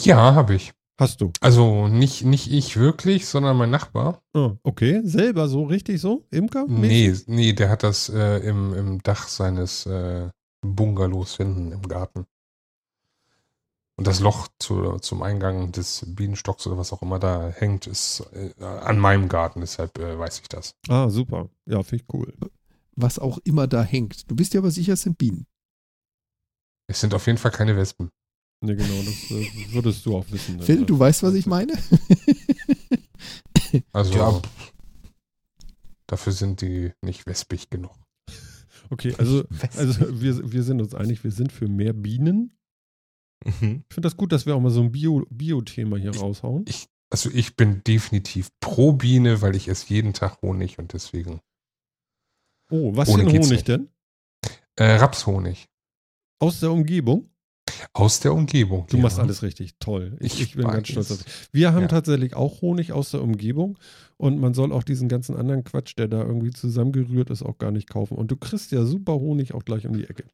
Ja, habe ich. Hast du. Also nicht, nicht ich wirklich, sondern mein Nachbar. Ah, okay, selber so, richtig so? Imker? Nee, nee, der hat das äh, im, im Dach seines äh, Bungalows hinten im Garten. Und das Loch zu, zum Eingang des Bienenstocks oder was auch immer da hängt, ist äh, an meinem Garten, deshalb äh, weiß ich das. Ah, super. Ja, finde ich cool. Was auch immer da hängt. Du bist dir aber sicher, es sind Bienen. Es sind auf jeden Fall keine Wespen. Nee, genau, das äh, würdest du auch wissen. ne? Phil, du weißt, was ich meine? Also Ja. dafür sind die nicht wespig genug. Okay, also, also wir, wir sind uns einig, wir sind für mehr Bienen. Mhm. Ich finde das gut, dass wir auch mal so ein Bio- Bio-Thema hier raushauen. Ich, also ich bin definitiv pro Biene, weil ich esse jeden Tag Honig und deswegen. Oh, was für ein Honig denn? Äh, Rapshonig. Aus der Umgebung? Aus der Umgebung. Du ja. machst alles richtig. Toll. Ich, Ich ich bin ganz stolz auf dich. Wir haben Ja. tatsächlich auch Honig aus der Umgebung und man soll auch diesen ganzen anderen Quatsch, der da irgendwie zusammengerührt ist, auch gar nicht kaufen. Und du kriegst ja super Honig auch gleich um die Ecke.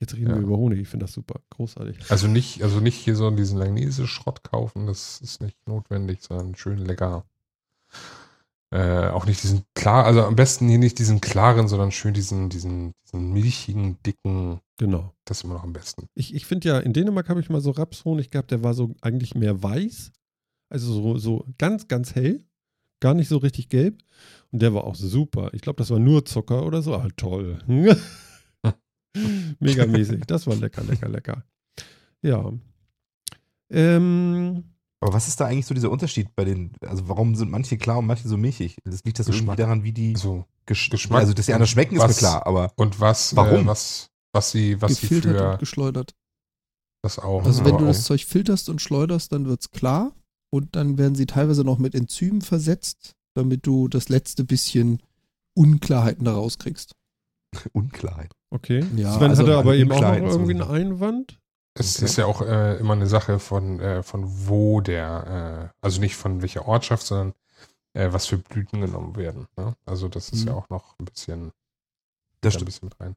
Jetzt reden Ja. wir über Honig. Ich finde das super. Großartig. Also nicht, also nicht hier so diesen Langnese-Schrott kaufen, das ist nicht notwendig, sondern schön lecker. Äh, auch nicht diesen klar, also am besten hier nicht diesen klaren, sondern schön diesen, diesen, diesen milchigen, dicken, Genau. das ist immer noch am besten. Ich, ich finde ja, in Dänemark habe ich mal so Rapshonig gehabt, der war so eigentlich mehr weiß. Also so, so ganz, ganz hell. Gar nicht so richtig gelb. Und der war auch super. Ich glaube, das war nur Zucker oder so. Ah, toll. Megamäßig. Das war lecker, lecker, lecker. Ja. Ähm, Aber was ist da eigentlich so dieser Unterschied bei den, also warum sind manche klar und manche so milchig? Das liegt das irgendwie Geschmack. daran, wie die Also, Gesch Geschmack Also, dass die anders schmecken, ist mir was- klar, aber und was, Warum? Äh, was, was sie, was sie für und geschleudert. das auch. Also wenn du das auch- Zeug filterst und schleuderst, dann wird's klar und dann werden sie teilweise noch mit Enzymen versetzt, damit du das letzte bisschen Unklarheiten da rauskriegst. Unklarheit. okay. Ja, Sven also hatte aber eben auch noch irgendwie einen. Einwand. Es Okay. ist ja auch äh, immer eine Sache von, äh, von wo der, äh, also nicht von welcher Ortschaft, sondern äh, was für Blüten genommen werden. Ne? Also das ist Mhm. ja auch noch ein bisschen, Das ein stimmt. bisschen mit rein.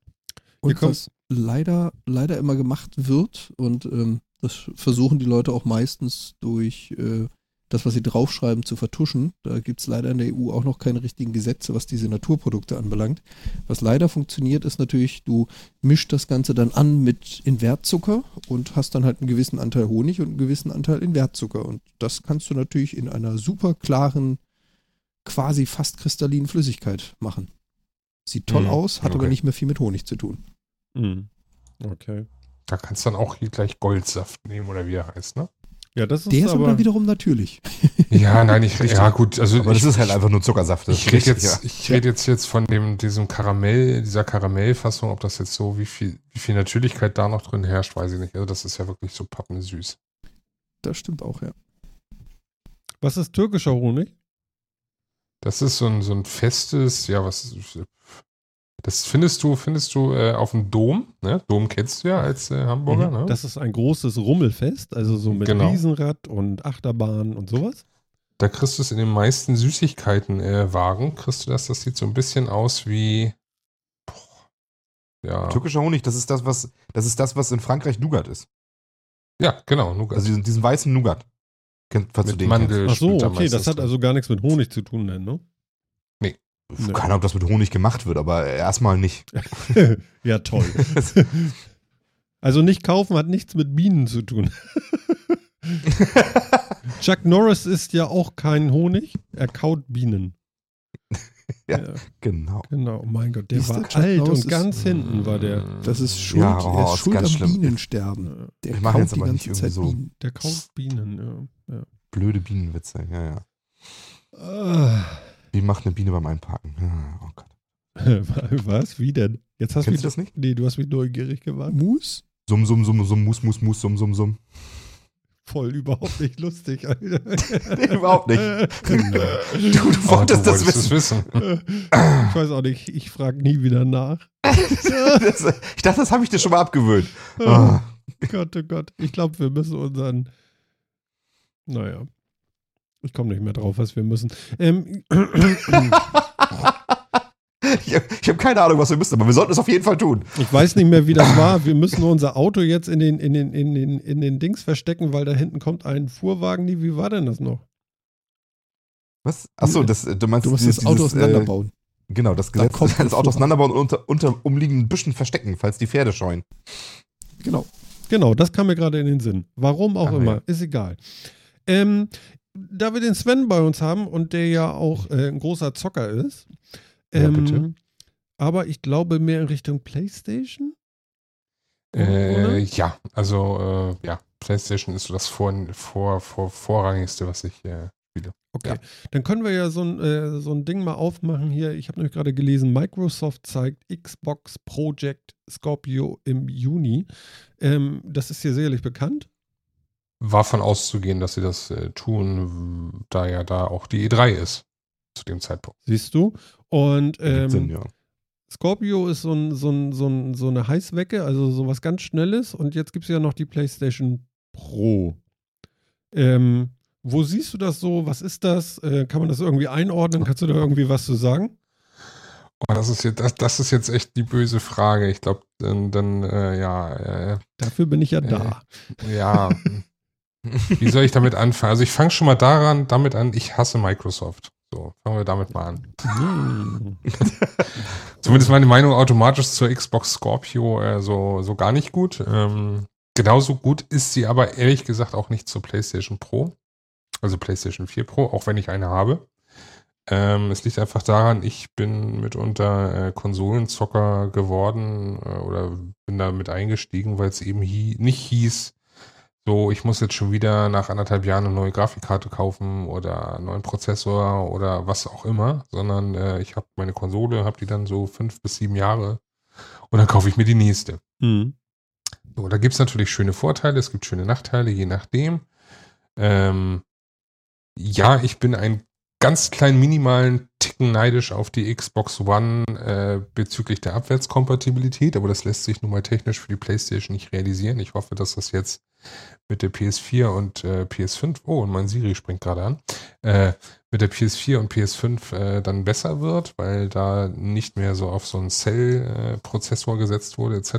Und was leider, leider immer gemacht wird, und ähm, das versuchen die Leute auch meistens durch äh, das, was sie draufschreiben, zu vertuschen. Da gibt es leider in der EU auch noch keine richtigen Gesetze, was diese Naturprodukte anbelangt. Was leider funktioniert, ist natürlich, du mischst das Ganze dann an mit Invertzucker und hast dann halt einen gewissen Anteil Honig und einen gewissen Anteil Invertzucker. Und das kannst du natürlich in einer super klaren, quasi fast kristallinen Flüssigkeit machen. Sieht toll Mhm. aus, hat aber Okay. nicht mehr viel mit Honig zu tun. Hm. Okay. Da kannst du dann auch hier gleich Goldsaft nehmen oder wie er heißt, ne? Ja, das ist Der ist aber aber. dann wiederum natürlich. Ja, nein, ich, ja gut, also Aber ich, das ist halt einfach nur Zuckersaft. Ich rede jetzt, ich rede jetzt jetzt von dem, diesem Karamell, dieser Karamellfassung, ob das jetzt so, wie viel, wie viel Natürlichkeit da noch drin herrscht, weiß ich nicht. Also das ist ja wirklich so pappensüß. Das stimmt auch, ja. Was ist türkischer Honig? Das ist so ein, so ein festes, ja, was ist, das findest du, findest du äh, auf dem Dom, ne? Dom kennst du ja als äh, Hamburger, ne? Das ist ein großes Rummelfest, also so mit Genau. Riesenrad und Achterbahn und sowas. Da kriegst du es in den meisten Süßigkeiten-Wagen, kriegst du das, das sieht so ein bisschen aus wie, boah, ja, Türkischer Honig, das ist das, was, das ist das, was in Frankreich Nougat ist. ja, genau, Nougat. Also diesen, diesen weißen Nougat. Kennt, falls du mit den Mandel. Ach so, okay, das hat also gar nichts mit Honig zu tun, denn, ne? Keine Ahnung, ob das mit Honig gemacht wird, aber erstmal nicht. ja, toll. also nicht kaufen hat nichts mit Bienen zu tun. Chuck Norris isst ja auch keinen Honig, er kaut Bienen. Ja. Genau. Genau, oh mein Gott, der Siehst du, war Chuck alt Norris und ist- ganz hinten war der. Das ist schuld, Ja, oh, er ist ist schuld ganz am schlimm. Bienensterben. Der Ich mache kaut jetzt die aber nicht ganze irgendwie Zeit so Bienen. Der kaut Bienen, ja. ja. blöde Bienenwitze. Ja, ja. Ah. Wie macht eine Biene beim Einparken? Ja, oh Gott. Was? Wie denn? Jetzt hast Kennst du du das nicht? Nee, du hast mich neugierig gemacht. Mus? Summ, summ, summ, summ, mus, mus, mus, summ, summ, summ. Voll überhaupt nicht lustig, Alter. Nee, überhaupt nicht. Du, du Aber wolltest du das wolltest wissen. wissen. ich weiß auch nicht, ich frage nie wieder nach. Das, ich dachte, das habe ich dir schon mal abgewöhnt. Oh Ah. Gott, oh Gott. Ich glaube, wir müssen unseren. Naja. Ich komme nicht mehr drauf, was wir müssen. Ähm, Ich habe hab keine Ahnung, was wir müssen, aber wir sollten es auf jeden Fall tun. ich weiß nicht mehr, wie das war. Wir müssen unser Auto jetzt in den, in den, in den, in den Dings verstecken, weil da hinten kommt ein Fuhrwagen. Wie war denn das noch? Was? Achso, das, du meinst Du musst dieses- das Auto dieses, auseinanderbauen. Äh, genau, das Da Gesetz, kommt ein das Auto auseinanderbauen und unter, unter umliegenden Büschen verstecken, falls die Pferde scheuen. Genau. Genau, das kam mir gerade in den Sinn. Warum auch Ah, immer, ja. ist egal. Ähm, da wir den Sven bei uns haben und der ja auch äh, ein großer Zocker ist, Ja, ähm, bitte. aber ich glaube mehr in Richtung Playstation. Äh, ja, also äh, ja, PlayStation ist so das vor, vor, vor, vorrangigste, was ich äh, Okay, Ja. dann können wir ja so ein, äh, so ein Ding mal aufmachen hier. Ich habe nämlich gerade gelesen, Microsoft zeigt Xbox Project Scorpio im Juni. Ähm, das ist hier sicherlich bekannt. War von auszugehen, dass sie das äh, tun, da ja da auch die E3 ist zu dem Zeitpunkt. Siehst du? Und ähm, Sinn, ja. Scorpio ist so, ein, so, ein, so, ein, so eine Heißwecke, also sowas ganz Schnelles. Und jetzt gibt es ja noch die PlayStation Pro. Ähm, wo siehst du das so? Was ist das? Äh, kann man das irgendwie einordnen? Kannst du da irgendwie was zu sagen? Oh, das ist jetzt, das, das ist jetzt echt die böse Frage. Ich glaube, dann, dann äh, ja, äh, Dafür bin ich ja da. ja. Wie soll ich damit anfangen? Also ich fange schon mal daran, damit an, ich hasse Microsoft. So, fangen wir damit mal an. Zumindest meine Meinung automatisch zur Xbox Scorpio äh, so, so gar nicht gut. Ähm, genauso gut ist sie aber ehrlich gesagt auch nicht zur PlayStation Pro. Also PlayStation 4 Pro, auch wenn ich eine habe. Ähm, es liegt einfach daran, ich bin mitunter äh, Konsolenzocker geworden äh, oder bin da mit eingestiegen, weil es eben hie nicht hieß, so, ich muss jetzt schon wieder nach anderthalb Jahren eine neue Grafikkarte kaufen oder einen neuen Prozessor oder was auch immer, sondern äh, ich habe meine Konsole, habe die dann so fünf bis sieben Jahre und dann kaufe ich mir die nächste. Mhm. So, da gibt es natürlich schöne Vorteile, es gibt schöne Nachteile, je nachdem. Ähm, ja, ich bin ein ganz kleinen minimalen Ticken neidisch auf die Xbox One äh, bezüglich der Abwärtskompatibilität, aber das lässt sich nun mal technisch für die PlayStation nicht realisieren. Ich hoffe, dass das jetzt mit der PS4 und äh, PS5, oh, und mein Siri springt gerade an, äh, mit der PS4 und PS5 äh, dann besser wird, weil da nicht mehr so auf so einen Cell-Prozessor gesetzt wurde, etc.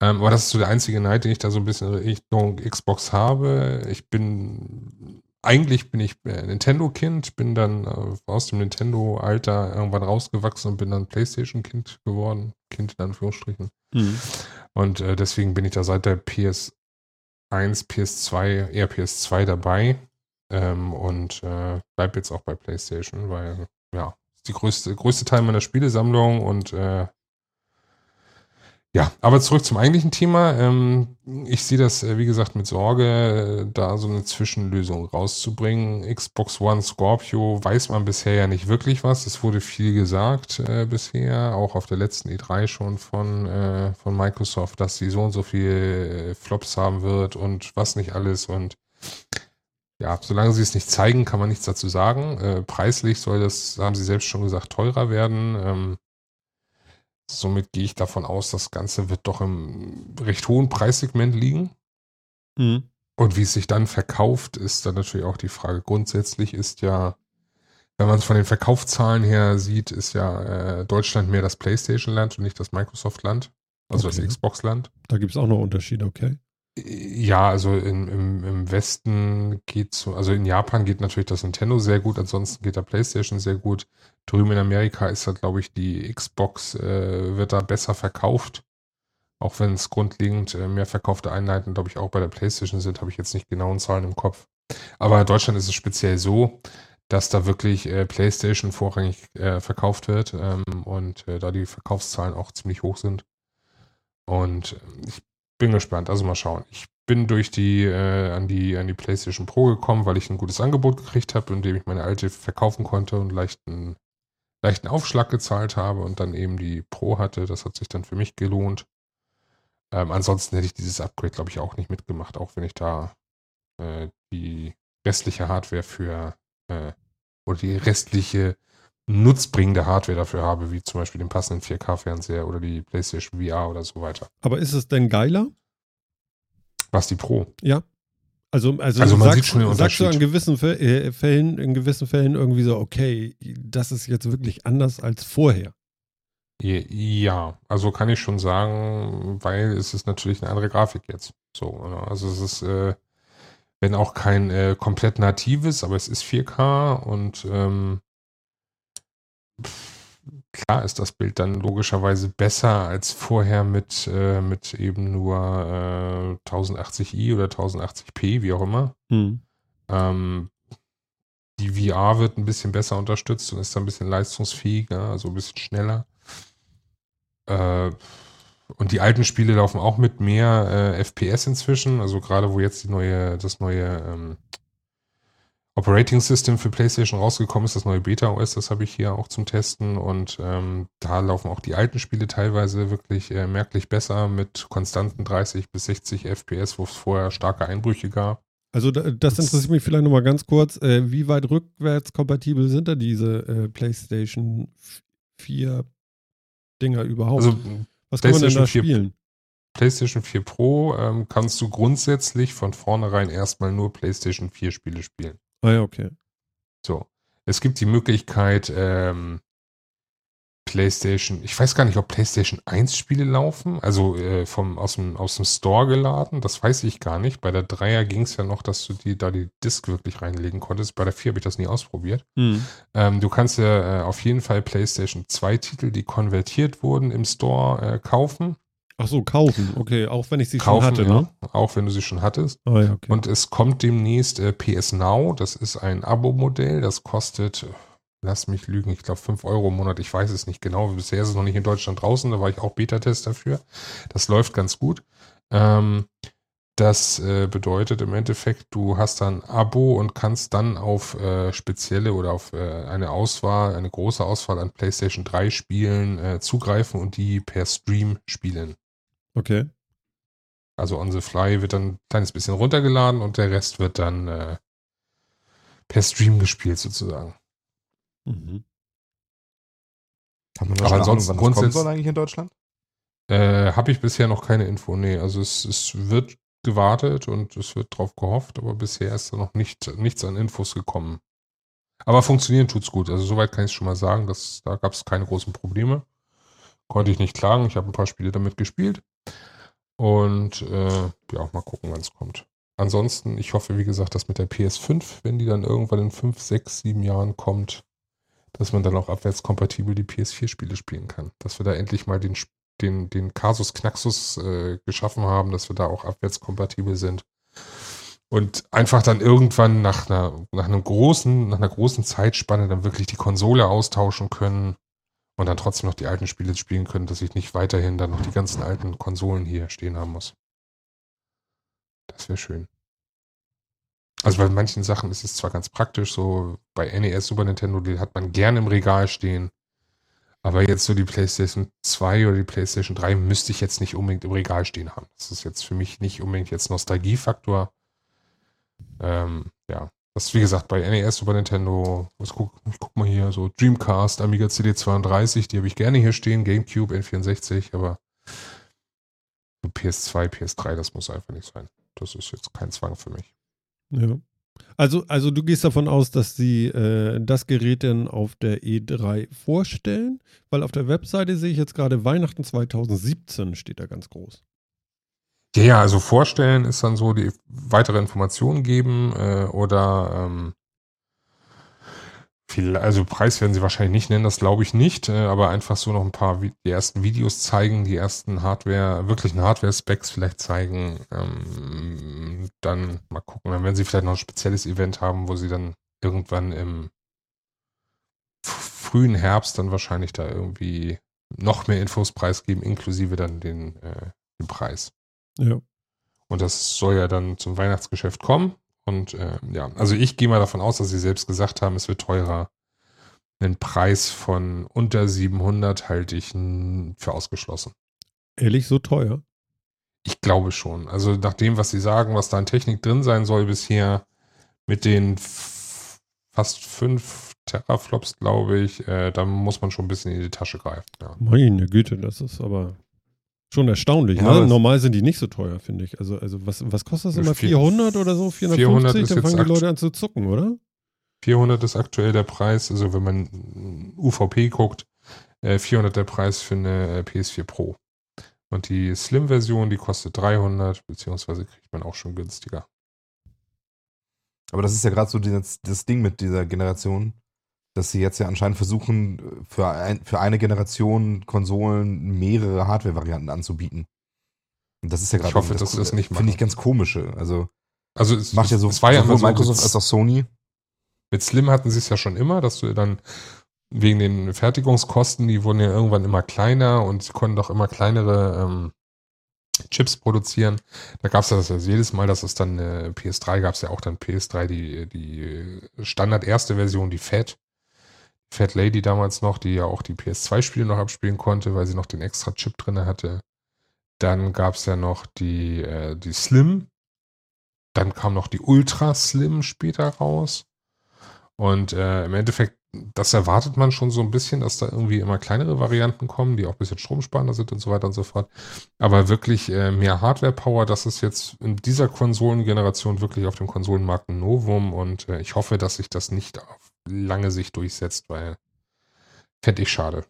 Ähm, aber das ist so der einzige Neid, den ich da so ein bisschen Richtung Xbox habe. Ich bin eigentlich bin ich äh, Nintendo-Kind, bin dann äh, aus dem Nintendo-Alter irgendwann rausgewachsen und bin dann PlayStation-Kind geworden. Kind in Anführungsstrichen. Mhm. Und äh, deswegen bin ich da seit der PS1, PS2, eher PS2 dabei. Ähm, und äh, bleib jetzt auch bei PlayStation, weil, ja, ist die größte, größte Teil meiner Spielesammlung und äh, ja, aber zurück zum eigentlichen Thema. Ähm, ich sehe das, äh, wie gesagt, mit Sorge, da so eine Zwischenlösung rauszubringen. Xbox One Scorpio weiß man bisher ja nicht wirklich was. Es wurde viel gesagt äh, bisher, auch auf der letzten E3 schon von, äh, von Microsoft, dass sie so und so viele Flops haben wird und was nicht alles. Und ja, solange sie es nicht zeigen, kann man nichts dazu sagen. Äh, preislich soll das, haben sie selbst schon gesagt, teurer werden. Ähm, Somit gehe ich davon aus, das Ganze wird doch im recht hohen Preissegment liegen. Mhm. Und wie es sich dann verkauft, ist dann natürlich auch die Frage. Grundsätzlich ist ja, wenn man es von den Verkaufszahlen her sieht, ist ja äh, Deutschland mehr das PlayStation-Land und nicht das Microsoft-Land, also Okay. das Xbox-Land. Da gibt es auch noch Unterschiede, okay. Ja, also im, im, im Westen geht so, also in Japan geht natürlich das Nintendo sehr gut, ansonsten geht da PlayStation sehr gut. Drüben in Amerika ist da, glaube ich, die Xbox äh, wird da besser verkauft. Auch wenn es grundlegend äh, mehr verkaufte Einheiten, glaube ich, auch bei der PlayStation sind, habe ich jetzt nicht genauen Zahlen im Kopf. Aber in Deutschland ist es speziell so, dass da wirklich äh, PlayStation vorrangig äh, verkauft wird ähm, und äh, da die Verkaufszahlen auch ziemlich hoch sind. Und ich bin gespannt, also mal schauen. Ich bin durch die, äh, an die, an die PlayStation Pro gekommen, weil ich ein gutes Angebot gekriegt habe, indem ich meine alte verkaufen konnte und leichten, leichten Aufschlag gezahlt habe und dann eben die Pro hatte. Das hat sich dann für mich gelohnt. Ähm, ansonsten hätte ich dieses Upgrade, glaube ich, auch nicht mitgemacht, auch wenn ich da äh, die restliche Hardware für äh, oder die restliche nutzbringende Hardware dafür habe, wie zum Beispiel den passenden 4K-Fernseher oder die PlayStation VR oder so weiter. Aber ist es denn geiler? Was die Pro? Ja. Also, also, Also man sagst, sieht schon den sagst du an Unterschied. gewissen äh, Fällen, in gewissen Fällen irgendwie so, okay, das ist jetzt wirklich anders als vorher. Je- Ja, also kann ich schon sagen, weil es ist natürlich eine andere Grafik jetzt. So, ne? also es ist, äh, wenn auch kein äh, komplett natives, aber es ist 4K und ähm, klar ist das Bild dann logischerweise besser als vorher mit, äh, mit eben nur äh, 1080i oder 1080p, wie auch immer. Hm. Ähm, die VR wird ein bisschen besser unterstützt und ist dann ein bisschen leistungsfähiger, also ein bisschen schneller. Äh, und die alten Spiele laufen auch mit mehr äh, FPS inzwischen. Also gerade wo jetzt die neue, das neue ähm, Operating System für PlayStation rausgekommen ist, das neue Beta OS, das habe ich hier auch zum Testen. Und ähm, da laufen auch die alten Spiele teilweise wirklich äh, merklich besser mit konstanten 30 bis 60 FPS, wo es vorher starke Einbrüche gab. Also da, das interessiert mich vielleicht nochmal ganz kurz. Äh, wie weit rückwärtskompatibel sind da diese äh, PlayStation 4 Dinger überhaupt? Also Was kann man denn da PlayStation 4 spielen? PlayStation 4 Pro ähm, kannst du grundsätzlich von vornherein erstmal nur PlayStation 4 Spiele spielen. Ah ja, okay. So. Es gibt die Möglichkeit, ähm, PlayStation, ich weiß gar nicht, ob PlayStation 1 Spiele laufen, also äh, vom, aus, dem, aus dem Store geladen, das weiß ich gar nicht. Bei der 3er ging es ja noch, dass du die, da die Disk wirklich reinlegen konntest. Bei der 4 habe ich das nie ausprobiert. Hm. Ähm, du kannst ja äh, auf jeden Fall PlayStation 2 Titel, die konvertiert wurden im Store, äh, kaufen. Ach so, kaufen. Okay, auch wenn ich sie kaufen, schon hatte, ne? ja, auch wenn du sie schon hattest. Ah ja, okay. Und es kommt demnächst äh, PS Now. Das ist ein Abo-Modell. Das kostet, lass mich lügen, ich glaube 5 Euro im Monat. Ich weiß es nicht genau. Bisher ist es noch nicht in Deutschland draußen. Da war ich auch Beta-Test dafür. Das läuft ganz gut. Ähm, Das äh, bedeutet im Endeffekt, du hast dann Abo und kannst dann auf äh, spezielle oder auf äh, eine Auswahl, eine große Auswahl an PlayStation 3 Spielen äh, zugreifen und die per Stream spielen. Okay. Also on the fly wird dann ein kleines bisschen runtergeladen und der Rest wird dann äh, per Stream gespielt sozusagen. Mhm. Hat man Aber schon eine Ahnung, ansonsten wann das kommen grundsätzlich- soll eigentlich in Deutschland? Äh, Habe ich bisher noch keine Info. Nee, also es, es wird gewartet und es wird drauf gehofft, aber bisher ist da noch nicht, nichts an Infos gekommen. Aber funktionieren tut's gut. Also soweit kann ich schon mal sagen, dass da gab es keine großen Probleme. Konnte ich nicht klagen. Ich habe ein paar Spiele damit gespielt. Und äh, ja, mal gucken, wann es kommt. Ansonsten, ich hoffe, wie gesagt, dass mit der PS5, wenn die dann irgendwann in 5, 6, 7 Jahren kommt, dass man dann auch abwärtskompatibel die PS4-Spiele spielen kann. Dass wir da endlich mal den, den, den Kasus Knaxus äh, geschaffen haben, dass wir da auch abwärtskompatibel sind. Und einfach dann irgendwann nach einer, nach einem großen, nach einer großen Zeitspanne dann wirklich die Konsole austauschen können und dann trotzdem noch die alten Spiele spielen können, dass ich nicht weiterhin dann noch die ganzen alten Konsolen hier stehen haben muss. Das wäre schön. Also bei manchen Sachen ist es zwar ganz praktisch, so bei NES, Super Nintendo, die hat man gerne im Regal stehen. Aber jetzt so die PlayStation 2 oder die PlayStation 3 müsste ich jetzt nicht unbedingt im Regal stehen haben. Das ist jetzt für mich nicht unbedingt jetzt Nostalgiefaktor. Ähm, ja, das ist wie gesagt bei NES, Super Nintendo, was guck, ich guck mal hier, so Dreamcast, Amiga CD32, die habe ich gerne hier stehen, GameCube, N64, aber so PS2, PS3, das muss einfach nicht sein. Das ist jetzt kein Zwang für mich. Ja. Also, also du gehst davon aus, dass sie äh, das Gerät dann auf der E3 vorstellen, weil auf der Webseite sehe ich jetzt gerade Weihnachten 2017 steht da ganz groß. Ja, ja, also vorstellen ist dann so, die weitere Informationen geben äh, oder ähm, viel, also Preis werden sie wahrscheinlich nicht nennen, das glaube ich nicht, äh, aber einfach so noch ein paar die ersten Videos zeigen, die ersten Hardware, wirklichen Hardware-Specs vielleicht zeigen, ähm, dann mal gucken, dann werden sie vielleicht noch ein spezielles Event haben, wo sie dann irgendwann im frühen Herbst dann wahrscheinlich da irgendwie noch mehr Infos preisgeben, inklusive dann den, äh, den Preis. Ja. Und das soll ja dann zum Weihnachtsgeschäft kommen. Und äh, ja, also ich gehe mal davon aus, dass sie selbst gesagt haben, es wird teurer. Einen Preis von unter 700 halte ich für ausgeschlossen. Ehrlich, so teuer? Ich glaube schon. Also nach dem, was sie sagen, was da an Technik drin sein soll bisher, mit den fast fünf Teraflops, glaube ich, äh, da muss man schon ein bisschen in die Tasche greifen. Ja. Meine Güte, das ist aber schon erstaunlich. Ja, ne? Normal sind die nicht so teuer, finde ich. Also, also was, was kostet das immer? Vier- 400 oder so? 400 450? ist Dann jetzt fangen die Leute an zu zucken, oder? 400 ist aktuell der Preis, also wenn man UVP guckt, äh, 400 der Preis für eine äh, PS4 Pro. Und die Slim-Version, die kostet 300, beziehungsweise kriegt man auch schon günstiger. Aber das ist ja gerade so das, das Ding mit dieser Generation, dass sie jetzt ja anscheinend versuchen, für, ein, für eine Generation Konsolen mehrere Hardware-Varianten anzubieten. Und das ist ja gerade Ich hoffe, irgendwie dass sie das nicht Finde ich machen. ganz komische. Also Also es macht ja so es war ja sowohl so, Microsoft als auch Sony. mit Slim hatten sie es ja schon immer, dass du dann wegen den Fertigungskosten, die wurden ja irgendwann immer kleiner und sie konnten doch immer kleinere ähm, Chips produzieren. Da gab es ja das also jedes Mal, dass es dann äh, PS3 gab es ja auch dann PS3, die, die Standard erste Version, die Fat. Fat Lady damals noch, die ja auch die PS2-Spiele noch abspielen konnte, weil sie noch den extra Chip drin hatte. Dann gab es ja noch die, äh, die Slim. Dann kam noch die Ultra Slim später raus. Und äh, im Endeffekt, das erwartet man schon so ein bisschen, dass da irgendwie immer kleinere Varianten kommen, die auch ein bisschen stromsparender sind und so weiter und so fort. Aber wirklich äh, mehr Hardware-Power, das ist jetzt in dieser Konsolengeneration wirklich auf dem Konsolenmarkt ein Novum und äh, ich hoffe, dass sich das nicht auf lange Sicht durchsetzt, weil fände ich schade.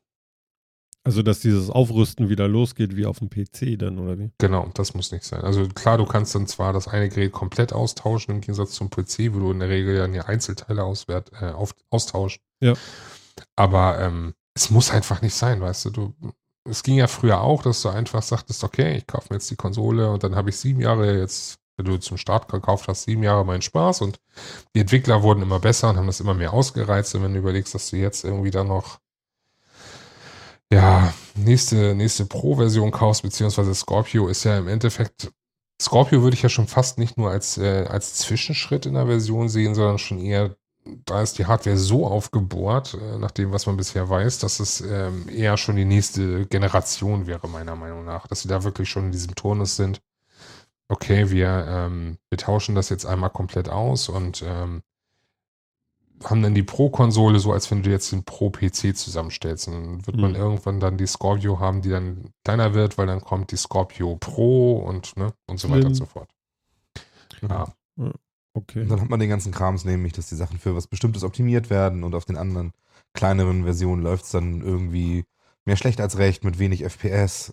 Also, dass dieses Aufrüsten wieder losgeht wie auf dem PC dann, oder wie? Genau, das muss nicht sein. Also klar, du kannst dann zwar das eine Gerät komplett austauschen, im Gegensatz zum PC, wo du in der Regel dann ja Einzelteile auswert, äh, auf, austauschst. Ja. Aber ähm, es muss einfach nicht sein, weißt du. du. Es ging ja früher auch, dass du einfach sagtest, okay, ich kaufe mir jetzt die Konsole und dann habe ich sieben Jahre jetzt, wenn du zum Start gekauft hast, sieben Jahre meinen Spaß und die Entwickler wurden immer besser und haben das immer mehr ausgereizt. Und wenn du überlegst, dass du jetzt irgendwie dann noch ja, nächste, nächste Pro-Version kaufst, beziehungsweise Scorpio ist ja im Endeffekt Scorpio würde ich ja schon fast nicht nur als, äh, als Zwischenschritt in der Version sehen, sondern schon eher, da ist die Hardware so aufgebohrt, äh, nach dem, was man bisher weiß, dass es ähm, eher schon die nächste Generation wäre, meiner Meinung nach. Dass sie da wirklich schon in diesem Turnus sind. Okay, wir, ähm, wir tauschen das jetzt einmal komplett aus und ähm, haben dann die Pro-Konsole so, als wenn du jetzt den Pro-PC zusammenstellst. Und dann wird man Mhm. irgendwann dann die Scorpio haben, die dann kleiner wird, weil dann kommt die Scorpio Pro und, ne, und so weiter Slim. und so fort. Ja. Okay. Und dann hat man den ganzen Krams nämlich, dass die Sachen für was Bestimmtes optimiert werden und auf den anderen kleineren Versionen läuft es dann irgendwie mehr schlecht als recht mit wenig FPS.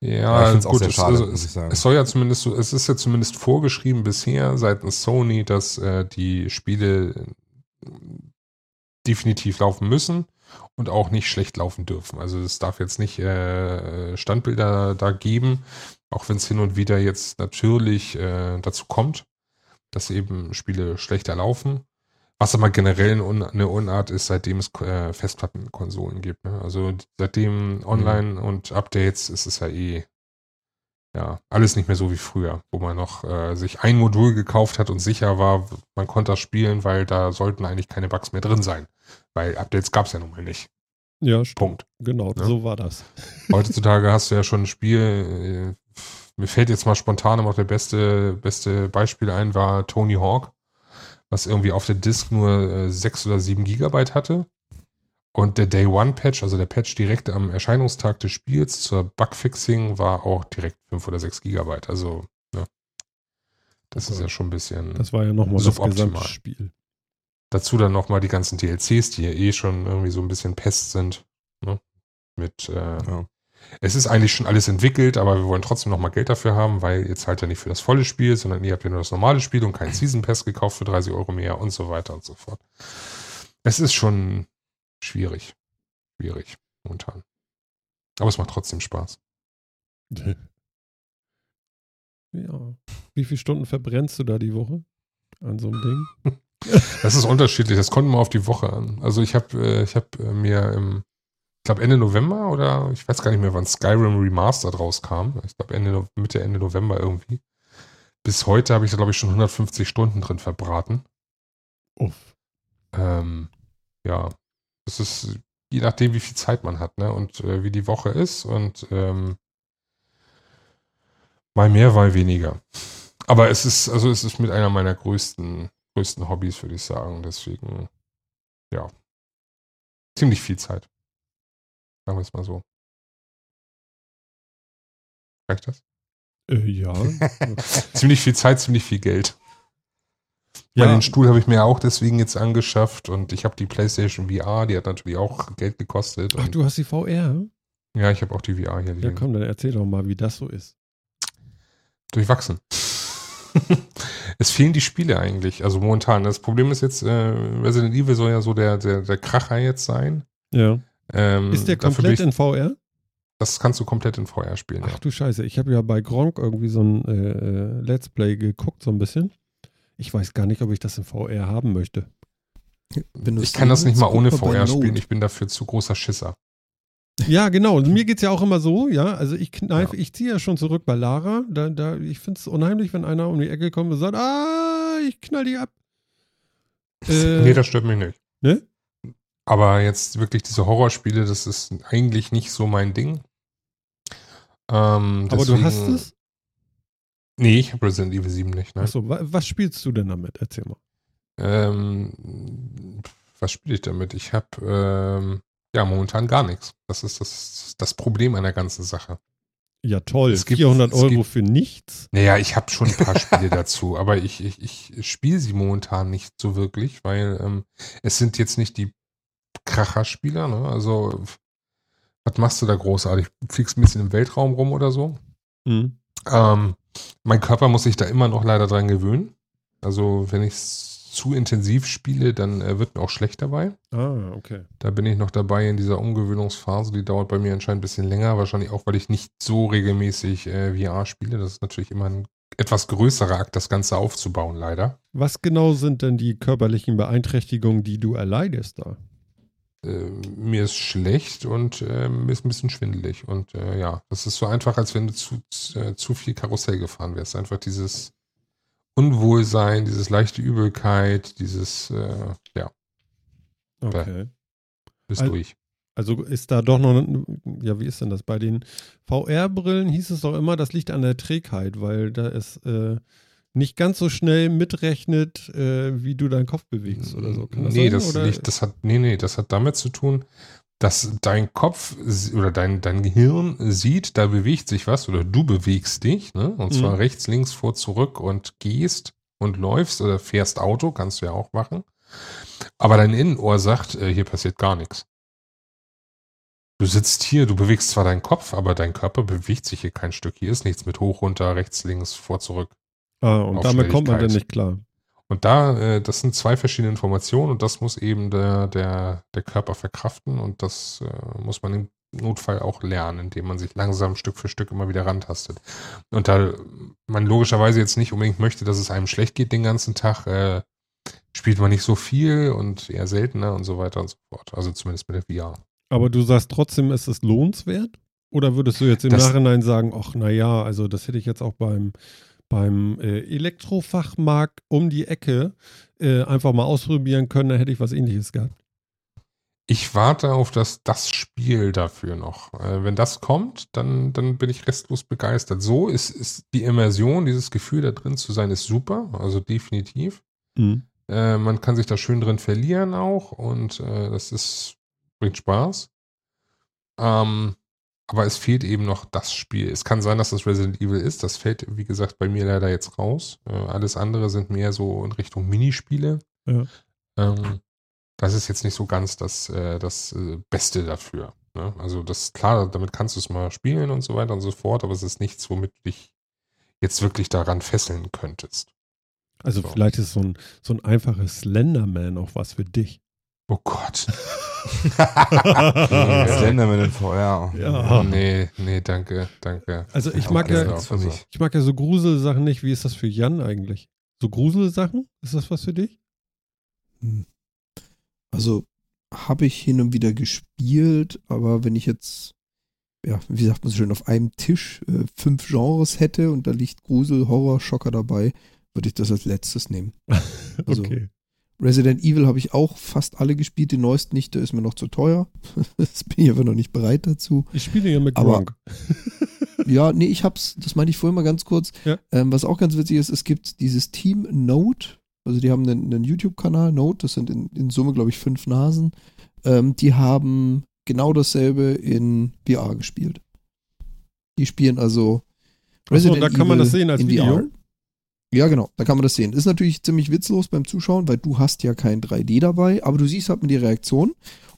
Ja, Ja, gut, schade, also, es, es soll ja zumindest so, es ist ja zumindest vorgeschrieben bisher seitens Sony, dass äh, die Spiele äh, definitiv laufen müssen und auch nicht schlecht laufen dürfen. Also es darf jetzt nicht äh, Standbilder da geben, auch wenn es hin und wieder jetzt natürlich äh, dazu kommt, dass eben Spiele schlechter laufen. Was aber generell eine Un- eine Unart ist, seitdem es äh, Festplattenkonsolen gibt. Ne? Also seitdem Online und Updates ist es ja eh ja alles nicht mehr so wie früher, wo man noch äh, sich ein Modul gekauft hat und sicher war, man konnte das spielen, weil da sollten eigentlich keine Bugs mehr drin sein. Weil Updates gab es ja nun mal nicht. Ja, stimmt. Punkt. Genau, Ja. so war das. Heutzutage hast du ja schon ein Spiel, äh, mir fällt jetzt mal spontan immer noch der beste, beste Beispiel ein, war Tony Hawk, was irgendwie auf der Disk nur äh, 6 oder 7 Gigabyte hatte. Und der Day One Patch, also der Patch direkt am Erscheinungstag des Spiels zur Bugfixing, war auch direkt 5 oder 6 Gigabyte. Also, ne. Das ist ja schon ein bisschen. Das war ja nochmal das Suboptimal. gesamte Spiel. Dazu dann nochmal die ganzen DLCs, die ja eh schon irgendwie so ein bisschen Pest sind. Ne? Mit, äh, Ja. Es ist eigentlich schon alles entwickelt, aber wir wollen trotzdem nochmal Geld dafür haben, weil ihr zahlt ja nicht für das volle Spiel, sondern ihr habt ja nur das normale Spiel und keinen Season Pass gekauft für 30 Euro mehr und so weiter und so fort. Es ist schon schwierig. Schwierig momentan. Aber es macht trotzdem Spaß. Ja. Wie viele Stunden verbrennst du da die Woche an so einem Ding? Das ist unterschiedlich, das kommt immer auf die Woche an. Also ich habe äh, ich hab äh, mir im, glaube Ende November oder ich weiß gar nicht mehr, wann Skyrim Remastered rauskam. Ich glaube Ende, Mitte, Ende November irgendwie. Bis heute habe ich da glaube ich schon 150 Stunden drin verbraten. Uff. Ähm, ja, das ist je nachdem, wie viel Zeit man hat, ne? Und äh, wie die Woche ist und ähm, mal mehr, mal weniger. Aber es ist, also es ist mit einer meiner größten, größten Hobbys, würde ich sagen. Deswegen, ja, ziemlich viel Zeit. Sagen wir es mal so. Reicht das? Äh, ja. Ziemlich viel Zeit, ziemlich viel Geld. ja. Weil den Stuhl habe ich mir auch deswegen jetzt angeschafft und ich habe die PlayStation VR, die hat natürlich auch Geld gekostet. Ach, du hast die VR? ja, ich habe auch die VR hier Ja, komm, dann erzähl doch mal, wie das so ist. Durchwachsen. es fehlen die Spiele eigentlich. Also momentan. Das Problem ist jetzt, äh, Resident Evil soll ja so der, der, der Kracher jetzt sein. Ja. Ähm, Ist der komplett ich, in VR? Das kannst du komplett in VR spielen, Ach ja. du Scheiße, ich habe ja bei Gronk irgendwie so ein äh, äh, Let's Play geguckt, so ein bisschen. Ich weiß gar nicht, ob ich das in VR haben möchte. Ich kann das nicht mal ohne VR spielen. Ich bin dafür zu großer Schisser. Ja, genau. Und mir geht es ja auch immer so, ja. Also ich kneife, Ja. ich ziehe ja schon zurück bei Lara. Da, da, ich finde es unheimlich, wenn einer um die Ecke kommt und sagt, ah, ich knall die ab. Äh, nee, das stört mich nicht. ne? Aber jetzt wirklich diese Horrorspiele, das ist eigentlich nicht so mein Ding. Ähm, Aber du hast es? Nee, ich habe Resident Evil 7 nicht. Ne? Achso, wa was spielst du denn damit? Erzähl mal. Ähm, was spiele ich damit? Ich habe ähm, ja momentan gar nichts. Das ist das, das Problem an der ganzen Sache. Ja, toll. Es gibt- 400 es Euro gibt- für nichts? Naja, ich habe schon ein paar Spiele dazu, aber ich, ich, ich spiele sie momentan nicht so wirklich, weil ähm, es sind jetzt nicht die Kracherspieler. Ne? Also, was machst du da großartig? Fliegst ein bisschen im Weltraum rum oder so? Mhm. Ähm, mein Körper muss sich da immer noch leider dran gewöhnen. Also, wenn ich zu intensiv spiele, dann äh, wird mir auch schlecht dabei. Ah, okay. Da bin ich noch dabei in dieser Umgewöhnungsphase. Die dauert bei mir anscheinend ein bisschen länger. Wahrscheinlich auch, weil ich nicht so regelmäßig äh, VR spiele. Das ist natürlich immer ein etwas größerer Akt, das Ganze aufzubauen, leider. Was genau sind denn die körperlichen Beeinträchtigungen, die du erleidest da? Äh, mir ist schlecht und äh, mir ist ein bisschen schwindelig. Und äh, ja, das ist so einfach, als wenn du zu, äh, zu viel Karussell gefahren wärst. Einfach dieses Unwohlsein, dieses leichte Übelkeit, dieses, äh, ja, Okay. bist Al- durch. Also ist da doch noch, ja, wie ist denn das? Bei den VR-Brillen hieß es doch immer, das liegt an der Trägheit, weil da es äh, nicht ganz so schnell mitrechnet, äh, wie du deinen Kopf bewegst oder so. Kann das nee, sein? das oder? das hat, nee, nee, das hat damit zu tun, dass dein Kopf oder dein, dein Gehirn sieht, da bewegt sich was oder du bewegst dich, ne? Und zwar Mhm. rechts, links, vor, zurück und gehst und läufst oder fährst Auto, kannst du ja auch machen. Aber dein Innenohr sagt, äh, hier passiert gar nichts. Du sitzt hier, du bewegst zwar deinen Kopf, aber dein Körper bewegt sich hier kein Stück. Hier ist nichts mit hoch, runter, rechts, links, vor, zurück. Ah, und damit kommt man dann Aufschnelligkeit. nicht klar. Und da, äh, das sind zwei verschiedene Informationen und das muss eben der, der, der Körper verkraften und das äh, muss man im Notfall auch lernen, indem man sich langsam Stück für Stück immer wieder rantastet. Und da man logischerweise jetzt nicht unbedingt möchte, dass es einem schlecht geht den ganzen Tag, äh, spielt man nicht so viel und eher seltener und so weiter und so fort. Also zumindest mit der VR. Aber du sagst trotzdem, ist es lohnenswert? Oder würdest du jetzt im Das- Nachhinein sagen, ach naja, also das hätte ich jetzt auch beim, beim äh, Elektrofachmarkt um die Ecke äh, einfach mal ausprobieren können, da hätte ich was ähnliches gehabt. Ich warte auf das, das Spiel dafür noch. Äh, wenn das kommt, dann, dann bin ich restlos begeistert. So ist, ist die Immersion, dieses Gefühl da drin zu sein, ist super. Also definitiv. Mhm. Äh, man kann sich da schön drin verlieren auch und äh, das ist, bringt Spaß. Ähm, aber es fehlt eben noch das Spiel. Es kann sein, dass das Resident Evil ist. Das fällt, wie gesagt, bei mir leider jetzt raus. Äh, alles andere sind mehr so in Richtung Minispiele. Ja. Ähm, das ist jetzt nicht so ganz das, äh, das äh, Beste dafür. Ne? Also das klar, damit kannst du es mal spielen und so weiter und so fort, aber es ist nichts, womit du dich jetzt wirklich daran fesseln könntest. Also So. vielleicht ist so ein, so ein einfaches Slenderman auch was für dich. Oh Gott. Slenderman in VR. Ja. Nee, nee, danke, danke. Also ich Ja, mag ja, mich. ich mag ja so Gruselsachen nicht. Wie ist das für Jan eigentlich? So Gruselsachen? Ist das was für dich? Hm. Also habe ich hin und wieder gespielt, aber wenn ich jetzt, ja, wie sagt man so schön, auf einem Tisch äh, fünf Genres hätte und da liegt Grusel, Horror, Schocker dabei, würde ich das als letztes nehmen. Also- okay. Resident Evil habe ich auch fast alle gespielt, den neuesten nicht, der ist mir noch zu teuer. das bin ich aber noch nicht bereit dazu. Ich spiele ja mit Gronk. Ja, nee, ich hab's, das meinte ich vorhin mal ganz kurz. Ja. Ähm, was auch ganz witzig ist, es gibt dieses Team Note, also die haben einen, einen YouTube-Kanal, Note, das sind in, in Summe, glaube ich, fünf Nasen. Ähm, die haben genau dasselbe in VR gespielt. Die spielen also Ach so, da kann man das sehen als Video? VR. Ja, genau, da kann man das sehen. Ist natürlich ziemlich witzlos beim Zuschauen, weil du hast ja kein 3D dabei, aber du siehst halt mal die Reaktion.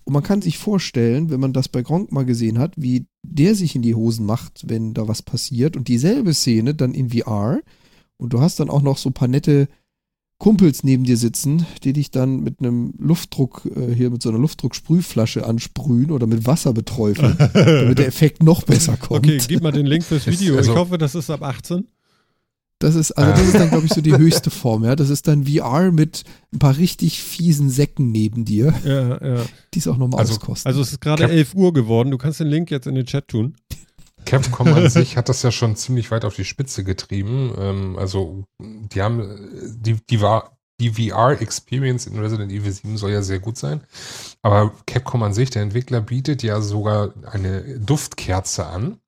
Und man kann sich vorstellen, wenn man das bei Gronk mal gesehen hat, wie der sich in die Hosen macht, wenn da was passiert. Und dieselbe Szene dann in VR. Und du hast dann auch noch so ein paar nette Kumpels neben dir sitzen, die dich dann mit einem Luftdruck, äh, hier mit so einer Luftdrucksprühflasche ansprühen oder mit Wasser beträufeln, damit der Effekt noch besser kommt. Okay, gib mal den Link fürs Video. also- ich hoffe, das ist ab 18. Das ist, also das ist dann, glaube ich, so die höchste Form, ja. Das ist dann VR mit ein paar richtig fiesen Säcken neben dir, Ja, ja. die es auch nochmal Also- auskosten. Also es ist gerade Cap- 11 Uhr geworden. Du kannst den Link jetzt in den Chat tun. Capcom an sich hat das ja schon ziemlich weit auf die Spitze getrieben. Ähm, also, die haben, die, die war, die VR-Experience in Resident Evil 7 soll ja sehr gut sein. Aber Capcom an sich, der Entwickler, bietet ja sogar eine Duftkerze an,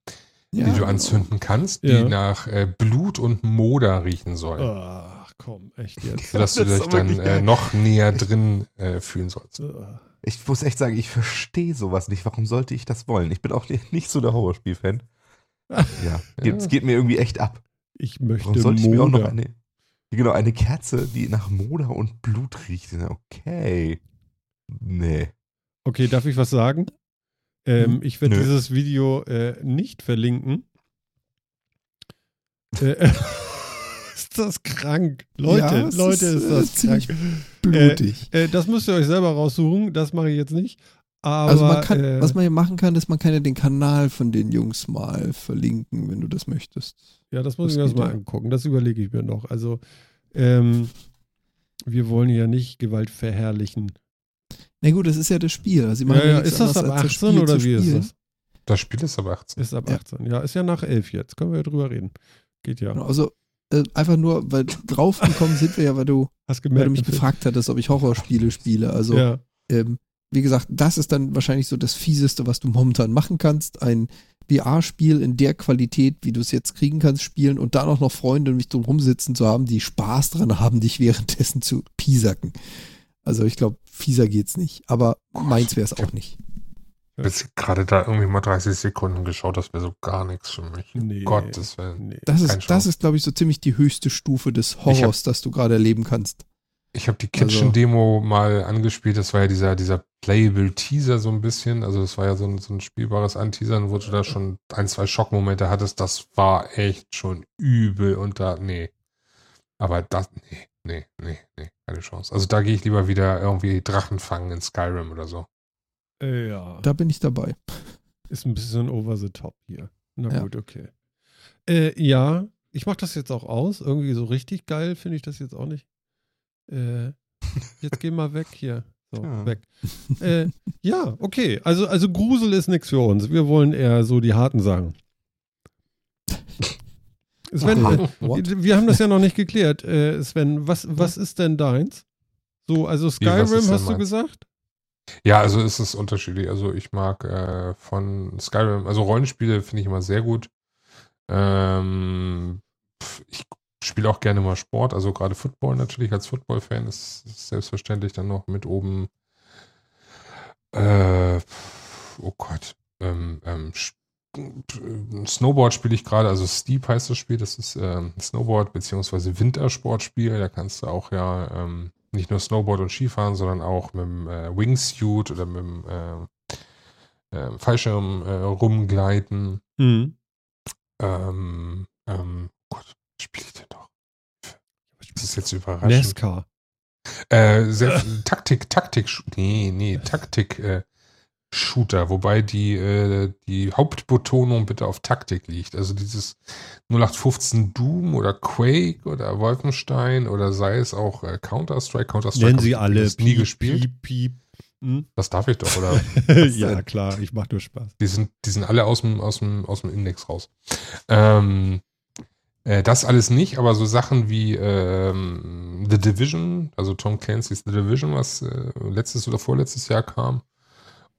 ja, die du anzünden kannst, Ja. die nach äh, Blut und Moder riechen soll. Ach komm, echt jetzt. Sodass du dich dann äh, noch näher drin äh, fühlen sollst. Ich muss echt sagen, ich verstehe sowas nicht. Warum sollte ich das wollen? Ich bin auch nicht so der Horrorspiel-Fan. Ja, geht, es geht mir irgendwie echt ab. Ich möchte Warum sollte ich mir auch noch eine, genau, eine Kerze, die nach Moder und Blut riecht? Okay. Nee. Okay, darf ich was sagen? Ähm, Hm. ich werde dieses Video äh, nicht verlinken. Äh, ist das krank? Leute, Ja, Leute, ist, ist, äh, das ziemlich krank. blutig. Äh, das müsst ihr euch selber raussuchen. Das mache ich jetzt nicht. Aber, also man kann, äh, was man hier machen kann, ist, man kann ja den Kanal von den Jungs mal verlinken, wenn du das möchtest. Ja, das muss Das ich mir erst geht mal ja. angucken. Das überlege ich mir noch. Also, ähm, wir wollen ja nicht Gewalt verherrlichen. Na gut, das ist ja das Spiel. Also, sie Ja, machen ja, nichts ist das ab als 18 oder zu wie ist das? Das Spiel ist aber 18. Ist ab Ja. 18. Ja, ist ja nach 11 jetzt. Können wir ja drüber reden. Geht ja. Genau, Also äh, einfach nur, weil draufgekommen sind wir ja, weil du, Hast weil gemerkt. du mich gefragt hattest, ob ich Horrorspiele spiele. Also ja. ähm, wie gesagt, das ist dann wahrscheinlich so das Fieseste, was du momentan machen kannst. Ein VR-Spiel in der Qualität, wie du es jetzt kriegen kannst, spielen und dann auch noch Freunde um mich drum rumsitzen zu haben, die Spaß dran haben, dich währenddessen zu piesacken. Also ich glaube, fieser geht's nicht. Aber meins wäre es auch nicht. Ich habe jetzt gerade da irgendwie mal 30 Sekunden geschaut, das wäre so gar nichts für mich. Nee. Gottes Willen. Nee. Das Kein ist, das ist, glaube ich, so ziemlich die höchste Stufe des Horrors, das du gerade erleben kannst. Ich habe die Also- Kitchen-Demo mal angespielt. Das war ja dieser, dieser Playable Teaser so ein bisschen. Also das war ja so ein, so ein spielbares Anteasern, wo du da schon ein, zwei Schockmomente hattest. Das war echt schon übel und da, nee. Aber das, nee, nee, nee, nee, keine Chance. Also da gehe ich lieber wieder irgendwie Drachen fangen in Skyrim oder so. Äh, ja. Da bin ich dabei. Ist ein bisschen over the top hier. Na Ja. gut, okay. Äh, ja, ich mache das jetzt auch aus. Irgendwie so richtig geil finde ich das jetzt auch nicht. Äh, jetzt geh mal weg hier. So, Ja. weg. Äh, ja, okay. Also, also Grusel ist nichts für uns. Wir wollen eher so die harten Sachen. Sven, Okay. äh, wir haben das ja noch nicht geklärt. Äh, Sven, was, was ist denn deins? So, also Skyrim hast du gesagt? Ja, also es ist unterschiedlich. Also ich mag äh, von Skyrim, also Rollenspiele finde ich immer sehr gut. Ähm, ich spiele auch gerne mal Sport, also gerade Football natürlich als Football-Fan ist, ist selbstverständlich dann noch mit oben. Äh, oh Gott. Ähm, ähm, äh, Snowboard spiele ich gerade, also Steep heißt das Spiel, das ist ähm, Snowboard beziehungsweise Wintersportspiel. Da kannst du auch ja ähm, nicht nur Snowboard und Skifahren, sondern auch mit dem äh, Wingsuit oder mit dem äh, äh, Fallschirm äh, rumgleiten. Mhm. Ähm, ähm, Gott, spiele ich denn doch? Das ist jetzt überraschend. NASCAR. Äh, sehr, Taktik, Taktik, nee, nee, Taktik, äh, Shooter, wobei die, äh, die Hauptbetonung bitte auf Taktik liegt. Also dieses 0815 Doom oder Quake oder Wolfenstein oder sei es auch äh, Counter-Strike. Counter-Strike Nennen sie alle. übrigens nie Piep, gespielt. Piep, piep. Hm? Das darf ich doch, oder? ja, klar, ich mach nur Spaß. Die sind, die sind alle aus dem, aus dem, aus dem Index raus. Ähm, äh, das alles nicht, aber so Sachen wie ähm, The Division, also Tom Clancy's The Division, was äh, letztes oder vorletztes Jahr kam.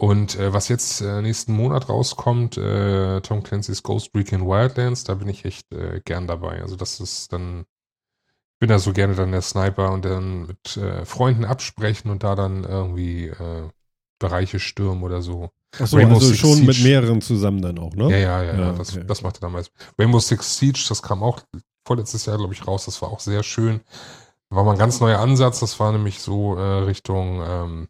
Und äh, was jetzt äh, nächsten Monat rauskommt, äh, Tom Clancy's Ghost Recon Wildlands, da bin ich echt äh, gern dabei. Also das ist dann, ich bin da so gerne dann der Sniper und dann mit äh, Freunden absprechen und da dann irgendwie äh, Bereiche stürmen oder so. Achso, Rainbow also Six schon Siege. mit mehreren zusammen dann auch, ne? Ja, ja, ja, Ja, ja das, okay. das macht er damals. Rainbow Six Siege, das kam auch vorletztes Jahr, glaube ich, raus. Das war auch sehr schön. War mal ein ganz neuer Ansatz. Das war nämlich so äh, Richtung ähm,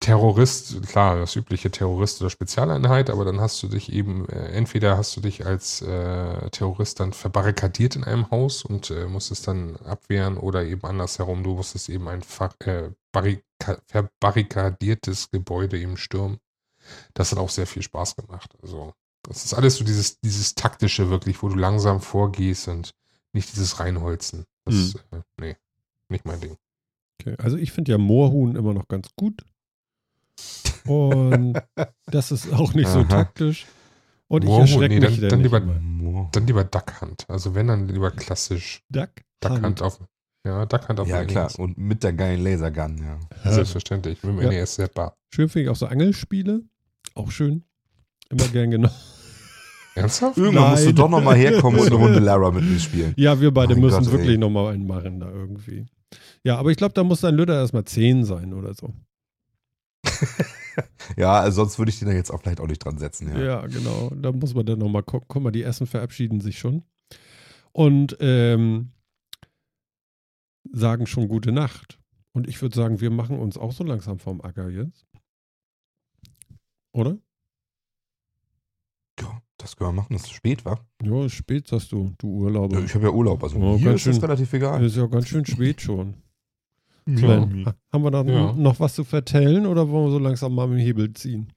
Terrorist, klar, das übliche Terrorist oder Spezialeinheit, aber dann hast du dich eben, äh, entweder hast du dich als äh, Terrorist dann verbarrikadiert in einem Haus und äh, musstest dann abwehren oder eben andersherum, du musstest eben ein äh, barrika verbarrikadiertes Gebäude eben stürmen. Das hat auch sehr viel Spaß gemacht. Also, das ist alles so dieses, dieses taktische wirklich, wo du langsam vorgehst und nicht dieses Reinholzen. Das, äh, nee, nicht mein Ding. Okay. Also ich finde ja Moorhuhn immer noch ganz gut. Und das ist auch nicht so taktisch. Und ich erschrecke nee, mich dann- dann, dann nicht lieber- immer. Dann lieber Duck Hunt. Also wenn, dann lieber klassisch Duck? Duck Hunt. Hunt auf. Ja, Duck Hunt auf Ja, klar. NES. Und mit der geilen Lasergun, ja. Selbstverständlich. Mit dem Ja. NES Zapper. Schön finde ich auch so Angelspiele. Auch schön. Immer gern genommen. Ernsthaft? Irgendwann musst du Nein. doch nochmal herkommen und eine Runde Lara mit mir spielen. Ja, wir beide Mein müssen Gott, wirklich nochmal einen machen da irgendwie. Ja, aber ich glaube, da muss dein Lüder erstmal 10 sein oder so. Ja, also sonst würde ich den da jetzt auch vielleicht auch nicht dran setzen, Ja, ja. genau. Da muss man dann nochmal gucken. Guck mal, die Essen verabschieden sich schon. Und ähm, sagen schon gute Nacht. Und ich würde sagen, wir machen uns auch so langsam vom Acker jetzt. Oder? Ja, das können wir machen. Das ist spät, wa? Ja, ist spät, sagst du, du Urlauber. Ja, ich habe ja Urlaub, also Oh, mir ist schön. relativ egal. ist ja ganz schön spät schon. Ja. Sven, haben wir da Ja. noch was zu vertellen oder wollen wir so langsam mal mit dem Hebel ziehen?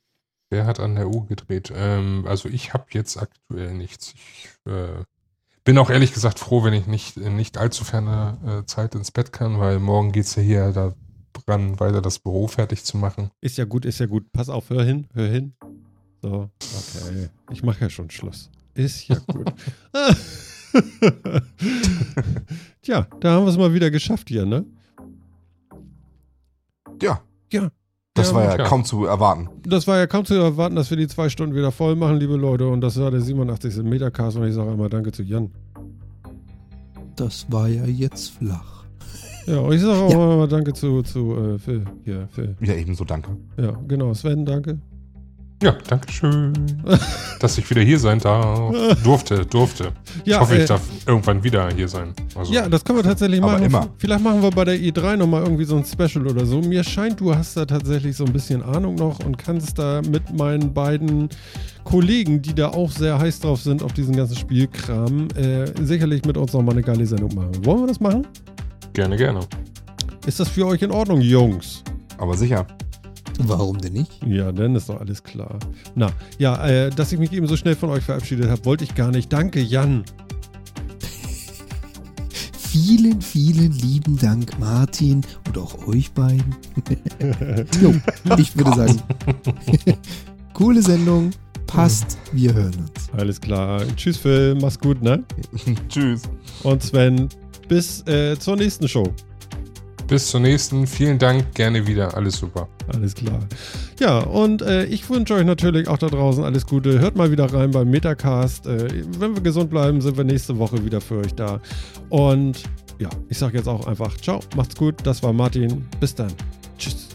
Wer hat an der Uhr gedreht? Ähm, also ich habe jetzt aktuell nichts. Ich äh, bin auch ehrlich gesagt froh, wenn ich nicht in nicht allzu ferne äh, Zeit ins Bett kann, weil morgen geht's ja hier, da dran, weiter das Büro fertig zu machen. Ist ja gut, ist ja gut. Pass auf, hör hin, hör hin. So, okay. Ich mache ja schon Schluss. Ist ja gut. Tja, da haben wir es mal wieder geschafft hier, ne? Ja, Ja. das Ja, war ja klar. kaum zu erwarten. Das war ja kaum zu erwarten, dass wir die zwei Stunden wieder voll machen, liebe Leute. Und das war der 87. Metacast. Und ich sage einmal Danke zu Jan. Das war ja jetzt flach. Ja, und ich sage auch Ja. einmal Danke zu, zu äh, Phil. Hier, Phil. Ja, ebenso danke. Ja, genau. Sven, danke. Ja, danke schön, dass ich wieder hier sein darf. Durfte, durfte. Ja, ich hoffe, äh, ich darf irgendwann wieder hier sein. Also, Ja, das können wir tatsächlich Aber machen. immer. Vielleicht machen wir bei der E3 nochmal irgendwie so ein Special oder so. Mir scheint, du hast da tatsächlich so ein bisschen Ahnung noch und kannst da mit meinen beiden Kollegen, die da auch sehr heiß drauf sind auf diesen ganzen Spielkram, äh, sicherlich mit uns nochmal eine geile Sendung machen. Wollen wir das machen? gerne, gerne. Ist das für euch in Ordnung, Jungs? Aber sicher. Warum denn nicht? Ja, dann ist doch alles klar. Na, ja, äh, dass ich mich eben so schnell von euch verabschiedet habe, wollte ich gar nicht. Danke, Jan. Vielen, vielen lieben Dank, Martin und auch euch beiden. jo, ich würde sagen, coole Sendung, passt, wir hören uns. Alles klar. Tschüss, Phil. Mach's gut, ne? Tschüss. Und Sven, bis äh, zur nächsten Show. Bis zur nächsten. Vielen Dank. Gerne wieder. Alles super. Alles klar. Ja, und äh, ich wünsche euch natürlich auch da draußen alles Gute. Hört mal wieder rein beim Metacast. Äh, wenn wir gesund bleiben, sind wir nächste Woche wieder für euch da. Und ja, ich sage jetzt auch einfach Ciao, macht's gut. Das war Martin. Bis dann. Tschüss.